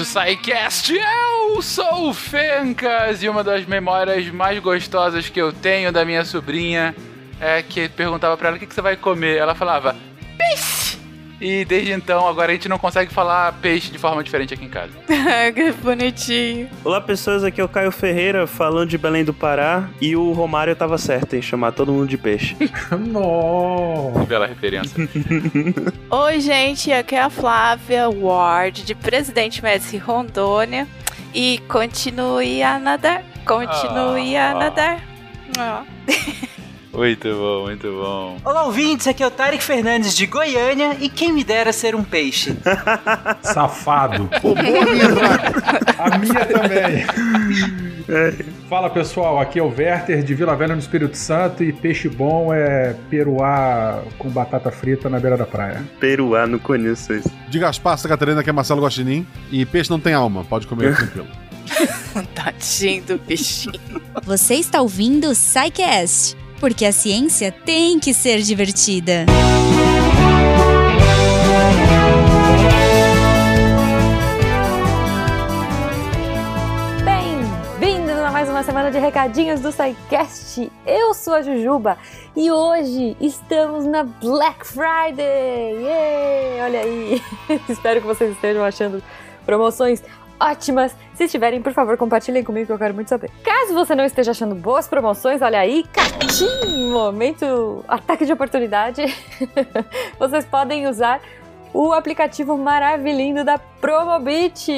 do SciCast. Eu sou o Fencas e uma das memórias mais gostosas que eu tenho da minha sobrinha é que perguntava pra ela o que, que você vai comer. Ela falava, peixe! E desde então, agora a gente não consegue falar peixe de forma diferente aqui em casa. que bonitinho. Olá, pessoas. Aqui é o Caio Ferreira falando de Belém do Pará. E o Romário tava certo em chamar todo mundo de peixe. Nossa! Bela referência. Oi, gente. Aqui é a Flávia Ward, de Presidente Médici Rondônia. E continue a nadar. Continue Ah. a nadar. Ó. muito bom, muito bom. Olá, ouvintes, aqui é o Tarek Fernandes de Goiânia e quem me dera ser um peixe. Safado. Pô. A minha também. Fala pessoal, aqui é o Werther de Vila Velha no Espírito Santo e peixe bom é peruá com batata frita na beira da praia. Peruá, não conheço isso. De Gaspar, Santa Catarina, que é Marcelo Guaxinim. E peixe não tem alma, pode comer tranquilo. Tadinho do bichinho. Você está ouvindo o SciCast, porque a ciência tem que ser divertida. Bem-vindos a mais uma semana de recadinhos do SciCast. Eu sou a Jujuba e hoje estamos na Black Friday. Yay! Olha aí. Espero que vocês estejam achando promoções ótimas. Se estiverem, por favor, compartilhem comigo que eu quero muito saber. Caso você não esteja achando boas promoções, olha aí, catim, momento ataque de oportunidade. vocês podem usar o aplicativo maravilhoso da Promobit.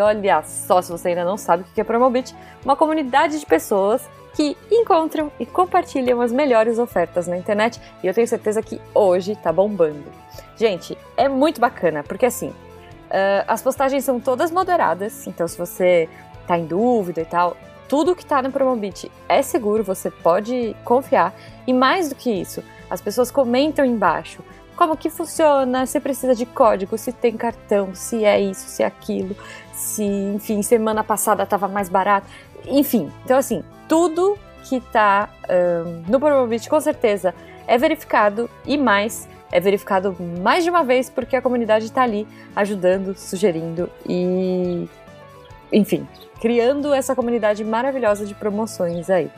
Olha só, se você ainda não sabe o que é Promobit, uma comunidade de pessoas que encontram e compartilham as melhores ofertas na internet e eu tenho certeza que hoje tá bombando. Gente, é muito bacana, porque assim, ah, as postagens são todas moderadas, então se você tá em dúvida e tal, tudo que tá no Promobit é seguro, você pode confiar. E mais do que isso, as pessoas comentam embaixo como que funciona, se precisa de código, se tem cartão, se é isso, se é aquilo, se, enfim, semana passada estava mais barato, enfim. Então, assim, tudo que tá ahn, no Promobit com certeza é verificado e mais, é verificado mais de uma vez porque a comunidade está ali ajudando, sugerindo e, enfim, criando essa comunidade maravilhosa de promoções aí.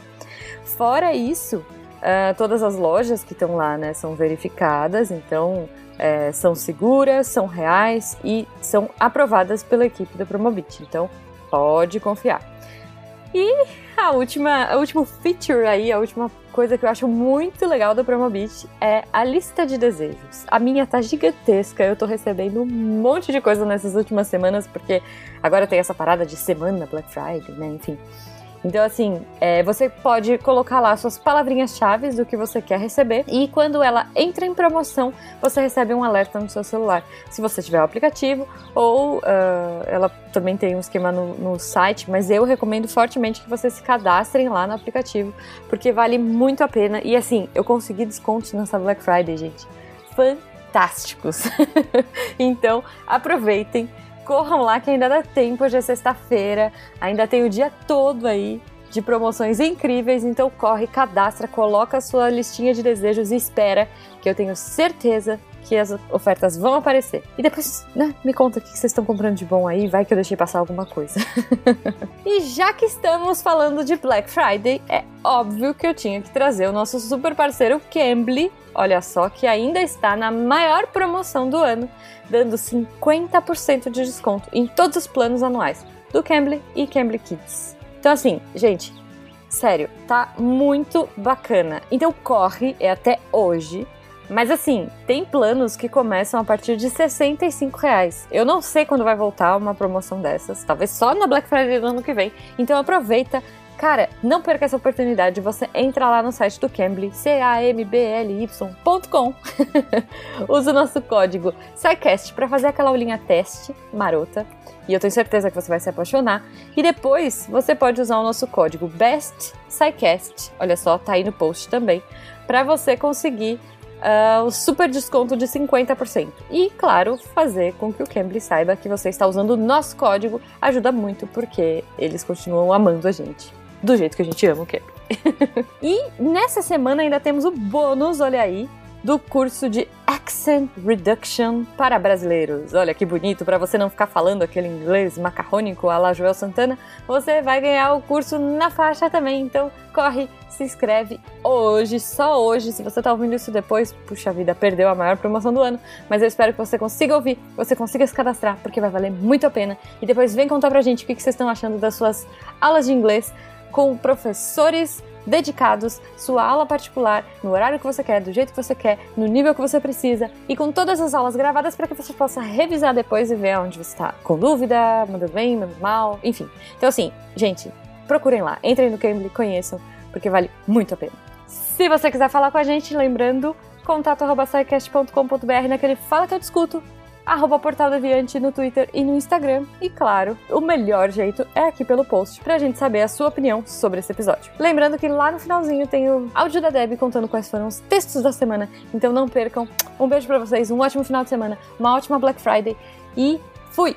Fora isso, ah, todas as lojas que estão lá, né, são verificadas, então é, são seguras, são reais e são aprovadas pela equipe da Promobit. Então pode confiar. E a última, a último feature aí, a última coisa que eu acho muito legal da Promobit é a lista de desejos. A minha tá gigantesca, eu tô recebendo um monte de coisa nessas últimas semanas, porque agora tem essa parada de semana Black Friday, né? Enfim. Então, assim, é, você pode colocar lá suas palavrinhas-chave do que você quer receber e quando ela entra em promoção, você recebe um alerta no seu celular. Se você tiver o aplicativo ou ah, ela também tem um esquema no, no site, mas eu recomendo fortemente que vocês se cadastrem lá no aplicativo, porque vale muito a pena. E assim, eu consegui descontos nessa Black Friday, gente. Fantásticos! então, aproveitem corram lá que ainda dá tempo, hoje é sexta-feira, ainda tem o dia todo aí de promoções incríveis, então corre, cadastra, coloca a sua listinha de desejos e espera, que eu tenho certeza que as ofertas vão aparecer. E depois, né, me conta o que vocês estão comprando de bom aí, vai que eu deixei passar alguma coisa. e já que estamos falando de Black Friday, é óbvio que eu tinha que trazer o nosso super parceiro Cambly, olha só, que ainda está na maior promoção do ano, dando 50% de desconto em todos os planos anuais do Cambly e Cambly Kids. Então assim, gente, sério, tá muito bacana. Então corre, é até hoje. Mas assim, tem planos que começam a partir de 65 reais. Eu não sei quando vai voltar uma promoção dessas. Talvez só na Black Friday do ano que vem. Então aproveita. Cara, não perca essa oportunidade. Você entra lá no site do Cambly, C-A-M-B-L-Y.com. Usa o nosso código SciCast para fazer aquela aulinha teste marota. E eu tenho certeza que você vai se apaixonar. E depois você pode usar o nosso código BESTSciCast. Olha só, tá aí no post também. Para você conseguir ah, o super desconto de 50%. E, claro, fazer com que o Cambly saiba que você está usando o nosso código ajuda muito, porque eles continuam amando a gente. Do jeito que a gente ama o Cambly. e nessa semana ainda temos o bônus, olha aí, do curso de Accent Reduction para brasileiros. Olha que bonito, para você não ficar falando aquele inglês macarrônico a la Joel Santana, você vai ganhar o curso na faixa também. Então, corre, se inscreve hoje, só hoje. Se você tá ouvindo isso depois, puxa vida, perdeu a maior promoção do ano. Mas eu espero que você consiga ouvir, você consiga se cadastrar, porque vai valer muito a pena. E depois vem contar pra gente o que vocês estão achando das suas aulas de inglês com professores dedicados, sua aula particular, no horário que você quer, do jeito que você quer, no nível que você precisa e com todas as aulas gravadas para que você possa revisar depois e ver onde você está com dúvida, mandando bem, mandando mal, enfim. Então assim, gente, procurem lá, entrem no Cambly, conheçam, porque vale muito a pena. Se você quiser falar com a gente, lembrando, contato.sicast.com.br naquele Fala Que Eu Discuto, arroba Portal Deviante no Twitter e no Instagram. E claro, o melhor jeito é aqui pelo post pra gente saber a sua opinião sobre esse episódio. Lembrando que lá no finalzinho tem o áudio da Deb contando quais foram os textos da semana, então não percam. Um beijo pra vocês, um ótimo final de semana, uma ótima Black Friday e fui!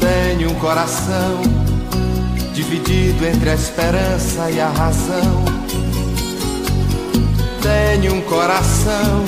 Tenho um coração dividido entre a esperança e a razão. Tenho um coração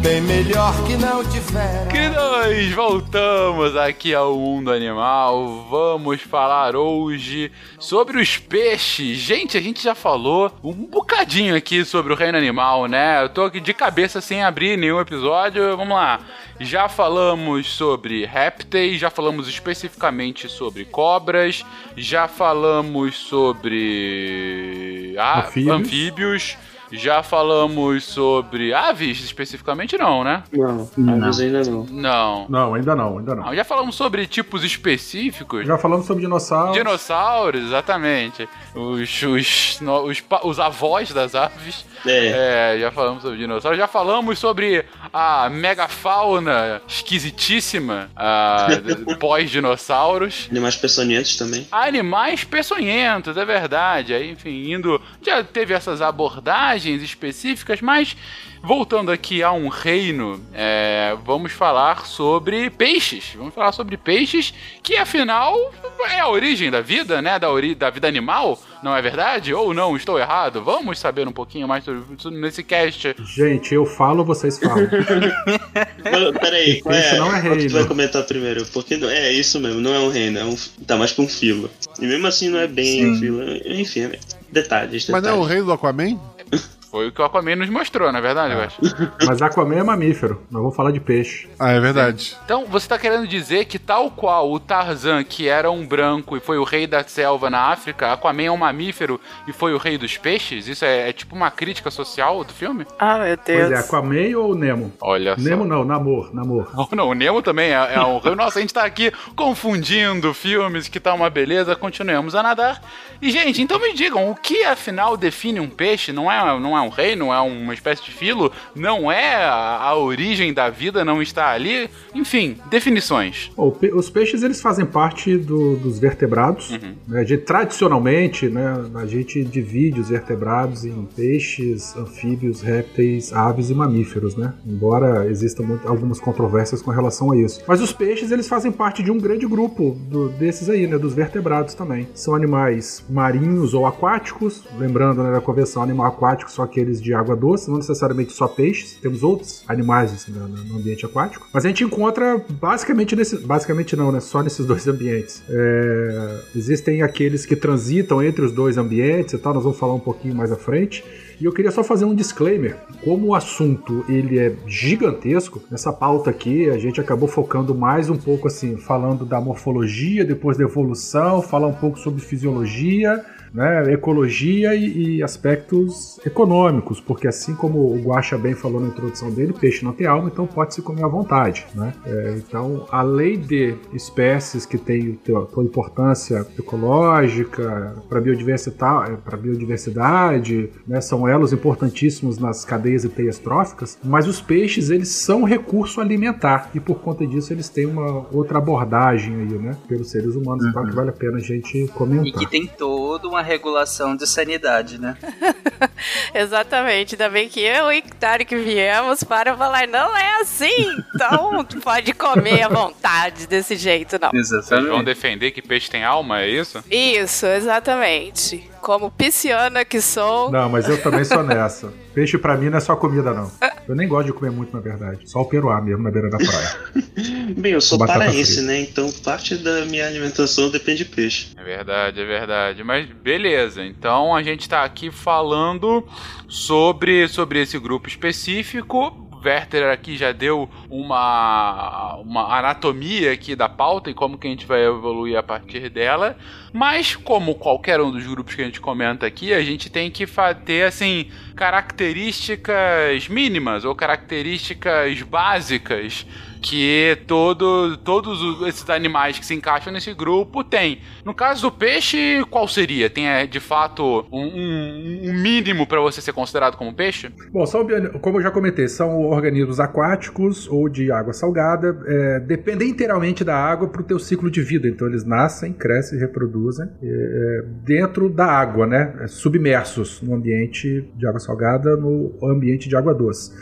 bem melhor que não tivera. Que nós voltamos aqui ao mundo animal. Vamos falar hoje sobre os peixes. Gente, a gente já falou um bocadinho aqui sobre o reino animal, né? Eu tô aqui de cabeça sem abrir nenhum episódio. Vamos lá. Já falamos sobre répteis, já falamos especificamente sobre cobras, já falamos sobre ah, Anfíbios. anfíbios. Já falamos sobre aves, especificamente não, né? Não, aves ainda não. Não. Não, ainda não, ainda não. Já falamos sobre tipos específicos. Já falamos sobre dinossauros. Dinossauros, exatamente. Os, os, no- os, os avós das aves. É. É, já falamos sobre dinossauros. Já falamos sobre a megafauna esquisitíssima pós-dinossauros. Animais peçonhentos também. Animais peçonhentos, é verdade. Aí, enfim, indo. Já teve essas abordagens específicas, mas voltando aqui a um reino, é, vamos falar sobre peixes. Vamos falar sobre peixes, que afinal é a origem da vida, né? Da, ori da vida animal, não é verdade? Ou não, estou errado? Vamos saber um pouquinho mais sobre isso nesse cast. Gente, eu falo, vocês falam. Peraí, qual Peixe é? não é qual que reino. tu vai comentar primeiro? Porque não- é isso mesmo, não é um reino, é um, tá mais pra um filo. E mesmo assim não é bem um filo. Enfim, é detalhes, detalhes. Mas não é o rei do Aquaman? Foi o que o Aquaman nos mostrou, não é verdade, Guaxa? Mas Aquaman é mamífero. Nós vamos falar de peixe. Ah, é verdade. Então, você tá querendo dizer que tal qual o Tarzan, que era um branco e foi o rei da selva na África, Aquaman é um mamífero e foi o rei dos peixes? Isso é, é tipo uma crítica social do filme? Ah, meu Pois é, Deus. Aquaman ou Nemo? Olha Nemo só. não, Namor, Namor. Não, não, o Nemo também é, é um rei. Nossa, a gente tá aqui confundindo filmes, que tá uma beleza, continuemos a nadar. E, gente, então me digam, o que afinal define um peixe? Não é, não é um rei, não é uma espécie de filo? Não é a, a origem da vida, não está ali? Enfim, definições. Pe- os peixes eles fazem parte do- dos vertebrados. né? A gente, tradicionalmente, né, a gente divide os vertebrados em peixes, anfíbios, répteis, aves e mamíferos, né? Embora existam muito- algumas controvérsias com relação a isso. Mas os peixes eles fazem parte de um grande grupo do- desses aí, né, dos vertebrados também. São animais marinhos ou aquáticos, lembrando né, da convenção animal aquático são aqueles de água doce, não necessariamente só peixes. Temos outros animais assim, no, ambiente aquático, mas a gente encontra basicamente nesse, basicamente não, né, só nesses dois ambientes. É, existem aqueles que transitam entre os dois ambientes e tal. Nós vamos falar um pouquinho mais à frente. E eu queria só fazer um disclaimer. Como o assunto ele é gigantesco, nessa pauta aqui a gente acabou focando mais um pouco assim, falando da morfologia, depois da evolução, falar um pouco sobre fisiologia, né, ecologia e, e aspectos econômicos, porque assim como o Guaxa bem falou na introdução dele, peixe não tem alma, então pode se comer à vontade, né? É, então, além de espécies que têm tua, tua importância ecológica para biodiversidade, para biodiversidade, né, são elos importantíssimos nas cadeias e teias tróficas, mas os peixes eles são recurso alimentar e por conta disso eles têm uma outra abordagem aí, né, pelos seres humanos, então que vale a pena a gente E comentar. que tem toda uma regulação de sanidade, né? Exatamente. Ainda bem que eu e Tarek viemos para falar, não é assim. Então pode comer à vontade desse jeito, não. Vocês vão defender que peixe tem alma, é isso? Isso, exatamente. Como pisciana que sou. Não, mas eu também sou nessa. Peixe pra mim não é só comida, não. Eu nem gosto de comer muito, na verdade. Só o peruá mesmo, na beira da praia. Bem, eu sou paraense, né? Então parte da minha alimentação depende de peixe. É verdade, é verdade. Mas beleza, então a gente tá aqui falando sobre, sobre esse grupo específico. Werther aqui já deu uma, uma anatomia aqui da pauta e como que a gente vai evoluir a partir dela. Mas, como qualquer um dos grupos que a gente comenta aqui, a gente tem que ter, assim, características mínimas ou características básicas que todo, todos os- esses animais que se encaixam nesse grupo têm. No caso do peixe, qual seria? Tem, é, de fato, um, um- um mínimo para você ser considerado como peixe? Bom, são, como eu já comentei, são organismos aquáticos ou de água salgada, é, dependem inteiramente da água para o teu ciclo de vida. Então eles nascem, crescem, reproduzem é, dentro da água, né? É, submersos no ambiente de água salgada, no ambiente de água doce.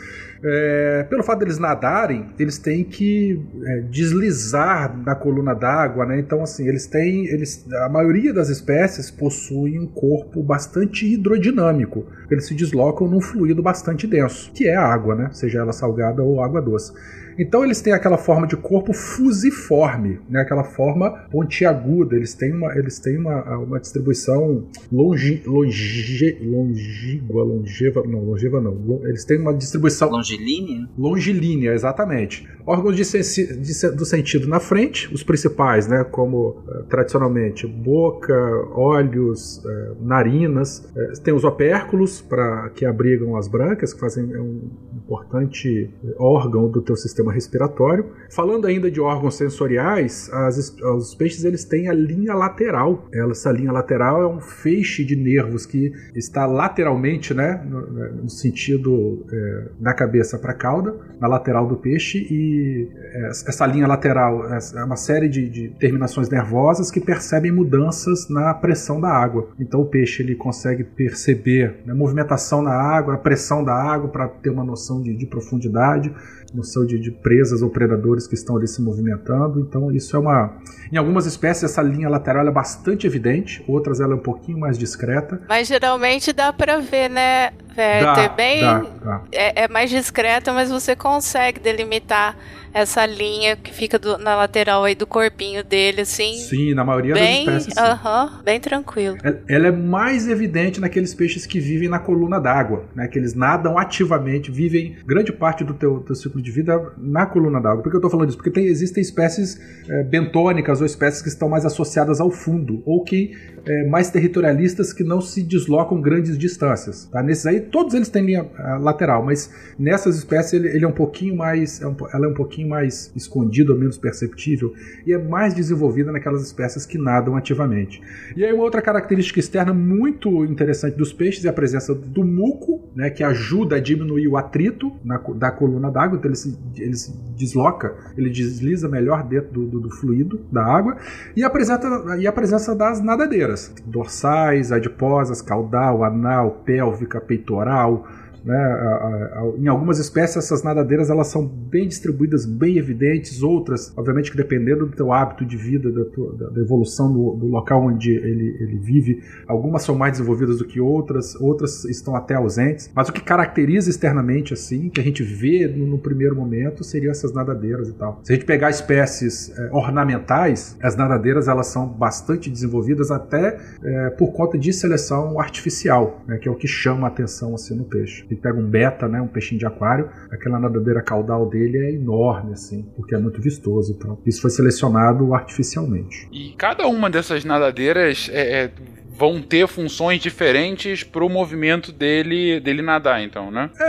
É, pelo fato deles nadarem, eles têm que é, deslizar na coluna d'água, né? Então, assim, eles têm. Eles, a maioria das espécies possuem um corpo bastante hidrodinâmico. Eles se deslocam num fluido bastante denso, que é a água, né? Seja ela salgada ou água doce. Então eles têm aquela forma de corpo fusiforme, né? aquela forma pontiaguda. Eles têm uma, eles têm uma, uma distribuição longi, longe, longígua, longeva, não, longeva não. Eles têm uma distribuição Longilínea? longilínea, exatamente. Órgãos de de do sentido na frente, os principais, né, como eh, tradicionalmente boca, olhos, eh, narinas. Eh, tem os opérculos para que abrigam as brancas, que fazem é um importante órgão do teu sistema respiratório. Falando ainda de órgãos sensoriais, as os peixes eles têm a linha lateral. Essa linha lateral é um feixe de nervos que está lateralmente, né, no, no sentido eh, da cabeça para a cauda, na lateral do peixe, e eh, essa linha lateral é uma série de, de terminações nervosas que percebem mudanças na pressão da água. Então o peixe ele consegue perceber a movimentação na água, a pressão da água para ter uma noção de, de profundidade, noção de, de presas ou predadores que estão ali se movimentando. Então isso é uma, em algumas espécies essa linha lateral é bastante evidente, outras ela é um pouquinho mais discreta. Mas geralmente dá pra ver, né, Dá, Werther? Bem. dá, dá. É, é mais discreta, mas você consegue delimitar essa linha que fica do- na lateral aí do corpinho dele, assim. Sim, na maioria bem, das espécies. aham, bem tranquilo. Ela- Ela é mais evidente naqueles peixes que vivem na coluna d'água, né? Que eles nadam ativamente, vivem grande parte do teu, teu ciclo de vida na coluna d'água. Por que eu tô falando isso? Porque tem- existem espécies eh, bentônicas ou espécies que estão mais associadas ao fundo, ou que eh, mais territorialistas que não se deslocam grandes distâncias. Tá? Nesses aí, todos eles têm linha ah, lateral, mas nessas espécies ele, ele é um pouquinho mais, é um ela é um pouquinho mais escondida ou menos perceptível e é mais desenvolvida naquelas espécies que nadam ativamente. E aí uma outra característica externa muito interessante dos peixes é a presença do muco, né, que ajuda a diminuir o atrito na da coluna d'água, então ele se, ele se desloca, ele desliza melhor dentro do, do- do fluido da água, e a, presença, e a presença das nadadeiras, dorsais, adiposas, caudal, anal, pélvica, peitoral, né? Em algumas espécies essas nadadeiras elas são bem distribuídas, bem evidentes, outras, obviamente que dependendo do teu hábito de vida, da, tua- da- evolução do, do local onde ele, ele vive, algumas são mais desenvolvidas do que outras, outras estão até ausentes, mas o que caracteriza externamente assim, que a gente vê no, no primeiro momento, seriam essas nadadeiras e tal. Se a gente pegar espécies eh, ornamentais, as nadadeiras elas são bastante desenvolvidas até eh, por conta de seleção artificial, né, que é o que chama a atenção assim no peixe. Ele pega um beta, né, um peixinho de aquário, aquela nadadeira caudal dele é enorme assim, porque é muito vistoso e tal. Isso foi selecionado artificialmente. E cada uma dessas nadadeiras é, é, vão ter funções diferentes pro movimento dele, dele nadar, então, né? É,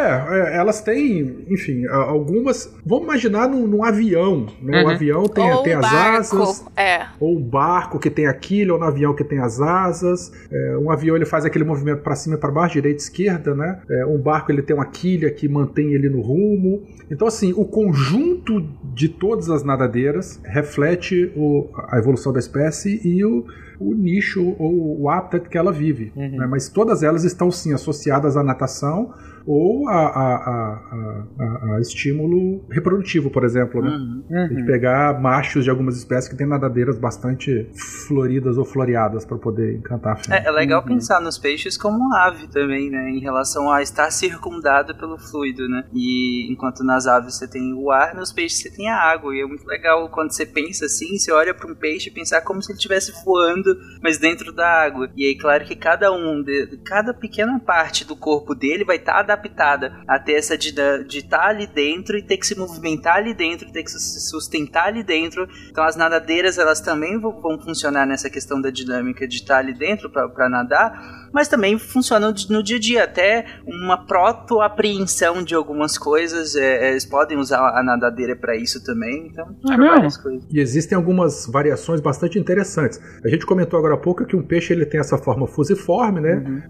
é, elas têm, enfim, algumas. Vamos imaginar num, num avião, né? O Uhum. avião tem, Ou tem um as barco, asas. É. ou um barco que tem a quilha, ou no avião que tem as asas. É, um avião ele faz aquele movimento para cima e para baixo, direita e esquerda, né? É, um barco ele tem uma quilha que mantém ele no rumo. Então, assim, o conjunto de todas as nadadeiras reflete o- a evolução da espécie e o, o nicho ou o habitat que ela vive. Né? Mas todas elas estão sim associadas à natação ou a, a, a, a, a estímulo reprodutivo, por exemplo. Né? Uhum. A gente pegar machos de algumas espécies que têm nadadeiras bastante floridas ou floreadas para poder encantar a fêmea. É, é legal pensar nos peixes como ave também, né? Em relação a estar circundado pelo fluido, né? E enquanto nas aves você tem o ar, nos peixes você tem a água. E é muito legal quando você pensa assim, você olha para um peixe e pensar como se ele estivesse voando, mas dentro da água. E aí, claro que cada um, de, cada pequena parte do corpo dele vai estar adaptada a ter essa de estar ali dentro e ter que se movimentar ali dentro, ter que se sustentar ali dentro. Então as nadadeiras elas também vão, funcionar nessa questão da dinâmica de estar ali dentro para nadar, mas também funcionam no dia a dia, até uma proto-apreensão de algumas coisas. é, é, eles podem usar a nadadeira para isso também. Então, É várias coisas. E existem algumas variações bastante interessantes. A gente comentou agora há pouco que um peixe ele tem essa forma fusiforme, né?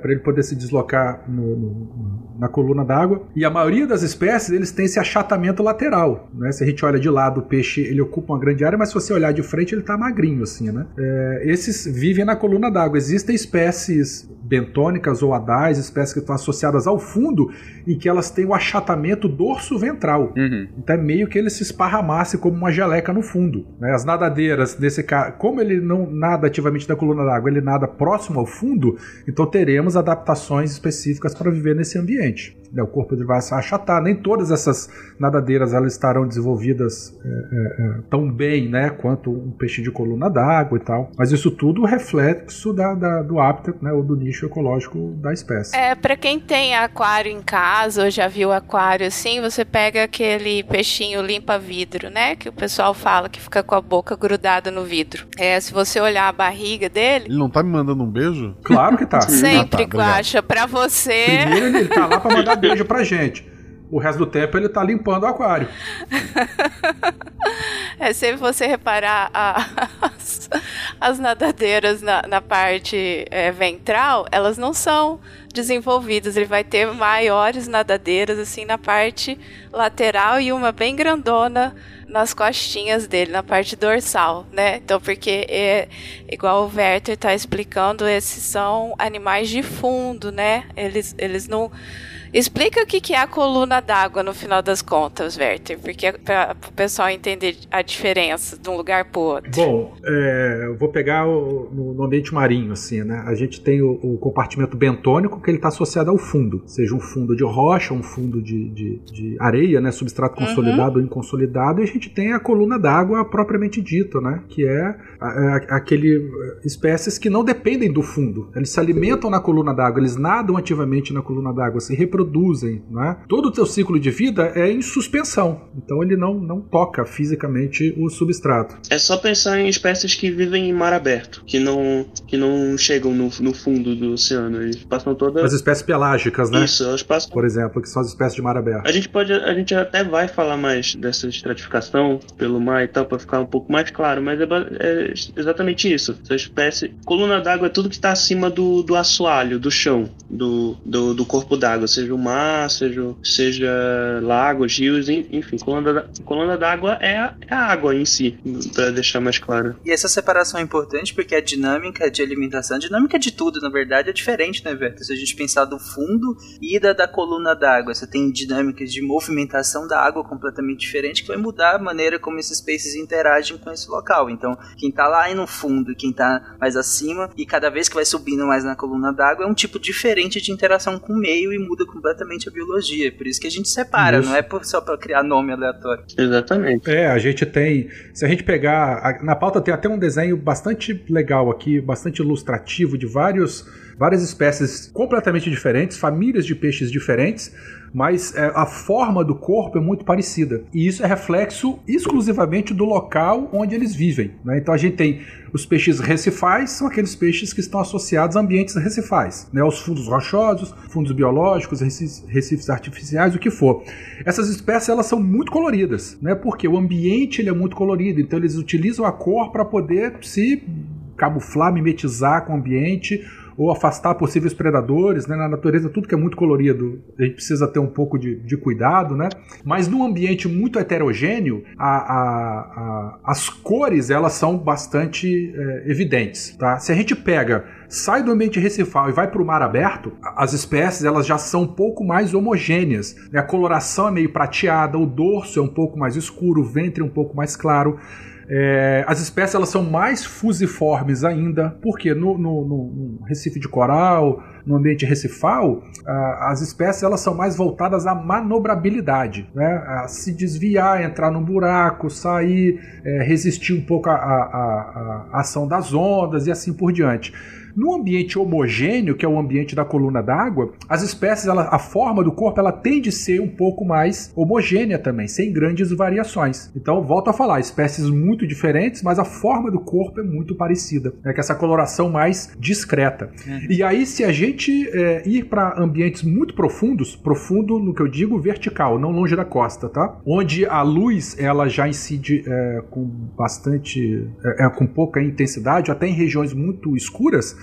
para ele poder se deslocar no- no- na coluna d'água. E a maioria das espécies eles têm esse achatamento lateral. Né? Se a gente olha de lado, o peixe ele ocupa uma grande área, mas se você olhar de frente, ele está magrinho, assim, né? É, esses vivem na coluna d'água. Existem espécies bentônicas ou adais, espécies que estão associadas ao fundo e que elas têm o achatamento dorso-ventral. Uhum. Então é meio que ele se esparramasse como uma geleca no fundo. né? As nadadeiras, nesse caso, como ele não nada ativamente na coluna d'água, ele nada próximo ao fundo, então teremos adaptações específicas para viver nesse ambiente. Né? O corpo dele vai se achatar. Nem todas essas nadadeiras elas estarão desenvolvidas é, é, é, tão bem né, quanto um peixe de coluna d'água e tal. Mas isso tudo é reflexo da, da- do habitat, né, ou do nicho ecológico da espécie. É, pra quem tem aquário em casa ou já viu aquário assim, você pega aquele peixinho limpa-vidro, né? Que o pessoal fala que fica com a boca grudada no vidro. É, se você olhar a barriga dele, Ele não tá me mandando um beijo? Claro que tá. sempre Ah, tá, pra você. Primeiro ele tá lá pra mandar beijo pra gente. O resto do tempo ele tá limpando o aquário. É, se você reparar a- as, as nadadeiras na, na parte é, ventral, elas não são desenvolvidas. Ele vai ter maiores nadadeiras assim na parte lateral e uma bem grandona nas costinhas dele, na parte dorsal, né? Então, porque é igual o Werther tá explicando, esses são animais de fundo, né? Eles, eles não Explica o que que é a coluna d'água no final das contas, Werther, porque para o pessoal entender a diferença de um lugar pro outro. Bom, é, eu vou pegar o- no, ambiente marinho, assim, né? A gente tem o, o compartimento bentônico que ele está associado ao fundo, seja um fundo de rocha, um fundo de, de, de areia, né? Substrato Uhum. consolidado ou inconsolidado, e a gente tem a coluna d'água propriamente dita, né? Que é a- a- aquele eh, espécies que não dependem do fundo. Eles se alimentam na coluna d'água, eles nadam ativamente na coluna d'água, se reproduzem, né? Todo o teu ciclo de vida é em suspensão, então ele não, não toca fisicamente o substrato. É só pensar em espécies que vivem em mar aberto, que não, que não chegam no, no fundo do oceano. Eles passam toda. As espécies pelágicas, né? Isso, elas passam. Por exemplo, que são as espécies de mar aberto. A gente pode, a gente até vai falar mais dessa estratificação pelo mar e tal, pra ficar um pouco mais claro, mas é, é exatamente isso. Essa espécie. Coluna d'água é tudo que tá acima do, do assoalho, do chão, do, do, do corpo d'água, seja o mar, seja, seja lagos, rios, en- enfim. Coluna d'á- Coluna d'água é, a- é a água em si, pra deixar mais claro. E essa separação é importante porque a dinâmica de alimentação, a dinâmica de tudo, na verdade, é diferente, né, Verto? Se a gente pensar do fundo e da, da coluna d'água, você tem dinâmicas de movimentação da água completamente diferente que vai mudar a maneira como esses peixes interagem com esse local. Então, quem tá lá no fundo quem tá mais acima, e cada vez que vai subindo mais na coluna d'água, é um tipo diferente de interação com o meio e muda completamente a biologia. Por isso que a gente separa, Isso. não é por- só pra criar nome aleatório. Exatamente. É, a gente tem. Se a gente pegar. a- na pauta tem até um desenho bastante legal aqui, bastante ilustrativo de vários, várias espécies completamente diferentes, famílias de peixes diferentes, mas é, a forma do corpo é muito parecida. E isso é reflexo exclusivamente do local onde eles vivem. né? Então a gente tem os peixes recifais, são aqueles peixes que estão associados a ambientes recifais, né? Os fundos rochosos, fundos biológicos, recifes, artificiais, o que for. Essas espécies elas são muito coloridas, né? Porque o ambiente ele é muito colorido, então eles utilizam a cor para poder se camuflar, mimetizar com o ambiente ou afastar possíveis predadores, né? Na natureza tudo que é muito colorido, a gente precisa ter um pouco de, de cuidado, né? Mas num ambiente muito heterogêneo, a, a, a, as cores elas são bastante é, evidentes, tá? Se a gente pega sai do ambiente recifal e vai para o mar aberto, as espécies elas já são um pouco mais homogêneas. Né? A coloração é meio prateada, o dorso é um pouco mais escuro, o ventre é um pouco mais claro. É, as espécies elas são mais fusiformes ainda, porque no, no, no, Recife de coral, no ambiente recifal, as espécies elas são mais voltadas à manobrabilidade, né? a se desviar, entrar num buraco, sair, é, resistir um pouco à ação das ondas e assim por diante. No ambiente homogêneo, que é o ambiente da coluna d'água, as espécies, ela, a forma do corpo, ela tende a ser um pouco mais homogênea também, sem grandes variações. Então, volto a falar, espécies muito diferentes, mas a forma do corpo é muito parecida. É que essa coloração mais discreta. Uhum. E aí, se a gente é, ir para ambientes muito profundos, profundo no que eu digo, vertical, não longe da costa, tá? Onde a luz ela já incide é, com bastante, é com pouca intensidade, até em regiões muito escuras,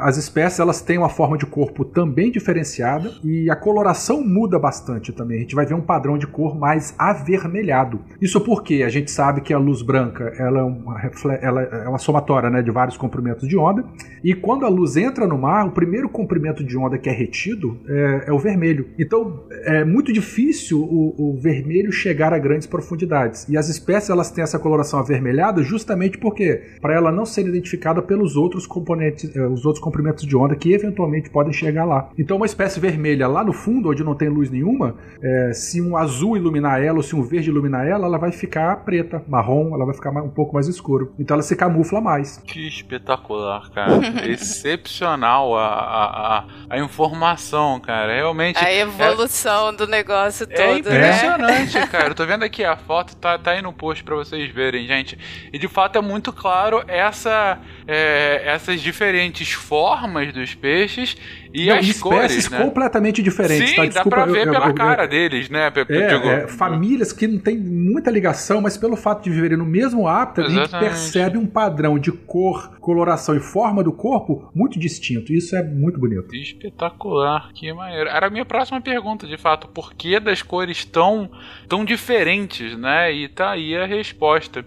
as espécies elas têm uma forma de corpo também diferenciada e a coloração muda bastante também. A gente vai ver um padrão de cor mais avermelhado. Isso porque a gente sabe que a luz branca ela é uma, ela é uma somatória né, de vários comprimentos de onda e quando a luz entra no mar, o primeiro comprimento de onda que é retido é, é o vermelho. Então é muito difícil o, o, vermelho chegar a grandes profundidades e as espécies elas têm essa coloração avermelhada justamente porque para ela não ser identificada pelos outros componentes os outros comprimentos de onda que eventualmente podem chegar lá. Então, uma espécie vermelha lá no fundo, onde não tem luz nenhuma, é, se um azul iluminar ela ou se um verde iluminar ela, ela vai ficar preta, marrom, ela vai ficar um pouco mais escuro. Então, ela se camufla mais. Que espetacular, cara. Excepcional a, a, a, informação, cara. Realmente. A evolução é, do negócio todo. É impressionante, né? cara. Eu tô vendo aqui a foto, tá, tá aí no post pra vocês verem, gente. E de fato é muito claro essa, é, essas diferentes diferentes formas dos peixes e Não, as espécies cores, né? completamente diferentes. Sim, tá? Desculpa, dá pra ver eu, pela eu, cara deles, né? É, é, famílias que não tem muita ligação, mas pelo fato de viverem no mesmo hábitat, Exatamente. a gente percebe um padrão de cor, coloração e forma do corpo muito distinto. Isso é muito bonito. Espetacular, que maneiro. Era a minha próxima pergunta, de fato. Por que das cores tão, tão diferentes, né? E tá aí a resposta.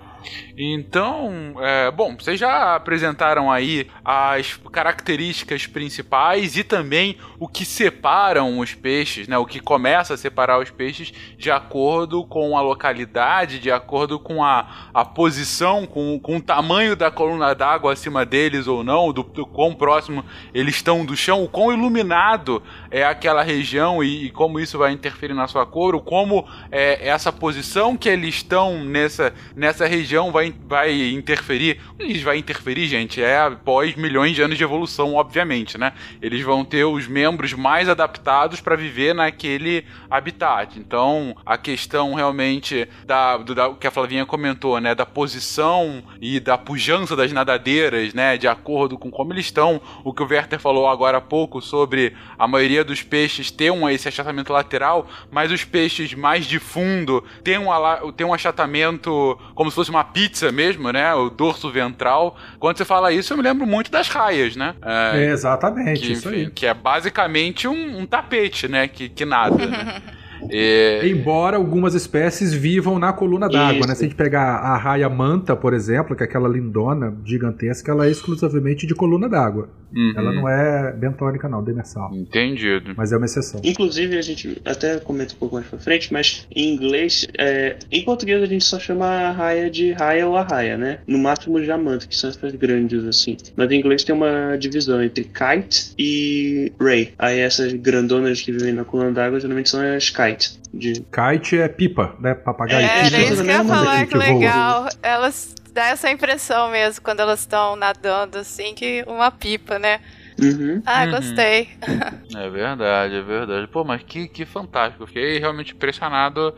Então, é, bom, vocês já apresentaram aí as características principais e também o que separam os peixes, né? O que começa a separar os peixes de acordo com a localidade, de acordo com a, a posição, com, com o tamanho da coluna d'água acima deles ou não, do, do quão próximo eles estão do chão, o quão iluminado é aquela região e, e como isso vai interferir na sua cor, ou como é, essa posição que eles estão nessa, nessa região região vai, vai interferir. Eles vai interferir, gente, é após milhões de anos de evolução, obviamente, né? Eles vão ter os membros mais adaptados para viver naquele habitat. Então, a questão realmente da, da que a Flavinha comentou, né, da posição e da pujança das nadadeiras, né, de acordo com como eles estão, o que o Werther falou agora há pouco sobre a maioria dos peixes ter um, esse achatamento lateral, mas os peixes mais de fundo têm um, têm um achatamento como se fosse uma pizza mesmo, né? O dorso ventral. Quando você fala isso, eu me lembro muito das raias, né? É, Exatamente, que, isso aí. Que é basicamente um, um tapete, né? Que, que nada. Né? E... Embora algumas espécies vivam na coluna d'água, né? Se a gente pegar a raia manta, por exemplo, que é aquela lindona gigantesca, ela é exclusivamente de coluna d'água. Uhum. Ela não é bentônica, não, demersal. Entendido. Mas é uma exceção. Inclusive, a gente até comenta um pouco mais pra frente, mas em inglês, é, em português a gente só chama a raia de raia ou arraia, né? No máximo jamanta, que são essas grandes, assim. Mas em inglês tem uma divisão entre kite e ray. Aí essas grandonas que vivem na coluna d'água geralmente são as kite kite. De... Kite é pipa, né? Papagaio. É, pipa. isso que eu ia falar, que legal. Elas dá essa impressão mesmo quando elas estão nadando, assim, que uma pipa, né? Uhum. Ah, Uhum. gostei. É verdade, é verdade. Pô, mas que, que fantástico. Fiquei realmente impressionado,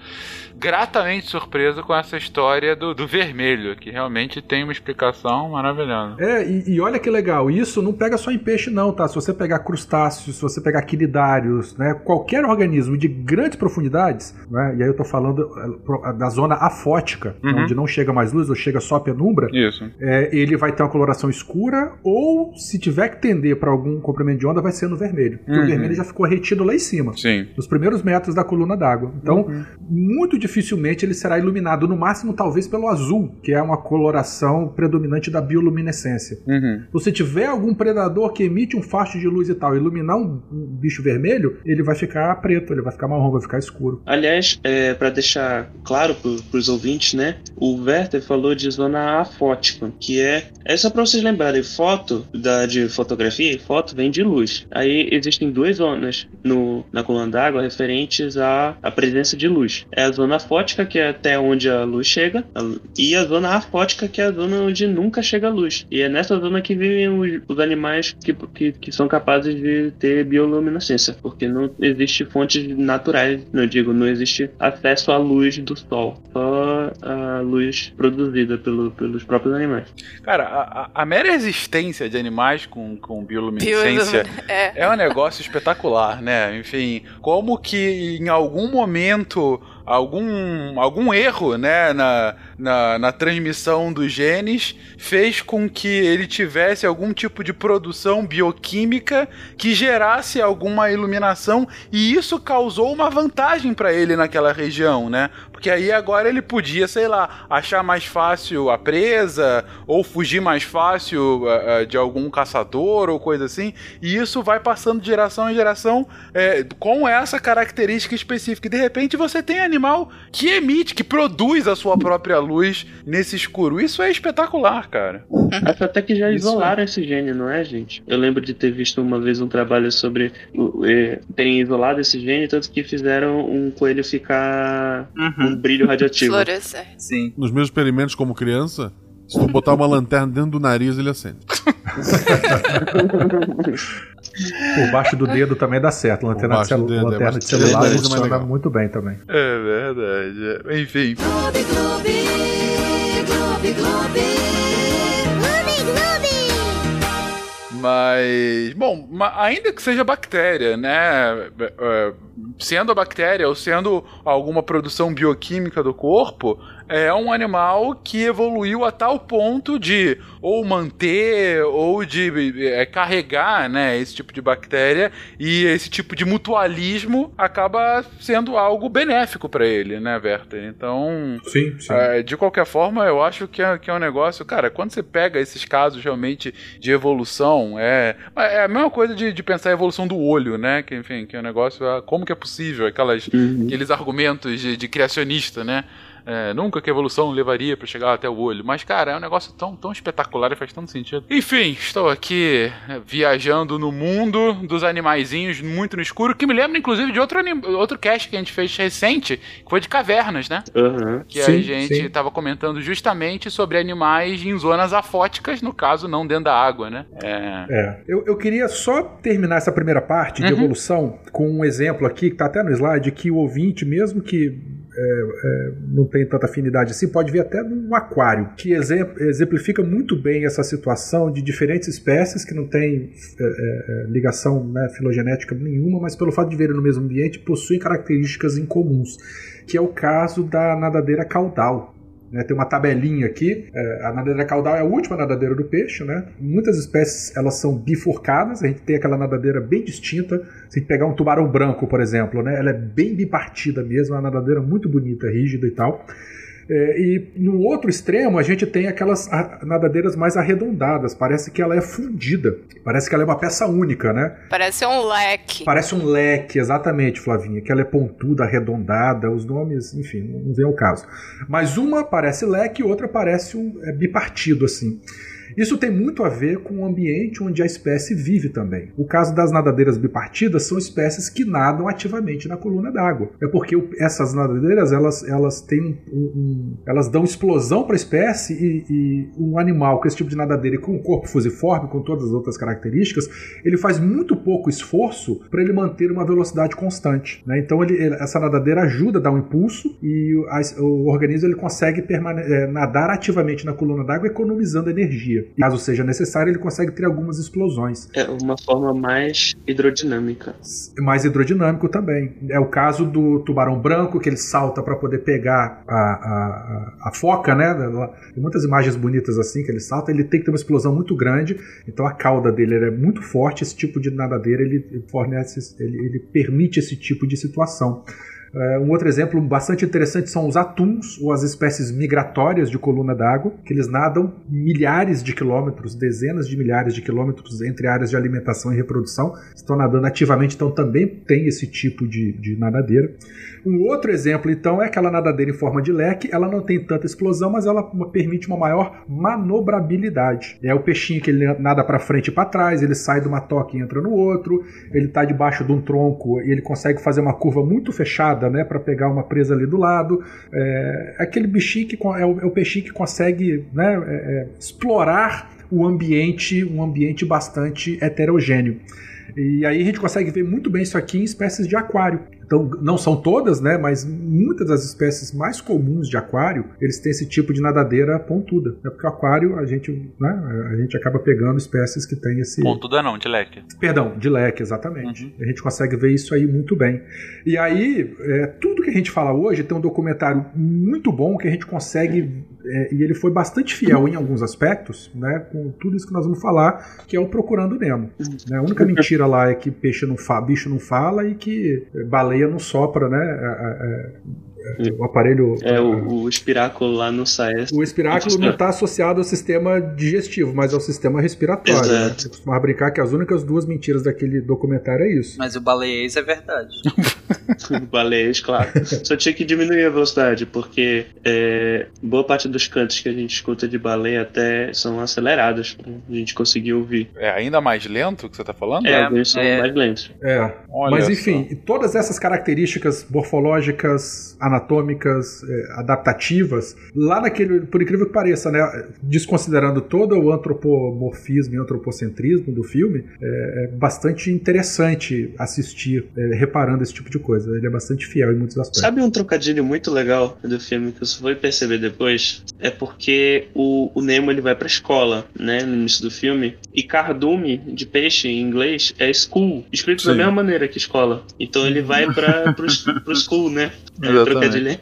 gratamente surpreso com essa história do, do vermelho, que realmente tem uma explicação maravilhosa. É, e, e olha que legal, isso não pega só em peixe não, tá? Se você pegar crustáceos, se você pegar quinidários, né? Qualquer organismo de grandes profundidades, né? E aí eu tô falando pro- da zona afótica, Uhum. onde não chega mais luz ou chega só penumbra, Isso. é, ele vai ter uma coloração escura ou se tiver que tender para algum comprimento de onda vai ser no vermelho. Porque Uhum. o vermelho já ficou retido lá em cima. Sim. Nos primeiros metros da coluna d'água. Então, Uhum. muito dificilmente ele será iluminado, no máximo talvez pelo azul, que é uma coloração predominante da bioluminescência. Uhum. Se tiver algum predador que emite um facho de luz e tal, iluminar um, um bicho vermelho, ele vai ficar preto, ele vai ficar marrom, vai ficar escuro. Aliás, é, para deixar claro para os ouvintes, né? O Werther falou de zona afótica, que é. É só para vocês lembrarem: foto da, de fotografia foto vem de luz. Aí existem duas zonas no, na coluna d'água referentes à, à presença de luz: é a zona afótica, que é até onde a luz chega, e a zona afótica, que é a zona onde nunca chega a luz. E é nessa zona que vivem os, os animais que, que, que são capazes de ter bioluminescência, porque não existe fontes naturais, não digo, não existe acesso à luz do sol, só a luz produzida pelo, pelos próprios animais. Cara, a, a- a mera existência de animais com, com bioluminescência É. é um negócio espetacular, né? Enfim, como que em algum momento algum, algum erro né, na, na, na transmissão dos genes fez com que ele tivesse algum tipo de produção bioquímica que gerasse alguma iluminação e isso causou uma vantagem para ele naquela região, né? Porque aí agora ele podia, sei lá, achar mais fácil a presa ou fugir mais fácil ah, ah, de algum caçador ou coisa assim. E isso vai passando de geração em geração é, com essa característica específica. E de repente você tem animal que emite, que produz a sua própria luz nesse escuro. Isso é espetacular, cara. Acho até que já Isso isolaram esse gene, não é, gente? Eu lembro de ter visto uma vez um trabalho sobre eh, terem isolado esse gene, tanto que fizeram um coelho ficar um brilho radioativo. Florescer. Sim. Nos meus experimentos como criança, se tu botar uma lanterna dentro do nariz, ele acende. Por baixo do dedo também dá certo. Lanterna, de, celu do dedo, é lanterna de mais- celular é funciona muito bem também. É verdade. Enfim. Gloob, gloob, gloob, gloob. Gloob, gloob. Mas, bom, ainda que seja bactéria, né? é, é, Sendo a bactéria ou sendo alguma produção bioquímica do corpo, é um animal que evoluiu a tal ponto de ou manter ou de é, carregar, né, esse tipo de bactéria e esse tipo de mutualismo acaba sendo algo benéfico para ele, né, Werther? Então, Sim, sim. é, de qualquer forma, eu acho que é, que é um negócio, cara, quando você pega esses casos realmente de evolução, é, é a mesma coisa de, de pensar a evolução do olho, né? Que, enfim, que é um negócio, como que é possível, aquelas, aqueles argumentos de, de criacionista, né? É, nunca que a evolução levaria para chegar até o olho. Mas, cara, é um negócio tão, tão espetacular e faz tanto sentido. Enfim, estou aqui é, viajando no mundo dos animaizinhos muito no escuro, que me lembra, inclusive, de outro, anim- outro cast que a gente fez recente, que foi de cavernas, né? Aham. Que Sim, a gente sim. estava comentando justamente sobre animais em zonas afóticas, no caso, não dentro da água, né? É. É. Eu, eu queria só terminar essa primeira parte de Uhum. evolução com um exemplo aqui, que tá até no slide, que o ouvinte, mesmo que é, é, não tem tanta afinidade assim, pode ver até num aquário, que exem- exemplifica muito bem essa situação de diferentes espécies que não têm é, é, ligação né, filogenética nenhuma, mas pelo fato de viverem no mesmo ambiente, possuem características incomuns, que é o caso da nadadeira caudal. Né? tem uma tabelinha aqui. é, a nadadeira caudal é a última nadadeira do peixe, né? Muitas espécies elas são bifurcadas. A gente tem aquela nadadeira bem distinta. Se pegar um tubarão branco, por exemplo, né? Ela é bem bipartida mesmo, é uma nadadeira muito bonita, rígida e tal. É, e no outro extremo a gente tem aquelas nadadeiras mais arredondadas. Parece que ela é fundida. Parece que ela é uma peça única, né? Parece um leque. Parece um leque, exatamente, Flavinha. Que ela é pontuda, arredondada, os nomes, enfim, não vem ao caso. Mas uma parece leque e outra parece um é, bipartido, assim. Isso tem muito a ver com o ambiente onde a espécie vive também. O caso das nadadeiras bipartidas são espécies que nadam ativamente na coluna d'água. É porque o- essas nadadeiras elas, elas têm um, um- elas dão explosão para a espécie e, e um animal com esse tipo de nadadeira e com um corpo fusiforme, com todas as outras características, ele faz muito pouco esforço para ele manter uma velocidade constante. né? Então ele- essa nadadeira ajuda a dar um impulso e o, a- o organismo ele consegue eh, nadar ativamente na coluna d'água, economizando energia. E, caso seja necessário, ele consegue ter algumas explosões. É uma forma mais hidrodinâmica. Mais hidrodinâmico também. É o caso do tubarão branco, que ele salta para poder pegar a, a, a, a foca, né? Tem muitas imagens bonitas assim que ele salta. Ele tem que ter uma explosão muito grande, então a cauda dele é muito forte. Esse tipo de nadadeira ele fornece, ele, ele permite esse tipo de situação. É, um outro exemplo bastante interessante são os atuns, ou as espécies migratórias de coluna d'água, que eles nadam milhares de quilômetros, dezenas de milhares de quilômetros entre áreas de alimentação e reprodução, estão nadando ativamente, então também tem esse tipo de, de nadadeira. Um outro exemplo, então, é aquela nadadeira em forma de leque. Ela não tem tanta explosão, mas ela permite uma maior manobrabilidade. É o peixinho que ele nada para frente e para trás, ele sai de uma toca e entra no outro, ele está debaixo de um tronco e ele consegue fazer uma curva muito fechada, né, para pegar uma presa ali do lado. É aquele bichinho que é o, é o peixinho que consegue, né, é, é, explorar o ambiente, um ambiente bastante heterogêneo. E aí a gente consegue ver muito bem isso aqui em espécies de aquário. Então, não são todas, né? Mas muitas das espécies mais comuns de aquário, eles têm esse tipo de nadadeira pontuda. É porque o aquário, a gente, né, a gente acaba pegando espécies que têm esse. Pontuda não, de leque. Perdão, de leque, exatamente. A gente consegue ver isso aí muito bem. E aí, é, tudo que a gente fala hoje tem um documentário muito bom que a gente consegue. é, e ele foi bastante fiel em alguns aspectos, né? Com tudo isso que nós vamos falar, que é o Procurando Nemo. Né? A única mentira lá é que peixe não fa bicho não fala e que baleia não sopra, né? É, é, é, o aparelho. É, o, o espiráculo lá não sai. O espiráculo não está associado ao sistema digestivo, mas ao sistema respiratório. Né? Exato. Eu costumava brincar que as únicas duas mentiras daquele documentário é isso. Mas o baleiês é verdade. Baleias, claro. Só tinha que diminuir a velocidade, porque é, boa parte dos cantos que a gente escuta de baleia até são acelerados pra gente conseguir ouvir. É ainda mais lento que você tá falando? É, alguns são mais lentos. É. Olha Mas só. enfim, todas essas características morfológicas, anatômicas, eh, adaptativas, lá naquele, por incrível que pareça, né, desconsiderando todo o antropomorfismo e antropocentrismo do filme, é, é bastante interessante assistir, eh, reparando esse tipo de coisa. Ele é bastante fiel em muitos aspectos. Sabe um trocadilho muito legal do filme que eu só fui perceber depois? É porque o, o Nemo ele vai pra escola, né, no início do filme, e cardume de peixe em inglês é school, escrito da Sim. mesma maneira que escola. Então ele vai pra, pro, pro school, né? É, trocadilho é.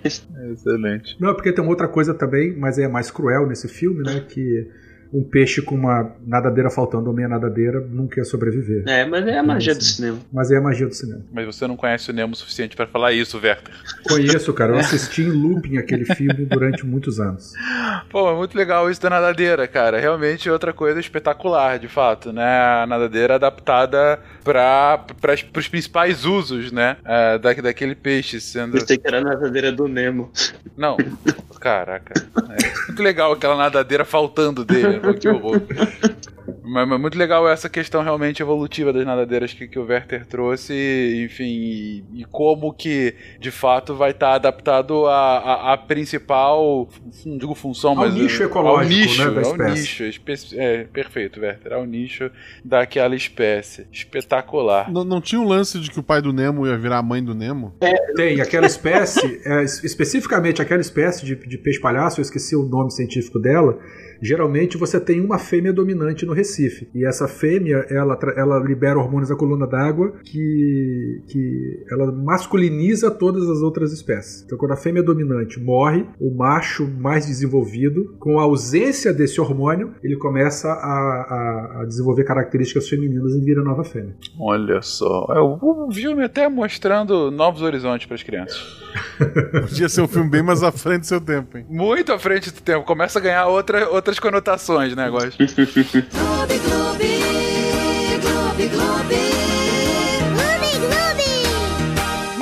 Excelente. Não, é porque tem uma outra coisa também, mas é mais cruel nesse filme, né, que um peixe com uma nadadeira faltando ou meia nadadeira nunca ia sobreviver. É, mas é a magia do cinema. Mas é a magia do cinema. Mas você não conhece o Nemo o suficiente pra falar isso, Werther. Conheço, cara. Eu assisti em looping aquele filme durante muitos anos. Pô, é muito legal isso da nadadeira, cara. Realmente é outra coisa espetacular, de fato, né? A nadadeira adaptada para os principais usos, né? É, da, daquele peixe sendo. Pensei que era a nadadeira do Nemo. Não, caraca. É muito legal aquela nadadeira faltando dele. Pô, que horror. Mas, mas muito legal essa questão realmente evolutiva das nadadeiras que, que o Werther trouxe, enfim, e, e como que de fato vai estar adaptado à, principal, não digo função, Ao mas nicho ao ecológico, nicho, né, da ao espécie. nicho, é, perfeito, Werther, ao nicho daquela espécie, espetacular. Não, não tinha um lance de que o pai do Nemo ia virar a mãe do Nemo? Tem aquela espécie, é, es- especificamente aquela espécie de, de peixe palhaço, eu esqueci o nome científico dela. Geralmente você tem uma fêmea dominante no Recife. E essa fêmea, ela, ela libera hormônios da coluna d'água que, que ela masculiniza todas as outras espécies. Então, quando a fêmea dominante morre, o macho mais desenvolvido, com a ausência desse hormônio, ele começa a, a- a desenvolver características femininas e vira nova fêmea. Olha só, é o filme até mostrando novos horizontes para as crianças. Podia ser um filme bem mais à frente do seu tempo, hein? Muito à frente do tempo, começa a ganhar outra, outras conotações, né, negócio. Gloob, gloob,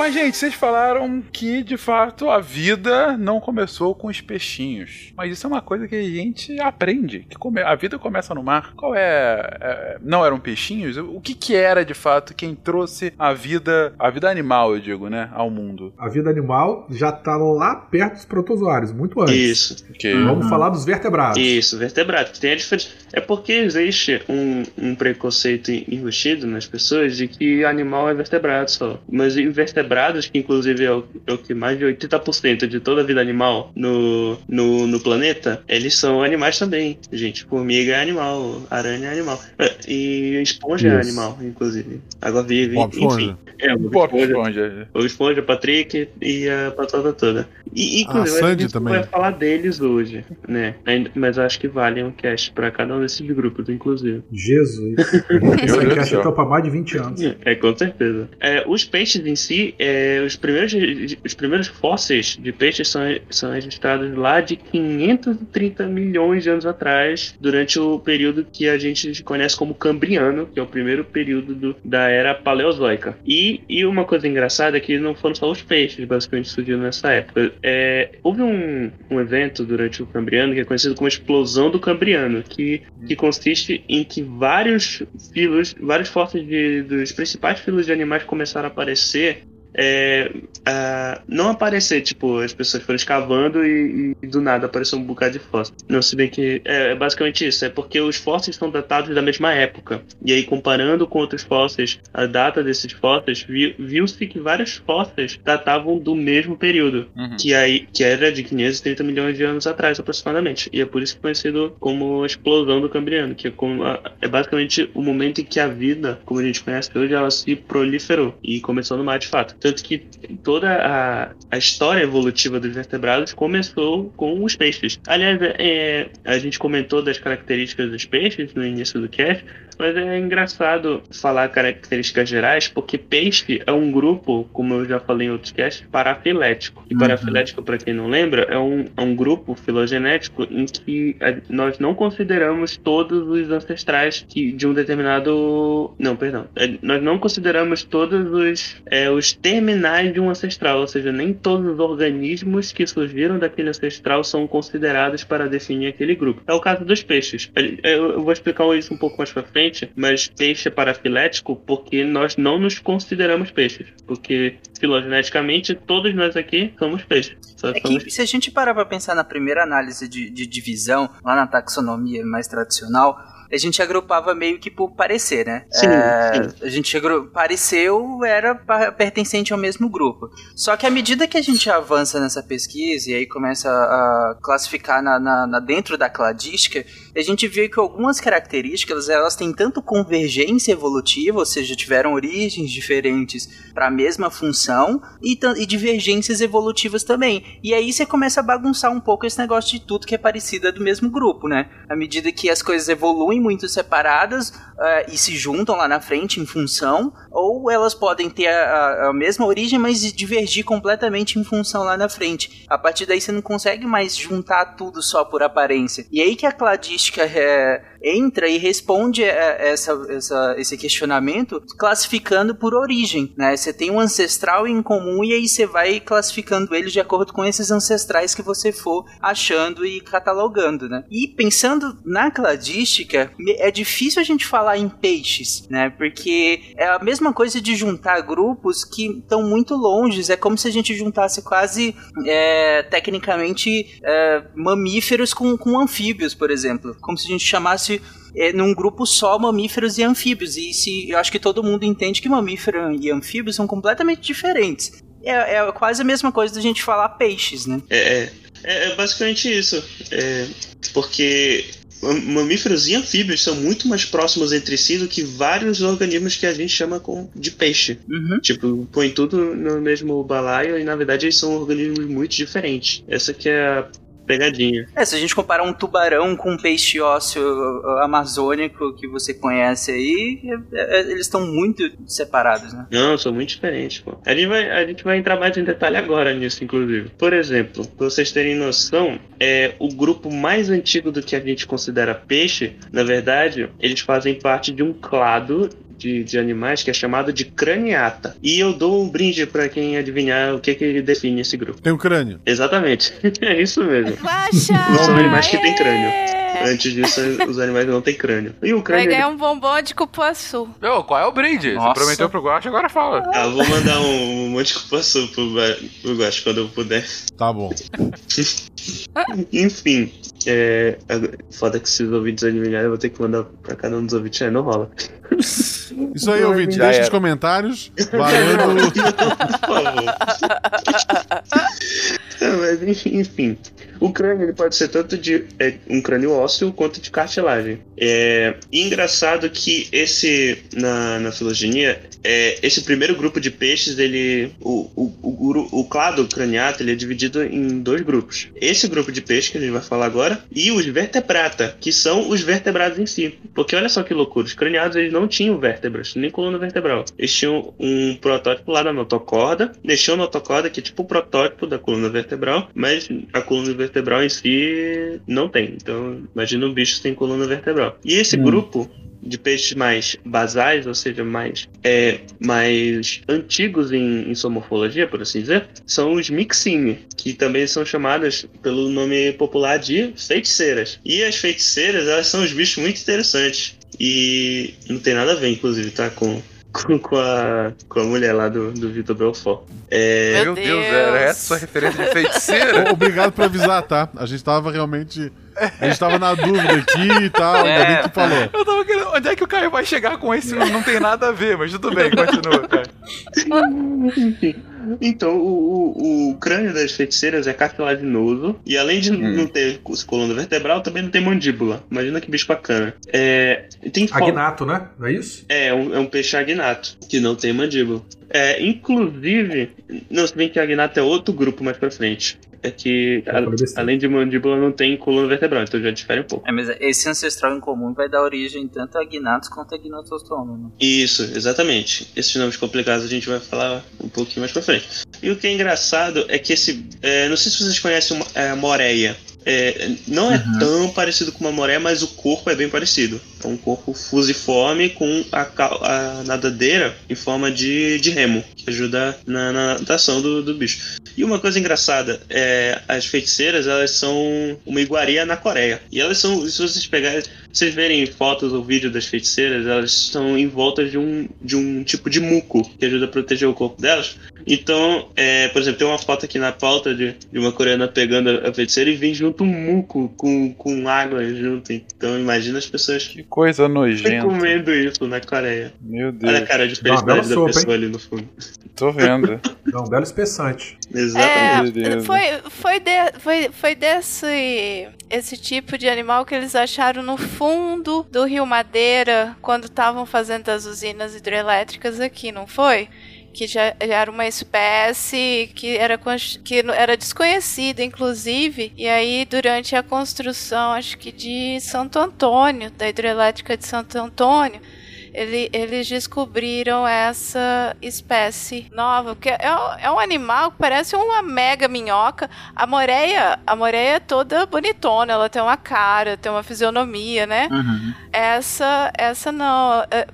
Mas, gente, vocês falaram que, de fato, a vida não começou com os peixinhos. Mas isso é uma coisa que a gente aprende. Que come... A vida começa no mar. Qual é... é... Não eram peixinhos? O que que era, de fato, quem trouxe a vida... A vida animal, eu digo, né? Ao mundo. A vida animal já tá lá perto dos protozoários, muito antes. Isso. Okay. Vamos uhum. falar dos vertebrados. Isso, vertebrados. Tem a diferença. É porque existe um, um preconceito enrustido nas pessoas de que animal é vertebrado só. Mas que inclusive é o, é o que mais de 80% de toda a vida animal no, no, no planeta, eles são animais também. Gente, formiga é animal, aranha é animal. É, e esponja é Isso. é animal, inclusive. Água vive, Bob enfim. Esponja. É, o Bob Esponja. O Esponja, Patrick e a patata toda. E, inclusive, a, a gente também. vai falar deles hoje, né? Mas acho que vale um cast pra cada um desses grupos, inclusive. Jesus. Essa cast pra mais de 20 anos. É, com certeza. É, os peixes em si, é, os, primeiros, os primeiros fósseis de peixes são, são registrados lá de 530 milhões de anos atrás, durante o período que a gente conhece como Cambriano, que é o primeiro período do, da era Paleozoica. E, e uma coisa engraçada é que não foram só os peixes, basicamente, surgindo nessa época. É, houve um, um evento durante o Cambriano que é conhecido como Explosão do Cambriano, que, que consiste em que vários filos, vários fósseis de, dos principais filos de animais começaram a aparecer é, uh, não aparecer, tipo, as pessoas foram escavando e, e, do nada apareceu um bocado de fóssil. Não, se bem que é, é, basicamente isso, é porque os fósseis são datados da mesma época. E aí, comparando com outros fósseis, a data desses fósseis, viu-se que vários fósseis datavam do mesmo período, uhum. que, aí, que era de 530 milhões de anos atrás, aproximadamente. E é por isso que é conhecido como a explosão do Cambriano, que é, como a, é basicamente o momento em que a vida, como a gente conhece hoje, ela se proliferou e começou no mar de fato. Tanto que toda a, a história evolutiva dos vertebrados começou com os peixes. Aliás, é, a gente comentou das características dos peixes no início do cast, mas é engraçado falar características gerais, porque peixe é um grupo, como eu já falei em outros casts, parafilético. E uhum. parafilético, para quem não lembra, é um, é um grupo filogenético em que nós não consideramos todos os ancestrais que, de um determinado. Não, perdão. É, nós não consideramos todos os, é, os terminais de um ancestral, ou seja, nem todos os organismos que surgiram daquele ancestral são considerados para definir aquele grupo. É o caso dos peixes. Eu vou explicar isso um pouco mais para frente mas peixe é parafilético porque nós não nos consideramos peixes. Porque filogeneticamente todos nós aqui somos peixes. É somos... Que, se a gente parar para pensar na primeira análise de, de divisão, lá na taxonomia mais tradicional, a gente agrupava meio que por parecer, né? Sim, é, sim. A gente pareceu era pertencente ao mesmo grupo. Só que à medida que a gente avança nessa pesquisa e aí começa a classificar na, na, na dentro da cladística, a gente vê que algumas características elas têm tanto convergência evolutiva, ou seja, tiveram origens diferentes para a mesma função e, e divergências evolutivas também. E aí você começa a bagunçar um pouco esse negócio de tudo que é parecido é do mesmo grupo, né? À medida que as coisas evoluem muito separadas uh, e se juntam lá na frente em função, ou elas podem ter a, a, mesma origem, mas divergir completamente em função lá na frente. A partir daí você não consegue mais juntar tudo só por aparência. E aí que a cladística é, entra e responde essa, essa, esse questionamento classificando por origem. Né? Você tem um ancestral em comum e aí você vai classificando eles de acordo com esses ancestrais que você for achando e catalogando. Né? E pensando na cladística, é difícil a gente falar em peixes, né? porque é a mesma coisa de juntar grupos que estão muito longe. É como se a gente juntasse quase é, tecnicamente é, mamíferos com, com anfíbios, por exemplo. Como se a gente chamasse é, num grupo só mamíferos e anfíbios. E se eu acho que todo mundo entende que mamífero e anfíbios são completamente diferentes. É, é quase a mesma coisa da gente falar peixes, né? É, é, é basicamente isso. É, porque mamíferos e anfíbios são muito mais próximos entre si do que vários organismos que a gente chama de peixe. Uhum. Tipo, põe tudo no mesmo balaio e na verdade eles são organismos muito diferentes. Essa que é a pegadinha. É, se a gente comparar um tubarão com um peixe ósseo uh, amazônico que você conhece aí, é, é, eles estão muito separados, né? Não, são muito diferentes, pô. A gente, vai, a gente vai entrar mais em detalhe agora nisso, inclusive. Por exemplo, pra vocês terem noção, é o grupo mais antigo do que a gente considera peixe, na verdade, eles fazem parte de um clado de, de animais que é chamado de craniata. E eu dou um brinde para quem adivinhar o que, que define esse grupo. Tem o um crânio. Exatamente. é isso mesmo. Guaxa! São animais que têm crânio. Antes disso, os animais não têm crânio. E o crânio. Vai ganhar um bombom de cupuaçu. Qual é o brinde? Nossa. Você prometeu pro Guacha, agora fala. Ah, vou mandar um, um monte de cupuaçu pro, pro Guacha quando eu puder. Tá bom. Enfim, é. Foda que se os ouvintes adivinharem, eu vou ter que mandar pra cada um dos ouvintes. É, não rola. Isso aí, ouvinte. Deixa nos comentários. Valendo. Por favor. Mas enfim, enfim. O crânio ele pode ser tanto de é, um crânio ósseo quanto de cartilagem. É engraçado que esse na, na filogenia, é, esse primeiro grupo de peixes, ele o, o, o, o clado craniato ele é dividido em dois grupos. Esse grupo de peixe que a gente vai falar agora e os vertebrata, que são os vertebrados em si. Porque olha só que loucura, os craniados eles não tinham vértebras, nem coluna vertebral. Eles tinham um protótipo lá na notocorda, deixou a notocorda que é tipo o protótipo da coluna vertebral, mas a coluna vertebral em si não tem. Então, imagina um bicho sem coluna vertebral. E esse hum. grupo de peixes mais basais, ou seja, mais, é, mais antigos em, em sua morfologia, por assim dizer, são os mixine, que também são chamadas pelo nome popular de feiticeiras. E as feiticeiras, elas são os bichos muito interessantes. E não tem nada a ver, inclusive, tá? Com, com, com, a, com a mulher lá do, do Vitor Belfort. É... Meu Deus, era essa sua referência de feiticeira? Obrigado por avisar, tá? A gente tava realmente. A gente tava na dúvida aqui e tal, ainda bem que tu falou. Eu tava querendo. Onde é que o Caio vai chegar com esse? Não tem nada a ver, mas tudo bem, continua, Caio. Então, o, o, o, crânio das feiticeiras é cartilaginoso e além de hum. não ter coluna vertebral, também não tem mandíbula. Imagina que bicho bacana. É, tem agnato, né? Não é isso? É, um, é um peixe agnato, que não tem mandíbula. É, inclusive, não, se bem que agnato é outro grupo mais pra frente. É que, a, além de mandíbula, não tem coluna vertebral, então já difere um pouco. É, mas esse ancestral em comum vai dar origem tanto a agnatos quanto a gnatostoma. Né? Isso, exatamente. Esses nomes complicados a gente vai falar um pouquinho mais pra frente. E o que é engraçado é que esse. É, não sei se vocês conhecem a moreia. É, não é uhum. tão parecido com uma moreia, mas o corpo é bem parecido. É um corpo fusiforme com a, a nadadeira em forma de, de remo, que ajuda na, na natação do, do bicho. E uma coisa engraçada, é, as feiticeiras, elas são uma iguaria na Coreia. E elas são, se vocês pegarem, vocês verem fotos ou vídeo das feiticeiras, elas estão em volta de um, de um tipo de muco que ajuda a proteger o corpo delas. Então, é, por exemplo, tem uma foto aqui na pauta de, de uma coreana pegando a feiticeira e vem junto um muco com, com água junto. Então, imagina as pessoas. Que coisa nojenta. comendo isso na Coreia. Meu Deus. Olha a cara de felicidade da sopa, pessoa hein? ali no fundo. Tô vendo. É um belo espessante. Exatamente. É, foi, foi, de, foi, foi desse esse tipo de animal que eles acharam no fundo do Rio Madeira quando estavam fazendo as usinas hidrelétricas aqui, não foi? que já, já, era uma espécie que era, que era desconhecida, inclusive. E aí, durante a construção, acho que de Santo Antônio, da hidrelétrica de Santo Antônio, ele, eles descobriram essa espécie nova, que é, é, um animal que parece uma mega minhoca. A moreia, a moreia é toda bonitona, ela tem uma cara, tem uma fisionomia, né? Uhum. Essa, essa não. É,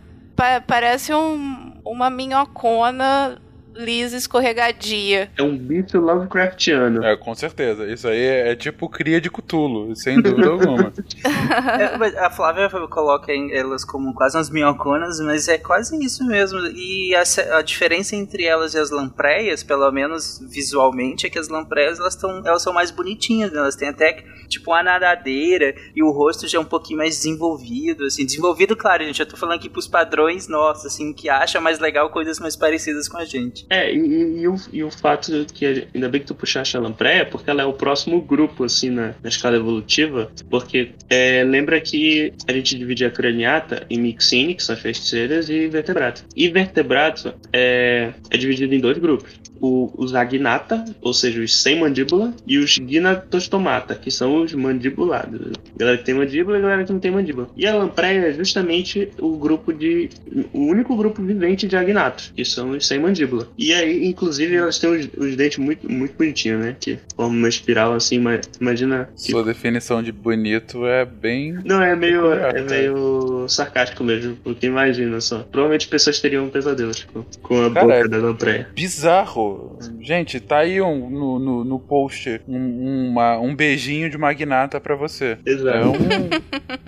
parece um uma minhocona lisa escorregadia. É um bicho Lovecraftiano. É, com certeza. Isso aí é, é tipo cria de Cthulhu, sem dúvida alguma. é, a Flávia coloca elas como quase umas minhoconas, mas é quase isso mesmo. E a, a diferença entre elas e as lampreias, pelo menos visualmente, é que as lampreias elas, tão, elas são mais bonitinhas, né? elas têm até tipo uma nadadeira e o rosto já é um pouquinho mais desenvolvido, assim, desenvolvido, claro, gente, eu tô falando aqui pros padrões nossos, assim, que acha mais legal coisas mais parecidas com a gente. É, e, e, o, e o fato que, ainda bem que tu puxaste a lampreia, porque ela é o próximo grupo, assim, na, na escala evolutiva, porque é, lembra que a gente divide a craniata em mixine, que são as feiticeiras, e vertebrato. E vertebrato é, é dividido em dois grupos. O, os agnata, ou seja, os sem mandíbula, e os ginatostomata, que são os mandibulados. Galera que tem mandíbula e galera que não tem mandíbula. E a lampreia é justamente o grupo de. o único grupo vivente de agnatos, que são os sem mandíbula. E aí, inclusive, elas têm os, os dentes muito, muito bonitinhos, né? Que formam uma espiral assim, mas imagina. Que... Sua definição de bonito é bem. Não, é meio, é meio sarcástico mesmo, porque imagina só. Provavelmente pessoas teriam pesadelos com, com a Cara, boca é da lampreia. Bizarro. Gente, tá aí um, no, no, no post um, uma- um beijinho de magnata pra você. Exato.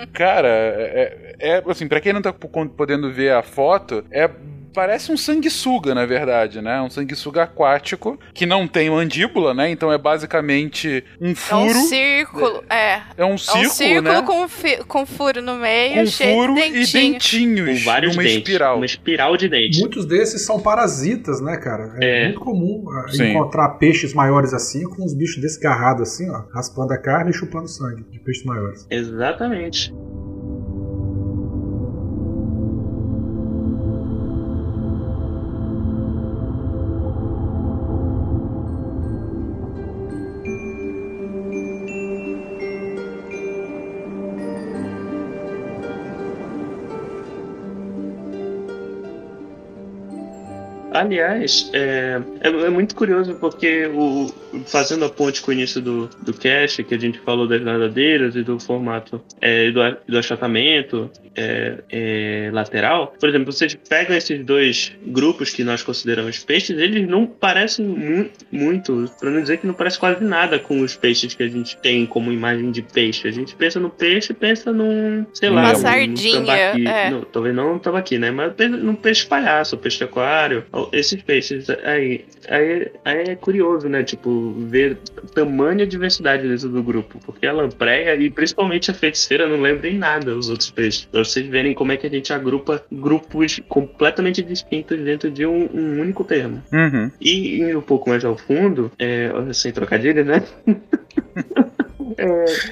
É. Cara, é, é- é- assim, pra quem não tá po- podendo ver a foto, é. Parece um sanguessuga, na verdade, né? Um sanguessuga aquático que não tem mandíbula, né? Então é basicamente um É um furo. círculo, é. É um É círculo, um círculo né? com, com furo no meio, com cheio furo de e dentinho. dentinhos. Com vários uma dentes. espiral. Uma espiral de dentes. Muitos desses são parasitas, né, cara? É, É. muito comum ah, Sim. encontrar peixes maiores assim, com uns bichos desgarrados assim, ó, raspando a carne e chupando sangue de peixes maiores. Exatamente. Aliás, é, é, é muito curioso porque o, fazendo a ponte com o início do, do cast, que a gente falou das nadadeiras e do formato é, do, do achatamento é, é, lateral, por exemplo, vocês pegam esses dois grupos que nós consideramos peixes, eles não parecem mu muito, para não dizer que não parece quase nada com os peixes que a gente tem como imagem de peixe. A gente pensa no peixe, pensa num, sei lá, Uma sardinha, tambaqui. é. Não, talvez não um tambaqui, né? Mas num peixe palhaço, peixe aquário, esses peixes aí, aí, aí é curioso, né? Tipo, ver tamanha diversidade dentro do grupo, porque a lampreia e principalmente a feiticeira não lembra em nada os outros peixes. Pra vocês verem como é que a gente agrupa grupos completamente distintos dentro de um, um único termo. Uhum. E indo um pouco mais ao fundo, é, sem trocadilho, né?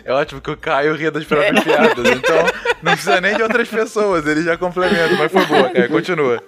É ótimo que o Caio ria das próprias piadas, então não precisa nem de outras pessoas, ele já complementa, mas foi boa, Caio, continua.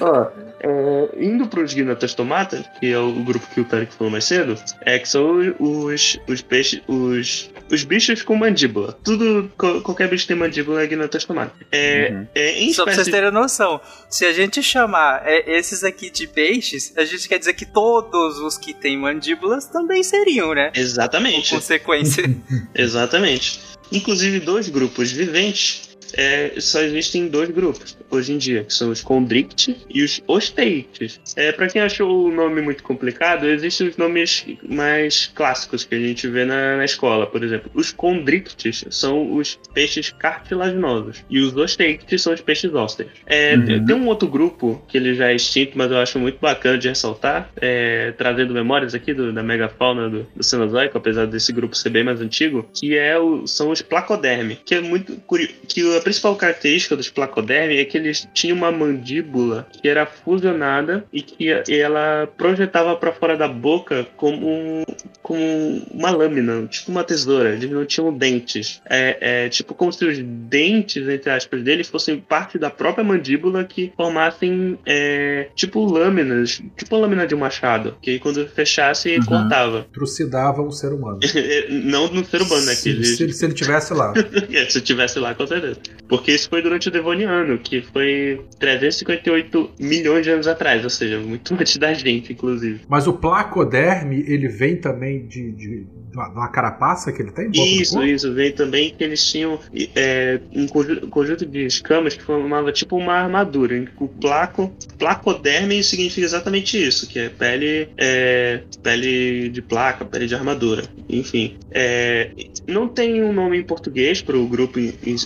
Ó, é, indo para os ginatostomatas, que é o grupo que o Tarek falou mais cedo, é que são os, os peixes, os, os bichos com mandíbula. Tudo, qualquer bicho tem mandíbula é ginatostomata. É, é, em Só pra vocês terem noção, se a gente chamar é, esses aqui de peixes, a gente quer dizer que todos os que têm mandíbulas também seriam, né? Exatamente. Por consequência. Exatamente. Inclusive, dois grupos viventes. É, só existem dois grupos hoje em dia, que são os Condrict e os Osteites. É, para quem achou o nome muito complicado, existem os nomes mais clássicos que a gente vê na, na escola, por exemplo. Os Condrictes são os peixes cartilaginosos e os Osteites são os peixes ósseos. É, Uhum. Tem um outro grupo que ele já é extinto, mas eu acho muito bacana de ressaltar, é, trazendo memórias aqui do- da megafauna do, do Cenozoico, apesar desse grupo ser bem mais antigo, que é o, são os placoderme, que é muito curioso, que principal característica dos placoderme é que eles tinham uma mandíbula que era fusionada e que ela projetava para fora da boca como, um- como uma lâmina, tipo uma tesoura. Eles não tinham dentes. É, é tipo como se os dentes, entre aspas, deles fossem parte da própria mandíbula que formassem é, tipo lâminas, tipo a lâmina de um machado, que quando fechasse Uhum. cortava. Trucidava um ser humano. não no ser humano, né? que Se, eles- se ele- se ele tivesse lá. é, se tivesse lá, com certeza. Porque isso foi durante o Devoniano, que foi 358 milhões de anos atrás, ou seja, muito antes da gente, inclusive. Mas o placoderme, ele vem também de, de, de uma carapaça que ele tem? Isso, isso. Veio também que eles tinham é, um conju- conjunto de escamas que formava tipo uma armadura. O placo, placoderme significa exatamente isso, que é pele, é, pele de placa, pele de armadura. Enfim, é, não tem um nome em português para o grupo em- em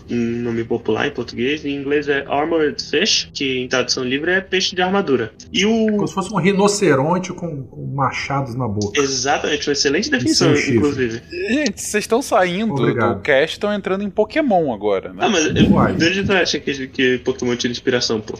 nome popular em português. Em inglês é Armored Fish, que em tradução livre é peixe de armadura. E o Como se fosse um rinoceronte com, com machados na boca. Exatamente, uma excelente definição, inclusive. Gente, vocês estão saindo Obrigado. do cast, estão entrando em Pokémon agora, né? Ah, mas Uai. de onde tu acha que, que Pokémon tira inspiração, pô?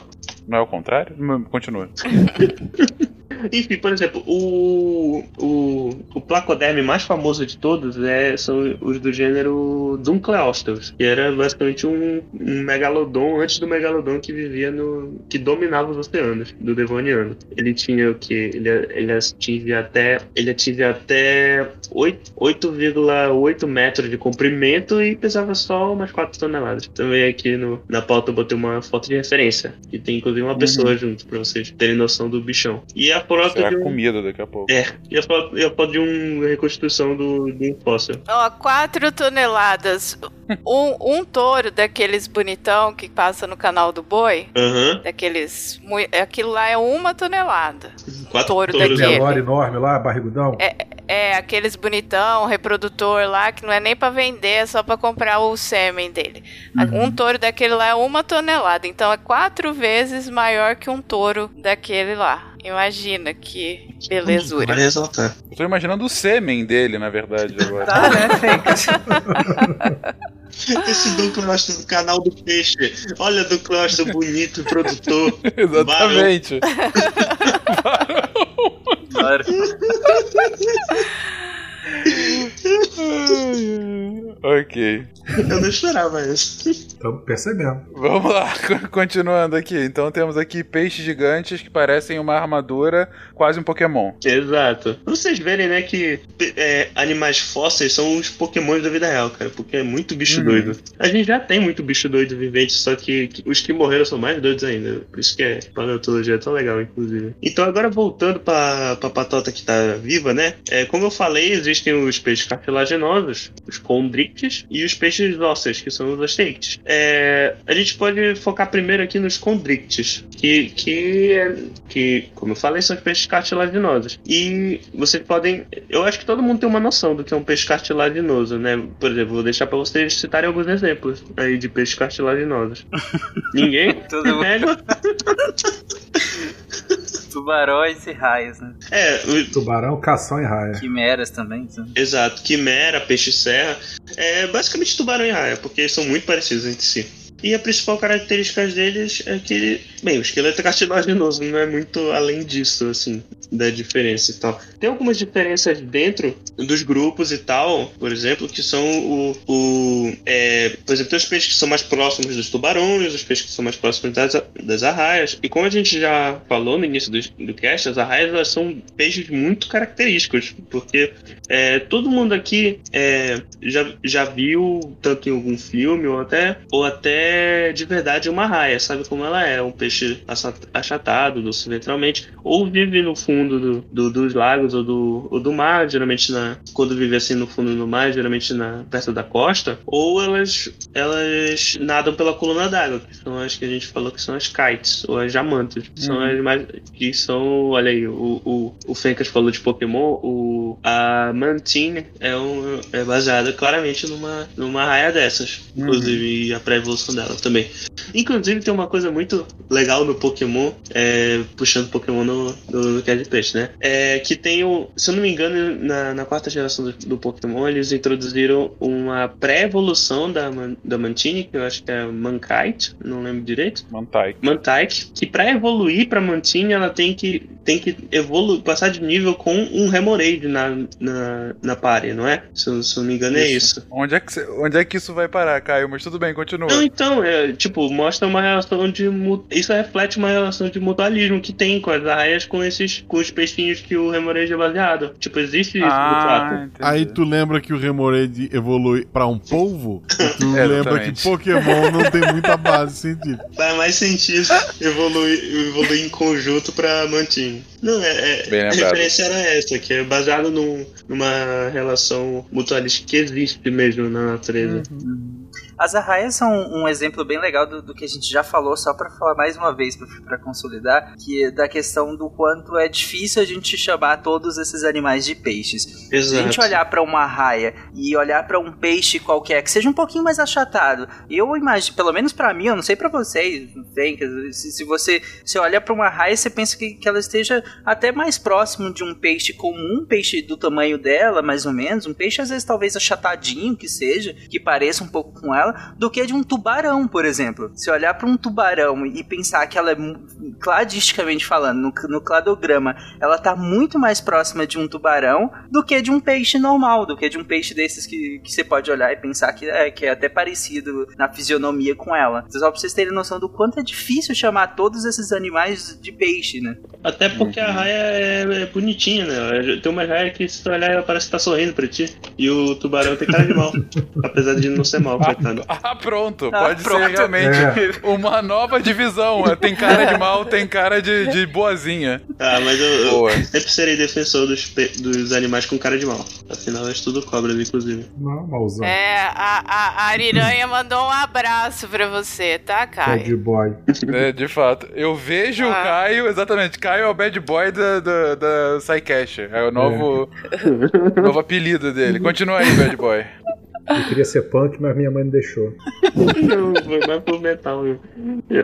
Não é o contrário? Continua. Enfim, por exemplo, o, o, o placoderme mais famoso de todos é, são os do gênero Dunkleosteus, que era basicamente um, um megalodon antes do megalodon que vivia no. que dominava os oceanos, do Devoniano. Ele tinha o que? Ele, ele atinge até. Ele atinge até 8,8 metros de comprimento e pesava só umas 4 toneladas. Também aqui no, na pauta eu botei uma foto de referência. E tem inclusive uma pessoa uhum. junto, pra vocês terem noção do bichão. E a Será de um... comida daqui a pouco. É, e a foto, e a de uma reconstrução do, do um fóssil. Ó, 4 toneladas. Um, um touro daqueles bonitão que passa no canal do boi, uhum. daqueles. Aquilo lá é uma tonelada. Quatro touro daquele. enorme lá, barrigudão. É, é, aqueles bonitão, reprodutor lá, que não é nem para vender, é só para comprar o sêmen dele. Uhum. Um touro daquele lá é uma tonelada, então é quatro vezes maior que um touro daquele lá. Imagina que belezura. Beleza, tá. Eu tô imaginando o sêmen dele, na verdade, agora. tá, né, Esse Douglas do canal do peixe. Olha Douglas bonito, produtor. Exatamente. Claro. ok. Eu não esperava isso. Estamos percebendo. Vamos lá, continuando aqui. Então temos aqui peixes gigantes que parecem uma armadura, quase um Pokémon. Exato. Pra vocês verem, né, que é, animais fósseis são os Pokémons da vida real, cara, porque é muito bicho uhum. doido. A gente já tem muito bicho doido vivente, só que, que, os que morreram são mais doidos ainda. Por isso que é, a paleontologia é tão legal, inclusive. Então agora voltando pra, pra patota que tá viva, né, é, como eu falei, existem os peixes cartilaginosos, os condrictes, e os peixes ósseos, que são os asteites. É, a gente pode focar primeiro aqui nos condrictes, que, que, que, como eu falei, são os peixes cartilaginosos. E vocês podem. Eu acho que todo mundo tem uma noção do que é um peixe cartilaginoso, né? Por exemplo, vou deixar para vocês citarem alguns exemplos aí de peixes cartilaginosos. Ninguém? Todo mundo. Tubarões e raios, né? É, o... Tubarão, cação e raia. Quimeras também. Então. Exato, quimera, peixe-serra. É basicamente tubarão e raia, porque eles são muito parecidos entre si. E a principal característica deles é que, bem, o esqueleto é cartilaginoso, não é muito além disso, assim, da diferença e tal. Tem algumas diferenças dentro dos grupos e tal, por exemplo, que são o. o é, por exemplo, tem os peixes que são mais próximos dos tubarões, os peixes que são mais próximos das, das arraias. E como a gente já falou no início do, do cast, as arraias elas são peixes muito característicos, porque é, todo mundo aqui é, já, já viu, tanto em algum filme ou até, ou até é de verdade uma raia, sabe como ela é? Um peixe achatado, doce ventralmente, ou vive no fundo do, do, dos lagos ou do, ou do mar, geralmente na, quando vive assim no fundo do mar, geralmente na, perto da costa, ou elas, elas nadam pela coluna d'água, que são as que a gente falou que são as kites, ou as jamantas, que são uhum. as mais, que são, olha aí, o, o, o Fencas falou de Pokémon, o, a Mantine é, um, é baseada claramente numa, numa raia dessas, uhum. inclusive a pré-evolução dela também. Inclusive tem uma coisa muito legal no Pokémon, é, puxando Pokémon no, no, no Cat Peixe, né? É que tem o. Se eu não me engano, na, na quarta geração do, do, Pokémon, eles introduziram uma pré-evolução da, da Mantine, que eu acho que é Mankite, não lembro direito. Mantike. Mantike, que pra evoluir pra Mantine, ela tem que, tem que evoluir, passar de nível com um Remoraid na, na, na party, não é? Se, se eu não me engano, é isso. é isso. Onde é, que, onde é que isso vai parar, Caio? Mas tudo bem, continua. Não, então, não, é, tipo, mostra uma relação de. Isso reflete uma relação de mutualismo que tem com as arraias com esses. com os peixinhos que o Remoraid é baseado. Tipo, existe isso ah, Aí tu lembra que o Remoraid evolui pra um polvo? tu é, lembra que Pokémon não tem muita base científica. Faz mais sentido evoluir, evoluir em conjunto pra Mantinho. Não, é, é a referência era essa, que é baseado num, numa relação mutualista que existe mesmo na natureza. Uhum. As arraias são um exemplo bem legal do, do que a gente já falou, só para falar mais uma vez, para consolidar, que é da questão do quanto é difícil a gente chamar todos esses animais de peixes. Exato. Se a gente olhar para uma arraia e olhar para um peixe qualquer, que seja um pouquinho mais achatado, eu imagino, pelo menos para mim, eu não sei para vocês, bem, se, se você se olha para uma arraia, você pensa que, que ela esteja até mais próximo de um peixe comum, um peixe do tamanho dela, mais ou menos, um peixe às vezes talvez achatadinho que seja, que pareça um pouco com com ela do que de um tubarão, por exemplo. Se olhar para um tubarão e pensar que ela é, cladisticamente falando, no, no cladograma, ela tá muito mais próxima de um tubarão do que de um peixe normal, do que de um peixe desses que, que você pode olhar e pensar que é, que é até parecido na fisionomia com ela. Só pra vocês terem noção do quanto é difícil chamar todos esses animais de peixe, né? Até porque a raia é, é bonitinha, né? Tem uma raia que se tu olhar ela parece que tá sorrindo pra ti. E o tubarão tem cara de mal. apesar de não ser mal, Ah, pronto. Ah, Pode pronto. ser realmente é. uma nova divisão. Tem cara de mal, tem cara de, de boazinha. Ah, mas eu, Boa. eu sempre serei defensor dos, dos animais com cara de mal. Afinal, eu estudo cobras, inclusive. Não, malzão. É, a, a, a Ariranha mandou um abraço pra você, tá, Caio? Bad boy. É, de fato. Eu vejo ah. o Caio, exatamente. Caio é o bad boy da, da, da Psycash. É o novo, é. novo apelido dele. Continua aí, bad boy. Eu queria ser punk, mas minha mãe não deixou. não, foi mais pro metal.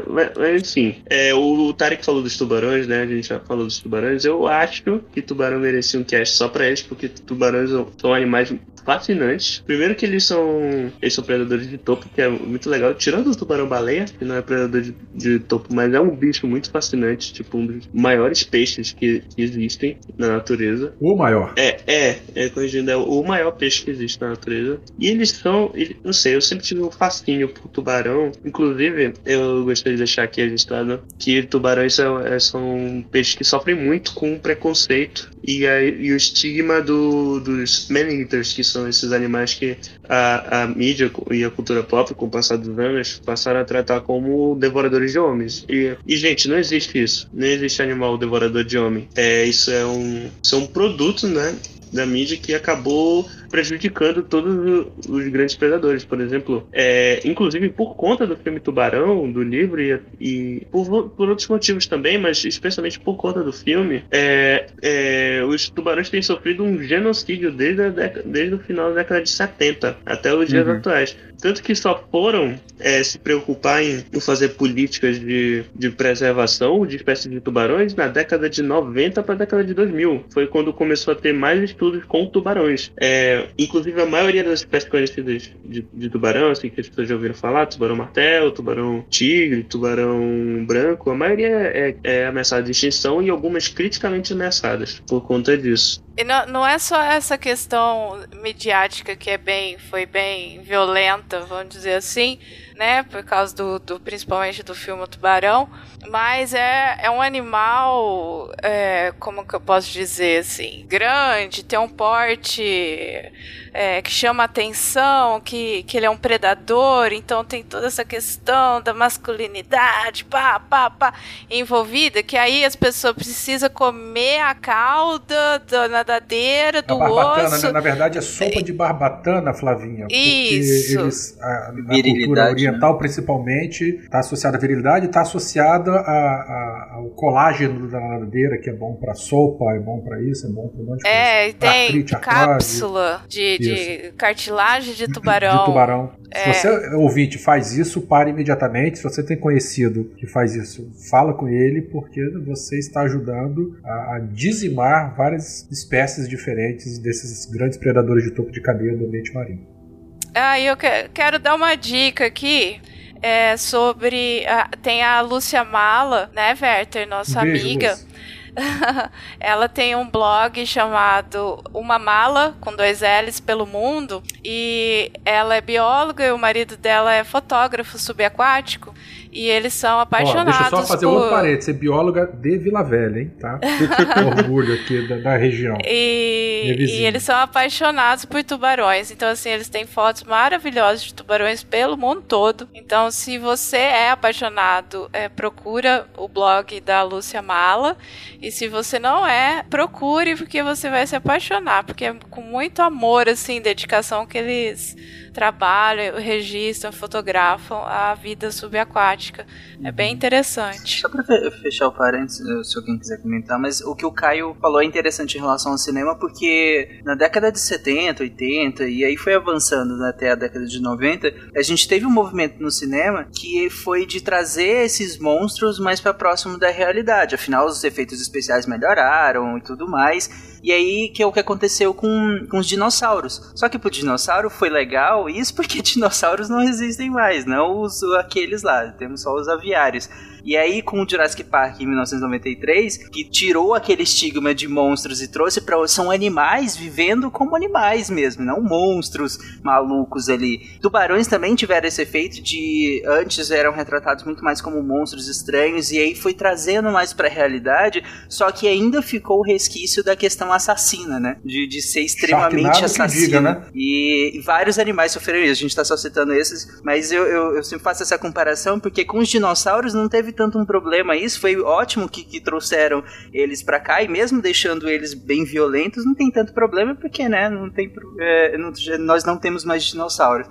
Mas, mas enfim, é, o, o Tarek falou dos tubarões, né? A gente já falou dos tubarões. Eu acho que tubarão merecia um cast só pra eles, porque tubarões são animais fascinantes. Primeiro que eles são eles são predadores de topo, que é muito legal. Tirando o tubarão-baleia, que não é predador de, de, topo, mas é um bicho muito fascinante, tipo um dos maiores peixes que, que existem na natureza. O maior. É, é, é corrigindo, é o maior peixe que existe na natureza. E eles são, ele, não sei, eu sempre tive um fascínio por tubarão. Inclusive, eu gostaria de deixar aqui registrado que tubarões são, é, são peixes que sofrem muito com preconceito e, e o estigma do, dos man-eaters, que são esses animais que a, a mídia e a cultura pop, com o passar dos anos, passaram a tratar como devoradores de homens. E, e gente, não existe isso. Não existe animal devorador de homem. É, isso é um, isso é um produto, né? da mídia que acabou prejudicando todos os grandes predadores. Por exemplo, é, inclusive por conta do filme Tubarão, do livro, e, e por, por, outros motivos também, mas especialmente por conta do filme, é, é, os tubarões têm sofrido um genocídio desde, a desde o final da década de 70 até os dias uhum. atuais. Tanto que só foram é, se preocupar em, fazer políticas de, de preservação de espécies de tubarões na década de 90 para a década de 2000. Foi quando começou a ter mais estudos com tubarões. É, inclusive, a maioria das espécies conhecidas de, de, tubarão, assim, que as pessoas já ouviram falar, tubarão martelo, tubarão tigre, tubarão branco, a maioria é, é ameaçada de extinção e algumas criticamente ameaçadas por conta disso. E não, não é só essa questão midiática que é bem, foi bem violenta, vamos dizer assim, né? Por causa do, do principalmente do filme Tubarão, mas é, é um animal, é, como que eu posso dizer assim, grande, tem um porte é, que chama atenção, que, que ele é um predador, então tem toda essa questão da masculinidade, pá, pá, pá, envolvida, que aí as pessoas precisam comer a cauda da nadadeira, do osso. Né? Na verdade, é sopa de barbatana, Flavinha. Isso. Eles, a, na né? Oriental, principalmente, está associada à virilidade, está associada a, a, ao colágeno da nadadeira, que é bom para sopa, é bom para isso, é bom para um monte de é, coisa. É, tem cápsula de, de cartilagem de tubarão. De tubarão. É. Se você, ouvinte, faz isso, pare imediatamente. Se você tem conhecido que faz isso, fala com ele, porque você está ajudando a, a dizimar várias espécies diferentes desses grandes predadores de topo de cadeia do ambiente marinho. Ah, eu que, quero dar uma dica aqui. É sobre. A, tem a Lúcia Mala, né, Werther, nossa beijo, amiga. Lúcia ela tem um blog chamado Uma Mala, com dois L's, pelo mundo. E ela é bióloga e o marido dela é fotógrafo subaquático. E eles são apaixonados. Ó, deixa eu só fazer por... outro parede. Ser bióloga de Vila Velha, hein? Tá? Orgulho aqui da, da região. E... e, eles são apaixonados por tubarões. Então, assim, eles têm fotos maravilhosas de tubarões pelo mundo todo. Então, se você é apaixonado, é, procura o blog da Lúcia Mala. E se você não é, procure, porque você vai se apaixonar. Porque é com muito amor, assim, dedicação que eles trabalham, registram, fotografam a vida subaquática. É bem uhum. interessante. Só para fechar o parênteses, se alguém quiser comentar, mas o que o Caio falou é interessante em relação ao cinema, porque na década de 70, 80, e aí foi avançando até a década de 90, a gente teve um movimento no cinema que foi de trazer esses monstros mais para próximo da realidade. Afinal, os efeitos especiais melhoraram e tudo mais. E aí, que é o que aconteceu com, com os dinossauros. Só que pro dinossauro foi legal isso porque dinossauros não existem mais, não os aqueles lá, temos só os aviários. E aí, com o Jurassic Park em 1993, que tirou aquele estigma de monstros e trouxe para são animais vivendo como animais mesmo, não monstros malucos ali. Tubarões também tiveram esse efeito de antes eram retratados muito mais como monstros estranhos e aí foi trazendo mais para a realidade, só que ainda ficou o resquício da questão assassina, né? De, de ser extremamente assassino. Diga, né? e, vários animais sofreram isso. A gente tá só citando esses, mas eu, eu, eu sempre faço essa comparação porque com os dinossauros não teve tanto um problema isso. Foi ótimo que, que trouxeram eles para cá e mesmo deixando eles bem violentos, não tem tanto problema porque, né, não tem, é, não, nós não temos mais dinossauros.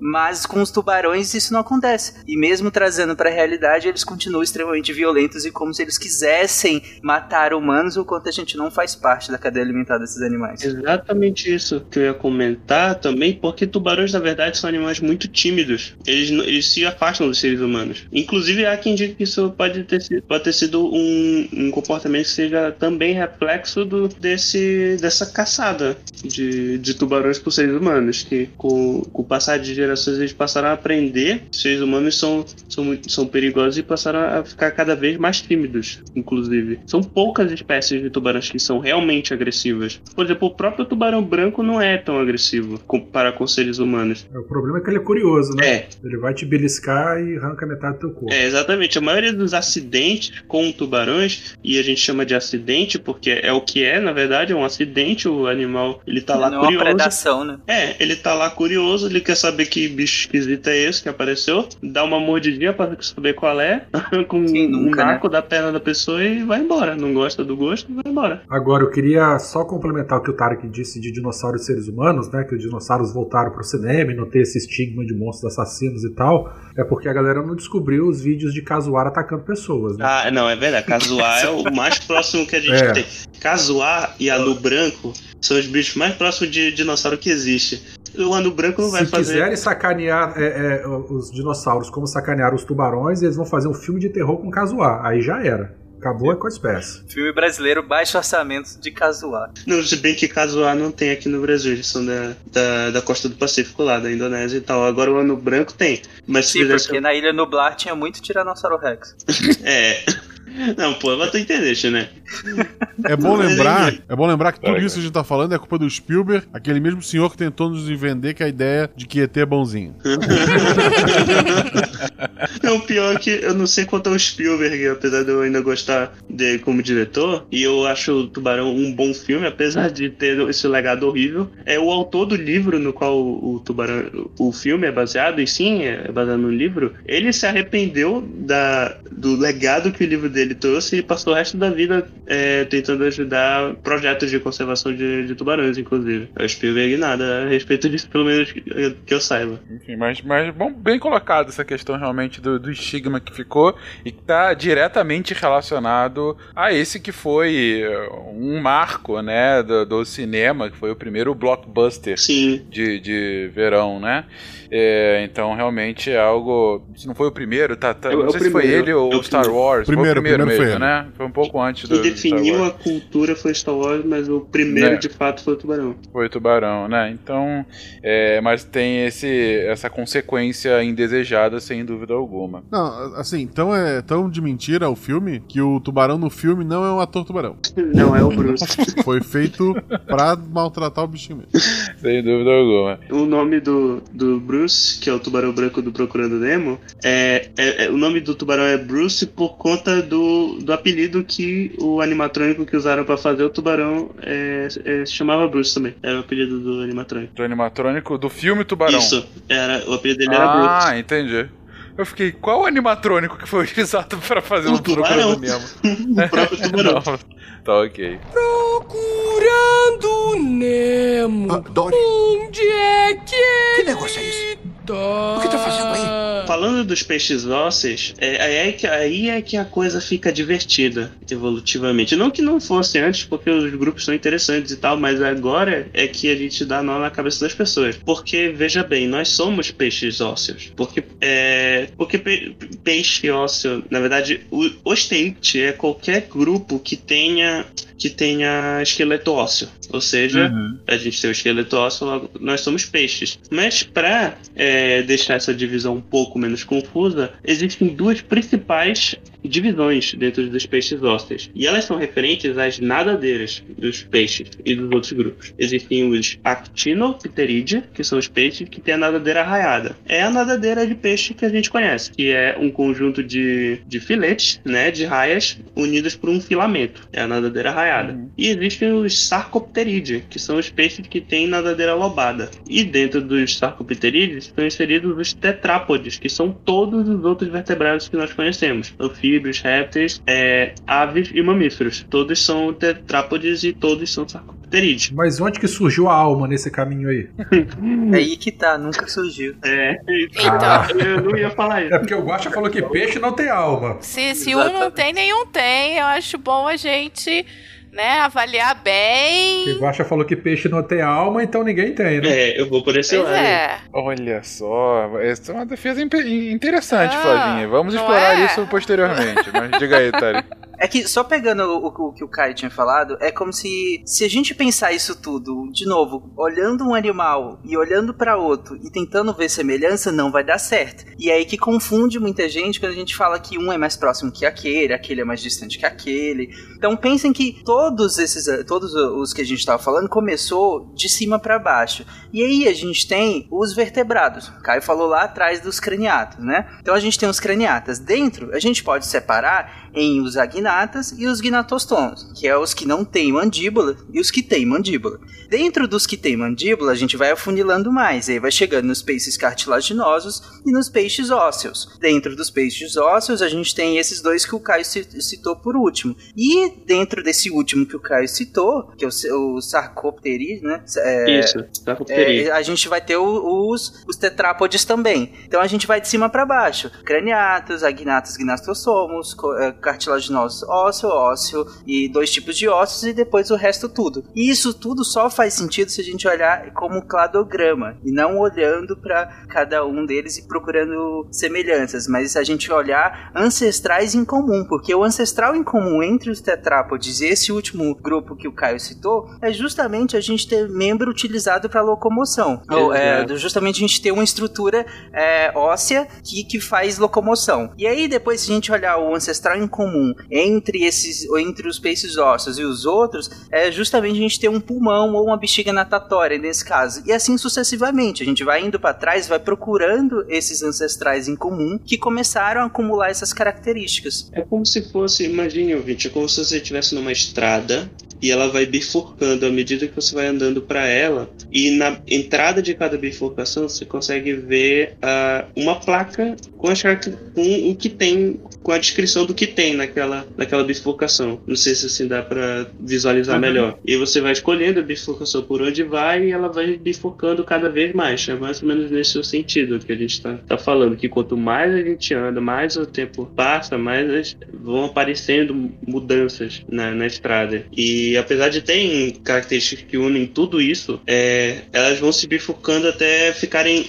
Mas com os tubarões isso não acontece. E mesmo trazendo para a realidade, eles continuam extremamente violentos e como se eles quisessem matar humanos, o quanto a gente não faz parte da cadeia alimentar desses animais. Exatamente isso que eu ia comentar também, porque tubarões na verdade são animais muito tímidos. Eles, eles se afastam dos seres humanos. Inclusive há quem diga que isso pode ter sido, pode ter sido um, um comportamento que seja também reflexo do, desse, dessa caçada de, de tubarões por seres humanos, que com, com o passar de gerações eles passaram a aprender que seres humanos são, são, são perigosos e passaram a ficar cada vez mais tímidos, inclusive. São poucas espécies de tubarões que são realmente agressivas. Por exemplo, o próprio tubarão branco não é tão agressivo para com seres humanos. É, o problema é que ele é curioso, né? É. Ele vai te beliscar e arranca metade do teu corpo. É, exatamente. A maioria dos acidentes com tubarões, e a gente chama de acidente porque é o que é, na verdade, é um acidente, o animal, ele tá lá não curioso. É uma predação, né? É, ele tá lá curioso, ele quer saber que que bicho esquisito é esse que apareceu, dá uma mordidinha pra saber qual é, com nunca, um né? naco né? da perna da pessoa e vai embora. Não gosta do gosto, vai embora. Agora, eu queria só complementar o que o Tarek disse de dinossauros e seres humanos, né? Que os dinossauros voltaram pro cinema e não ter esse estigma de monstros assassinos e tal. É porque a galera não descobriu os vídeos de Casuar atacando pessoas, né? Ah, não, é verdade. Casuar é o mais próximo que a gente é. tem. Casuar e Anu Branco são os bichos mais próximos de dinossauro que existe o ano branco não vai Se fazer. Se quiserem sacanear é, é, os dinossauros como sacanearam os tubarões, eles vão fazer um filme de terror com casuar. Aí já era. Acabou com a espécie. Filme brasileiro, baixo orçamento de casuar. Não, se bem que casuar não tem aqui no Brasil, eles são da, da, da costa do Pacífico lá, da Indonésia e tal. Agora o ano branco tem. Mas Sim, porque ser... na ilha Nublar tinha muito Tiranossauro Rex. é. Não, pô, mas tu entendeste, né? É bom lembrar, é bom lembrar que tudo isso que a gente tá falando é culpa do Spielberg, aquele mesmo senhor que tentou nos vender que a ideia de que ET é bonzinho. É o pior é que eu não sei quanto é o Spielberg, apesar de eu ainda gostar dele como diretor, e eu acho o Tubarão um bom filme, apesar de ter esse legado horrível. É o autor do livro no qual o Tubarão, o filme é baseado, e sim, é baseado no livro. Ele se arrependeu da, do legado que o livro dele trouxe e passou o resto da vida é, tentando ajudar projetos de conservação de, de tubarões, inclusive. O Spielberg nada a respeito disso, pelo menos que, que eu saiba. Enfim, mas, mas bom, bem colocado essa questão realmente do, do estigma que ficou e que está diretamente relacionado a esse que foi um marco, né, do, do cinema, que foi o primeiro blockbuster Sim. De, de verão, né? É, então realmente é algo. Se não foi o primeiro, tá, tá, é, não sei se foi ele ou o Star Wars. Primeiro, primeiro, primeiro mesmo, foi né? Foi um pouco antes do. Que definiu a cultura foi Star Wars, mas o primeiro né? de fato foi o Tubarão. Foi o Tubarão, né? Então. É, mas tem esse, essa consequência indesejada, sem dúvida alguma. Não, assim, então é tão de mentira o filme que o Tubarão no filme não é um ator tubarão. Não, é o Bruce. foi feito pra maltratar o bichinho mesmo. sem dúvida alguma. O nome do, do Bruce Bruce, que é o tubarão branco do Procurando Nemo, é, é, é, o nome do tubarão é Bruce por conta do, do apelido que o animatrônico que usaram para fazer o tubarão é, é, se chamava Bruce também. Era o apelido do animatrônico. Do animatrônico do filme Tubarão. Isso, era, o apelido dele ah, era Bruce. Ah, entendi. Eu fiquei, qual animatrônico que foi utilizado para fazer o, o Procurando Nemo? o próprio tubarão. tá ok. Procurando Nemo. Ah, Dory. Onde é que Que negócio é esse? O que tá fazendo aí? falando dos peixes ósseos, é, aí, é que, aí é que a coisa fica divertida evolutivamente. Não que não fosse antes, porque os grupos são interessantes e tal, mas agora é que a gente dá nó na cabeça das pessoas. Porque, veja bem, nós somos peixes ósseos. Porque, é, porque pe, peixe ósseo, na verdade, o ostente é qualquer grupo que tenha que tenha esqueleto ósseo. Ou seja, uhum. a gente tem o esqueleto ósseo, nós somos peixes. Mas para é, deixar essa divisão um pouco menos confusa, existem duas principais divisões dentro dos peixes ósseos. E elas são referentes às nadadeiras dos peixes e dos outros grupos. Existem os Actinopteridia, que são os peixes que têm a nadadeira arraiada. É a nadadeira de peixe que a gente conhece, que é um conjunto de, de filetes, né, de raias unidos por um filamento. É a nadadeira arraiada. Uhum. E existem os Sarcopteridia, que são os peixes que têm nadadeira lobada. E dentro dos Sarcopteridia estão inseridos os tetrápodes, que são todos os outros vertebrados que nós conhecemos. Anfíbios, anfíbios, répteis, é, aves e mamíferos. Todos são tetrápodes e todos são sarcopterídeos. Mas onde que surgiu a alma nesse caminho aí? é aí que tá, nunca surgiu. É, então. Ah, eu não ia falar isso. É porque o Guacha falou que peixe não tem alma. Se, se um não tem, nenhum tem. Eu acho bom a gente né, avaliar bem. O Guaxa falou que peixe não tem alma, então ninguém tem, né? É, eu vou por esse lado. É. Olha só, essa é uma defesa interessante, ah, Flavinha. Vamos explorar é? isso posteriormente. Mas diga aí, Tari. É que, só pegando o, o, que o Caio tinha falado, é como se, se a gente pensar isso tudo, de novo, olhando um animal e olhando para outro e tentando ver semelhança, não vai dar certo. E é aí que confunde muita gente quando a gente fala que um é mais próximo que aquele, aquele é mais distante que aquele. Então pensem que todos esses, todos os que a gente estava falando começou de cima para baixo. E aí a gente tem os vertebrados. O Caio falou lá atrás dos craniatos, né? Então a gente tem os craniatas. Dentro, a gente pode separar em os agnatas e os gnatostomos, que é os que não têm mandíbula e os que têm mandíbula. Dentro dos que têm mandíbula, a gente vai afunilando mais, aí vai chegando nos peixes cartilaginosos e nos peixes ósseos. Dentro dos peixes ósseos, a gente tem esses dois que o Caio citou por último. E dentro desse último que o Caio citou, que é o, o Sarcopteris, né? É, Isso, É, a gente vai ter o, os, os tetrápodes também. Então a gente vai de cima para baixo. Craniatos, agnatos, gnastosomos, é, cartilaginosos ósseo, ósseo e dois tipos de ossos e depois o resto tudo. E isso tudo só faz sentido se a gente olhar como cladograma e não olhando para cada um deles e procurando semelhanças, mas a gente olhar ancestrais em comum, porque o ancestral em comum entre os tetrápodes e esse último grupo que o Caio citou é justamente a gente ter membro utilizado para locomoção. Ou, é, justamente a gente ter uma estrutura é, óssea que, que faz locomoção. E aí depois se a gente olhar o ancestral em comum entre esses, entre os peixes ósseos e os outros é justamente a gente ter um pulmão ou uma bexiga natatória nesse caso. E assim sucessivamente. A gente vai indo para trás, vai procurando esses ancestrais em comum que começaram a acumular essas características. É como se fosse, imagine, ouvinte, é como se você estivesse numa estrada e ela vai bifurcando à medida que você vai andando para ela. E na entrada de cada bifurcação você consegue ver uh, uma placa com, as, com o que tem, com a descrição do que tem naquela, naquela bifurcação. Não sei se assim dá para visualizar uhum. melhor. E você vai escolhendo a bifurcação por onde vai e ela vai bifurcando cada vez mais. É mais ou menos nesse sentido que a gente está tá falando, que quanto mais a gente anda, mais o tempo passa, mais vão aparecendo mudanças na, na estrada. E apesar de terem características que unem tudo isso, é, elas vão se bifurcando até ficarem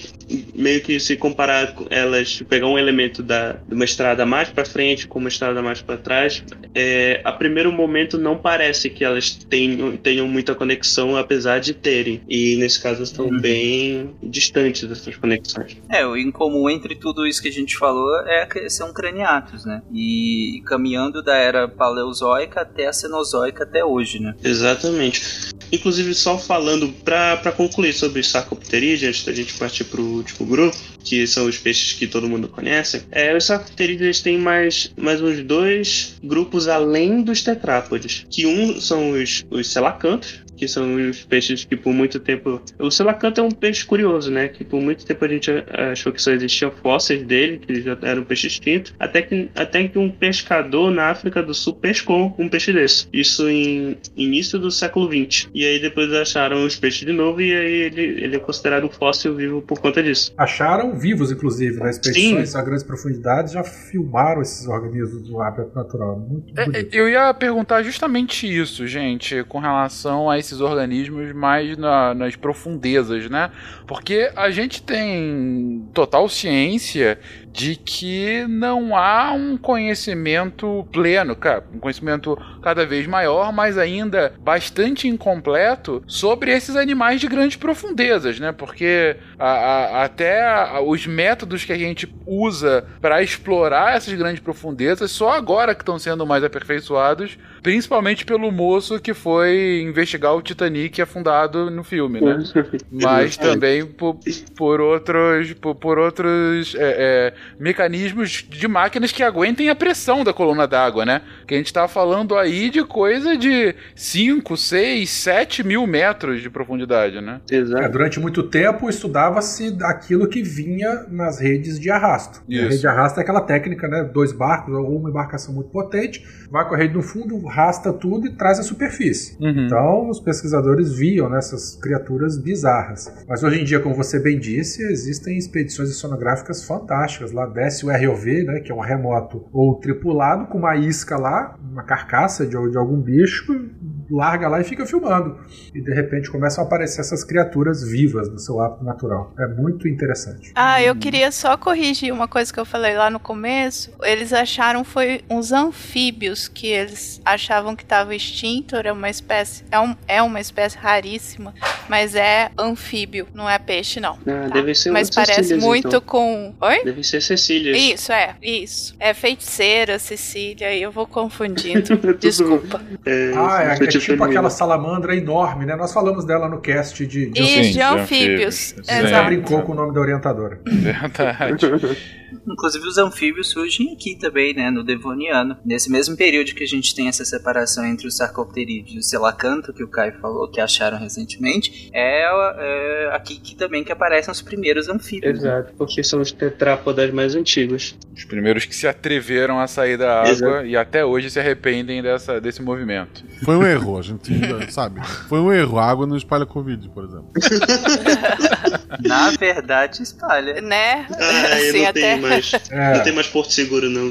meio que se comparar elas, pegar um elemento da, de uma estrada mais para frente com uma estrada mais para trás, é, a primeiro momento não parece que elas tenham, tenham muita conexão, apesar de terem. E nesse caso estão uhum. bem distantes dessas conexões. É, o incomum entre tudo isso que a gente falou é que são craniatos, né? E caminhando da era paleozoica até a cenozoica até hoje, né? Exatamente. Inclusive, só falando para concluir sobre Sarcopterídeos, antes da gente partir para o último grupo, que são os peixes que todo mundo conhece, é, os Sarcopterídeos têm mais, mais uns dois grupos além dos tetrápodes, que um são os, os selacantos, que são os peixes que por muito tempo. O selacanto é um peixe curioso, né? Que por muito tempo a gente achou que só existiam fósseis dele, que já era um peixe extinto, até que, até que um pescador na África do Sul pescou um peixe desse. Isso em início do século XX. E aí depois acharam os peixes de novo e aí ele, ele é considerado um fóssil vivo por conta disso. Acharam vivos, inclusive, nas né? a grandes profundidades, já filmaram esses organismos do hábitat natural. Muito é, bonito. Eu ia perguntar justamente isso, gente, com relação a esses organismos mais na, nas profundezas, né? Porque a gente tem total ciência de que não há um conhecimento pleno, cara, um conhecimento cada vez maior, mas ainda bastante incompleto sobre esses animais de grandes profundezas, né? Porque a, a, até a, os métodos que a gente usa para explorar essas grandes profundezas só agora que estão sendo mais aperfeiçoados, principalmente pelo moço que foi investigar o Titanic afundado no filme, né? Mas também por, por outros por, por outros é, é, mecanismos de máquinas que aguentem a pressão da coluna d'água, né? Que a gente tá falando aí de coisa de 5, 6, 7 mil metros de profundidade, né? Exato. É, durante muito tempo estudava-se aquilo que vinha nas redes de arrasto. Isso. A rede de arrasto é aquela técnica, né? Dois barcos ou uma embarcação muito potente, vai com a rede no fundo, rasta tudo e traz a superfície. Uhum. Então, os pesquisadores viam nessas né, criaturas bizarras. Mas hoje em dia, como você bem disse, existem expedições sonográficas fantásticas. Lá desce o ROV, né, que é um remoto ou tripulado, com uma isca lá, uma carcaça de, de algum bicho, larga lá e fica filmando. E de repente começam a aparecer essas criaturas vivas no seu hábito natural. É muito interessante. Ah, eu queria só corrigir uma coisa que eu falei lá no começo. Eles acharam foi uns anfíbios que eles achavam que estava extinto, era uma espécie, é, um, é uma espécie raríssima, mas é anfíbio, não é peixe não. Ah, tá? deve ser Mas parece muito então. com, oi? Deve ser Cecília. Isso é, isso. É feiticeira, Cecília, e eu vou confundindo. Desculpa. É, ah, é, é tipo aquela salamandra enorme, né? Nós falamos dela no cast de, de, Isso, de anfíbios. Você já brincou com o nome da orientadora. Verdade. Inclusive os anfíbios surgem aqui também, né, no Devoniano. Nesse mesmo período que a gente tem essa separação entre o Sarcopterídeo e o Selacanto, que o Caio falou, que acharam recentemente, é, é aqui que também que aparecem os primeiros anfíbios. Né? Exato, porque são os tetrápodas mais antigos. Os primeiros que se atreveram a sair da água Exato. e até hoje se arrependem dessa, desse movimento. Foi um erro, a gente sabe. Foi um erro. A água não espalha Covid, por exemplo. Na verdade, espalha. Né? Ah, assim, até mais. É. Não tem mais Porto Seguro, não,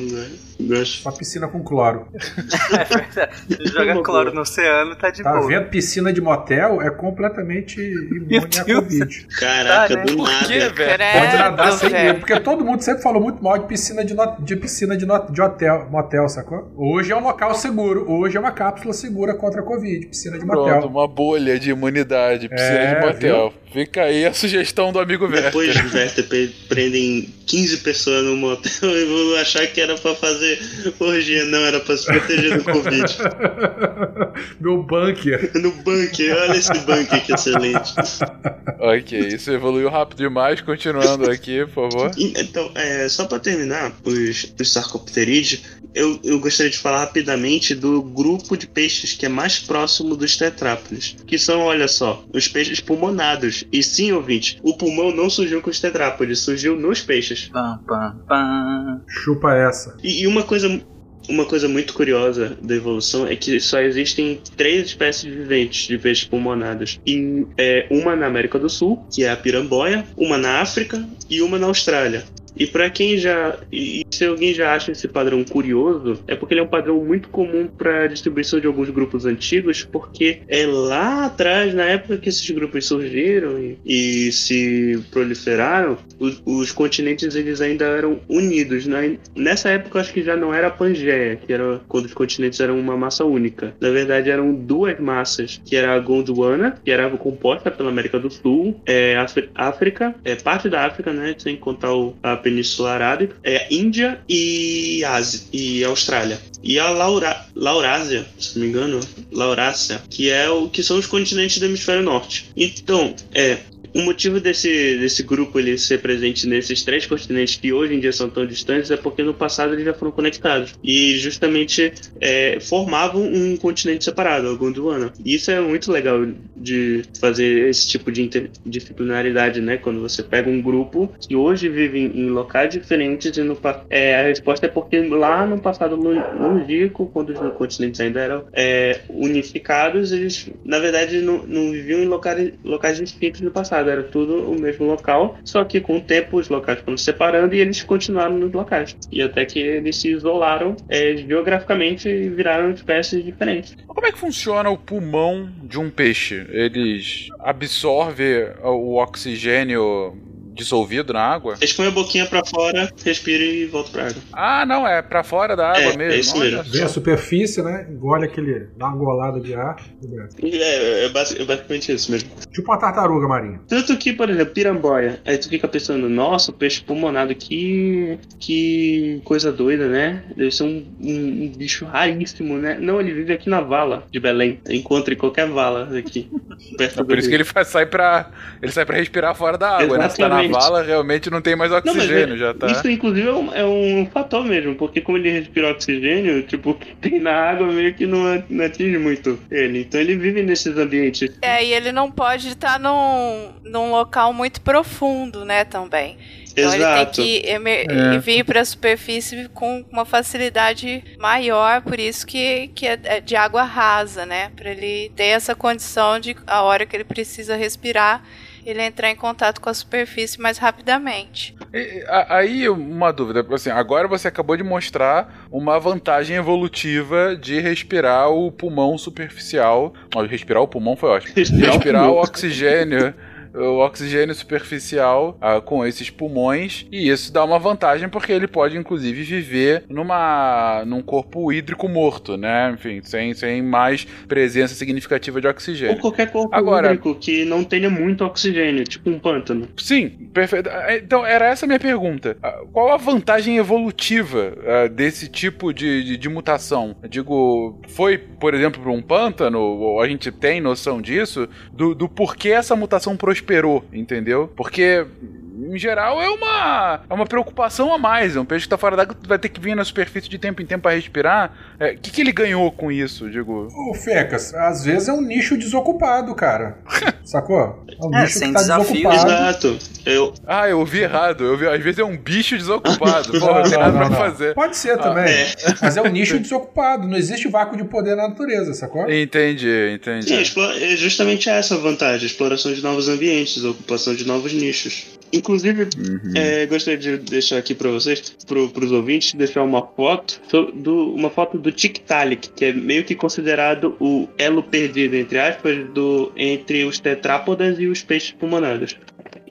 Uma piscina com cloro. é verdade. Joga cloro no oceano, tá de tá boa. Tá vendo? Piscina de motel é completamente imune a Covid. Caraca, tá, né? do Por nada. Quê, velho? Pode nadar sem medo. Porque todo mundo sempre falou muito mal de piscina de, no... de piscina de, no... de hotel, motel, sacou? Hoje é um local seguro. Hoje é uma cápsula segura contra a Covid. Piscina de Pronto, motel. uma bolha de imunidade. Piscina é, de motel. Viu? Fica aí a sugestão do amigo Werther. Depois de Werther prendem 15 pessoas no motel e vão achar que era pra fazer orgia. Não, era pra se proteger do Covid. Meu bunker. no bunker, olha esse bunker que excelente. ok, isso evoluiu rápido demais. Continuando aqui, por favor. Então, é, só pra terminar, os, os sarcopterídeos, eu, eu gostaria de falar rapidamente do grupo de peixes que é mais próximo dos tetrápodes, que são, olha só, os peixes pulmonados. E sim, ouvinte, o pulmão não surgiu com os tetrápodes, surgiu nos peixes. Pam, pam, pam. Chupa essa. E, e uma coisa uma coisa muito curiosa da evolução é que só existem três espécies viventes de peixes pulmonados. E é, uma na América do Sul, que é a piramboia, uma na África e uma na Austrália. E para quem já. E se alguém já acha esse padrão curioso, é porque ele é um padrão muito comum para distribuição de alguns grupos antigos, porque é lá atrás, na época que esses grupos surgiram e, e se proliferaram, os, os, continentes eles ainda eram unidos. Né? Nessa época, acho que já não era a Pangeia, que era quando os continentes eram uma massa única. Na verdade, eram duas massas, que era a Gondwana, que era composta pela América do Sul, é, África, é parte da África, né? Sem contar o, a Península Arábica, é Índia e Ásia e Austrália. E a Laura, Laurásia, se não me engano, Laurácia, que é o que são os continentes do hemisfério norte. Então, é o motivo desse, desse grupo ele ser presente nesses três continentes que hoje em dia são tão distantes é porque no passado eles já foram conectados e justamente é, formavam um continente separado, o Gondwana. E isso é muito legal de fazer esse tipo de interdisciplinaridade, né? Quando você pega um grupo que hoje vive em, em locais diferentes e no, é, a resposta é porque lá no passado longínquo, quando os continentes ainda eram é, unificados, eles na verdade não, não viviam em locais, locais distintos no passado, era tudo o mesmo local, só que com o tempo os locais foram se separando e eles continuaram nos locais. E até que eles se isolaram é, geograficamente e viraram espécies diferentes. Como é que funciona o pulmão de um peixe? Eles absorvem o oxigênio dissolvido na água? Expõe a boquinha para fora, respira e volta pra água. Ah, não, é para fora da água é, mesmo. É isso mesmo. Vem a superfície, né? Engole aquele. dá uma golada de ar. É, é, é basicamente isso mesmo. Tipo uma tartaruga marinha. Tanto que, por exemplo, piramboia. Aí tu fica pensando, nossa, peixe pulmonado, que. que coisa doida, né? Deve ser um, um, um bicho raríssimo, né? Não, ele vive aqui na vala de Belém. Encontra em qualquer vala aqui. Perto é por isso que ele faz, sai pra. Ele sai pra respirar fora da água, Exatamente. né? Tá vala, realmente não tem mais oxigênio, não, é, já tá. Isso, inclusive, é um, é um, fator mesmo, porque como ele respira oxigênio, tipo, o que tem na água meio que não, não atinge muito ele. Então ele vive nesses ambientes. É, e ele não pode estar num, num local muito profundo, né, também. Então Exato. ele tem que é. vir para a superfície com uma facilidade maior, por isso que, que é, é de água rasa, né? Para ele ter essa condição de a hora que ele precisa respirar, ele entrar em contato com a superfície mais rapidamente. E, aí, uma dúvida, assim, agora você acabou de mostrar uma vantagem evolutiva de respirar o pulmão superficial. Respirar o pulmão foi ótimo. Respirar, respirar o oxigênio o oxigênio superficial uh, com esses pulmões e isso dá uma vantagem porque ele pode inclusive viver numa num corpo hídrico morto, né? Enfim, sem, sem mais presença significativa de oxigênio. Ou qualquer corpo Agora, hídrico que não tenha muito oxigênio, tipo um pântano. Sim, perfeito. É, então era essa a minha pergunta. Uh, qual a vantagem evolutiva uh, desse tipo de, de, de, mutação? Eu digo, foi, por exemplo, para um pântano, ou a gente tem noção disso, do, do porquê essa mutação prosperou prosperou, entendeu? Porque em geral, é uma, é uma preocupação a mais. É um peixe que tá fora d'água vai ter que vir na superfície de tempo em tempo para respirar. O é, que, que ele ganhou com isso, digo? Ô, Fecas, às vezes é um nicho desocupado, cara. Sacou? É um é, nicho que tá desafio, desocupado. Exato. Eu... Ah, eu ouvi errado. Eu ouvi, às vezes é um bicho desocupado. Pô, não, não tem nada não, pra fazer. Pode ser ah, também. É. Mas é um nicho desocupado. Não existe vácuo de poder na natureza, sacou? Entendi, entendi. Sim, é justamente essa a vantagem. Exploração de novos ambientes, ocupação de novos nichos. Inclusive, uhum. é, gostaria de deixar aqui para vocês, para os ouvintes, deixar uma foto, do, uma foto do Tiktaalik, que é meio que considerado o elo perdido, entre aspas, do, entre os tetrápodas e os peixes pulmonados.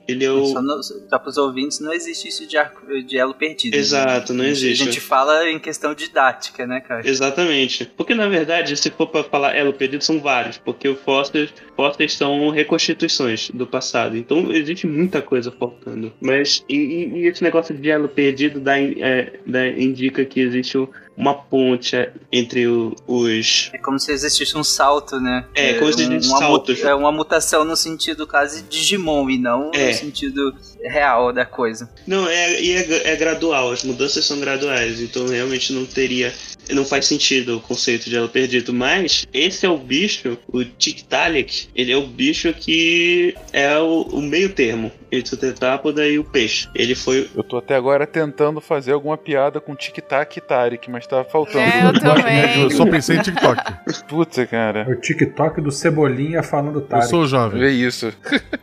Ele é o. Só, para os ouvintes, não existe isso de, arco, de elo perdido. Né? Exato, né? não existe. A gente fala em questão didática, né, cara? Exatamente. Porque, na verdade, se for para falar elo perdido, são vários. Porque fósseis, fósseis são reconstituições do passado. Então, existe muita coisa faltando. Mas, e, e esse negócio de elo perdido dá, é, dá, indica que existe o uma ponte entre o, os. É como se existisse um salto, né? É, como se existisse um, salto. É uma mutação no sentido quase Digimon e não é. no sentido real da coisa. Não, é, e é, é gradual, as mudanças são graduais, então realmente não teria não faz sentido o conceito de elo perdido, mas esse é o bicho, o Tiktaalik, ele é o bicho que é o, o meio termo entre o tetrápoda e o peixe. Ele foi. Eu tô até agora tentando fazer alguma piada com Tic-Tac e Tarik, mas tá faltando. É, eu também. Eu só pensei em TikTok. Puta, cara. O TikTok do Cebolinha falando Tarik. Eu sou jovem. É isso.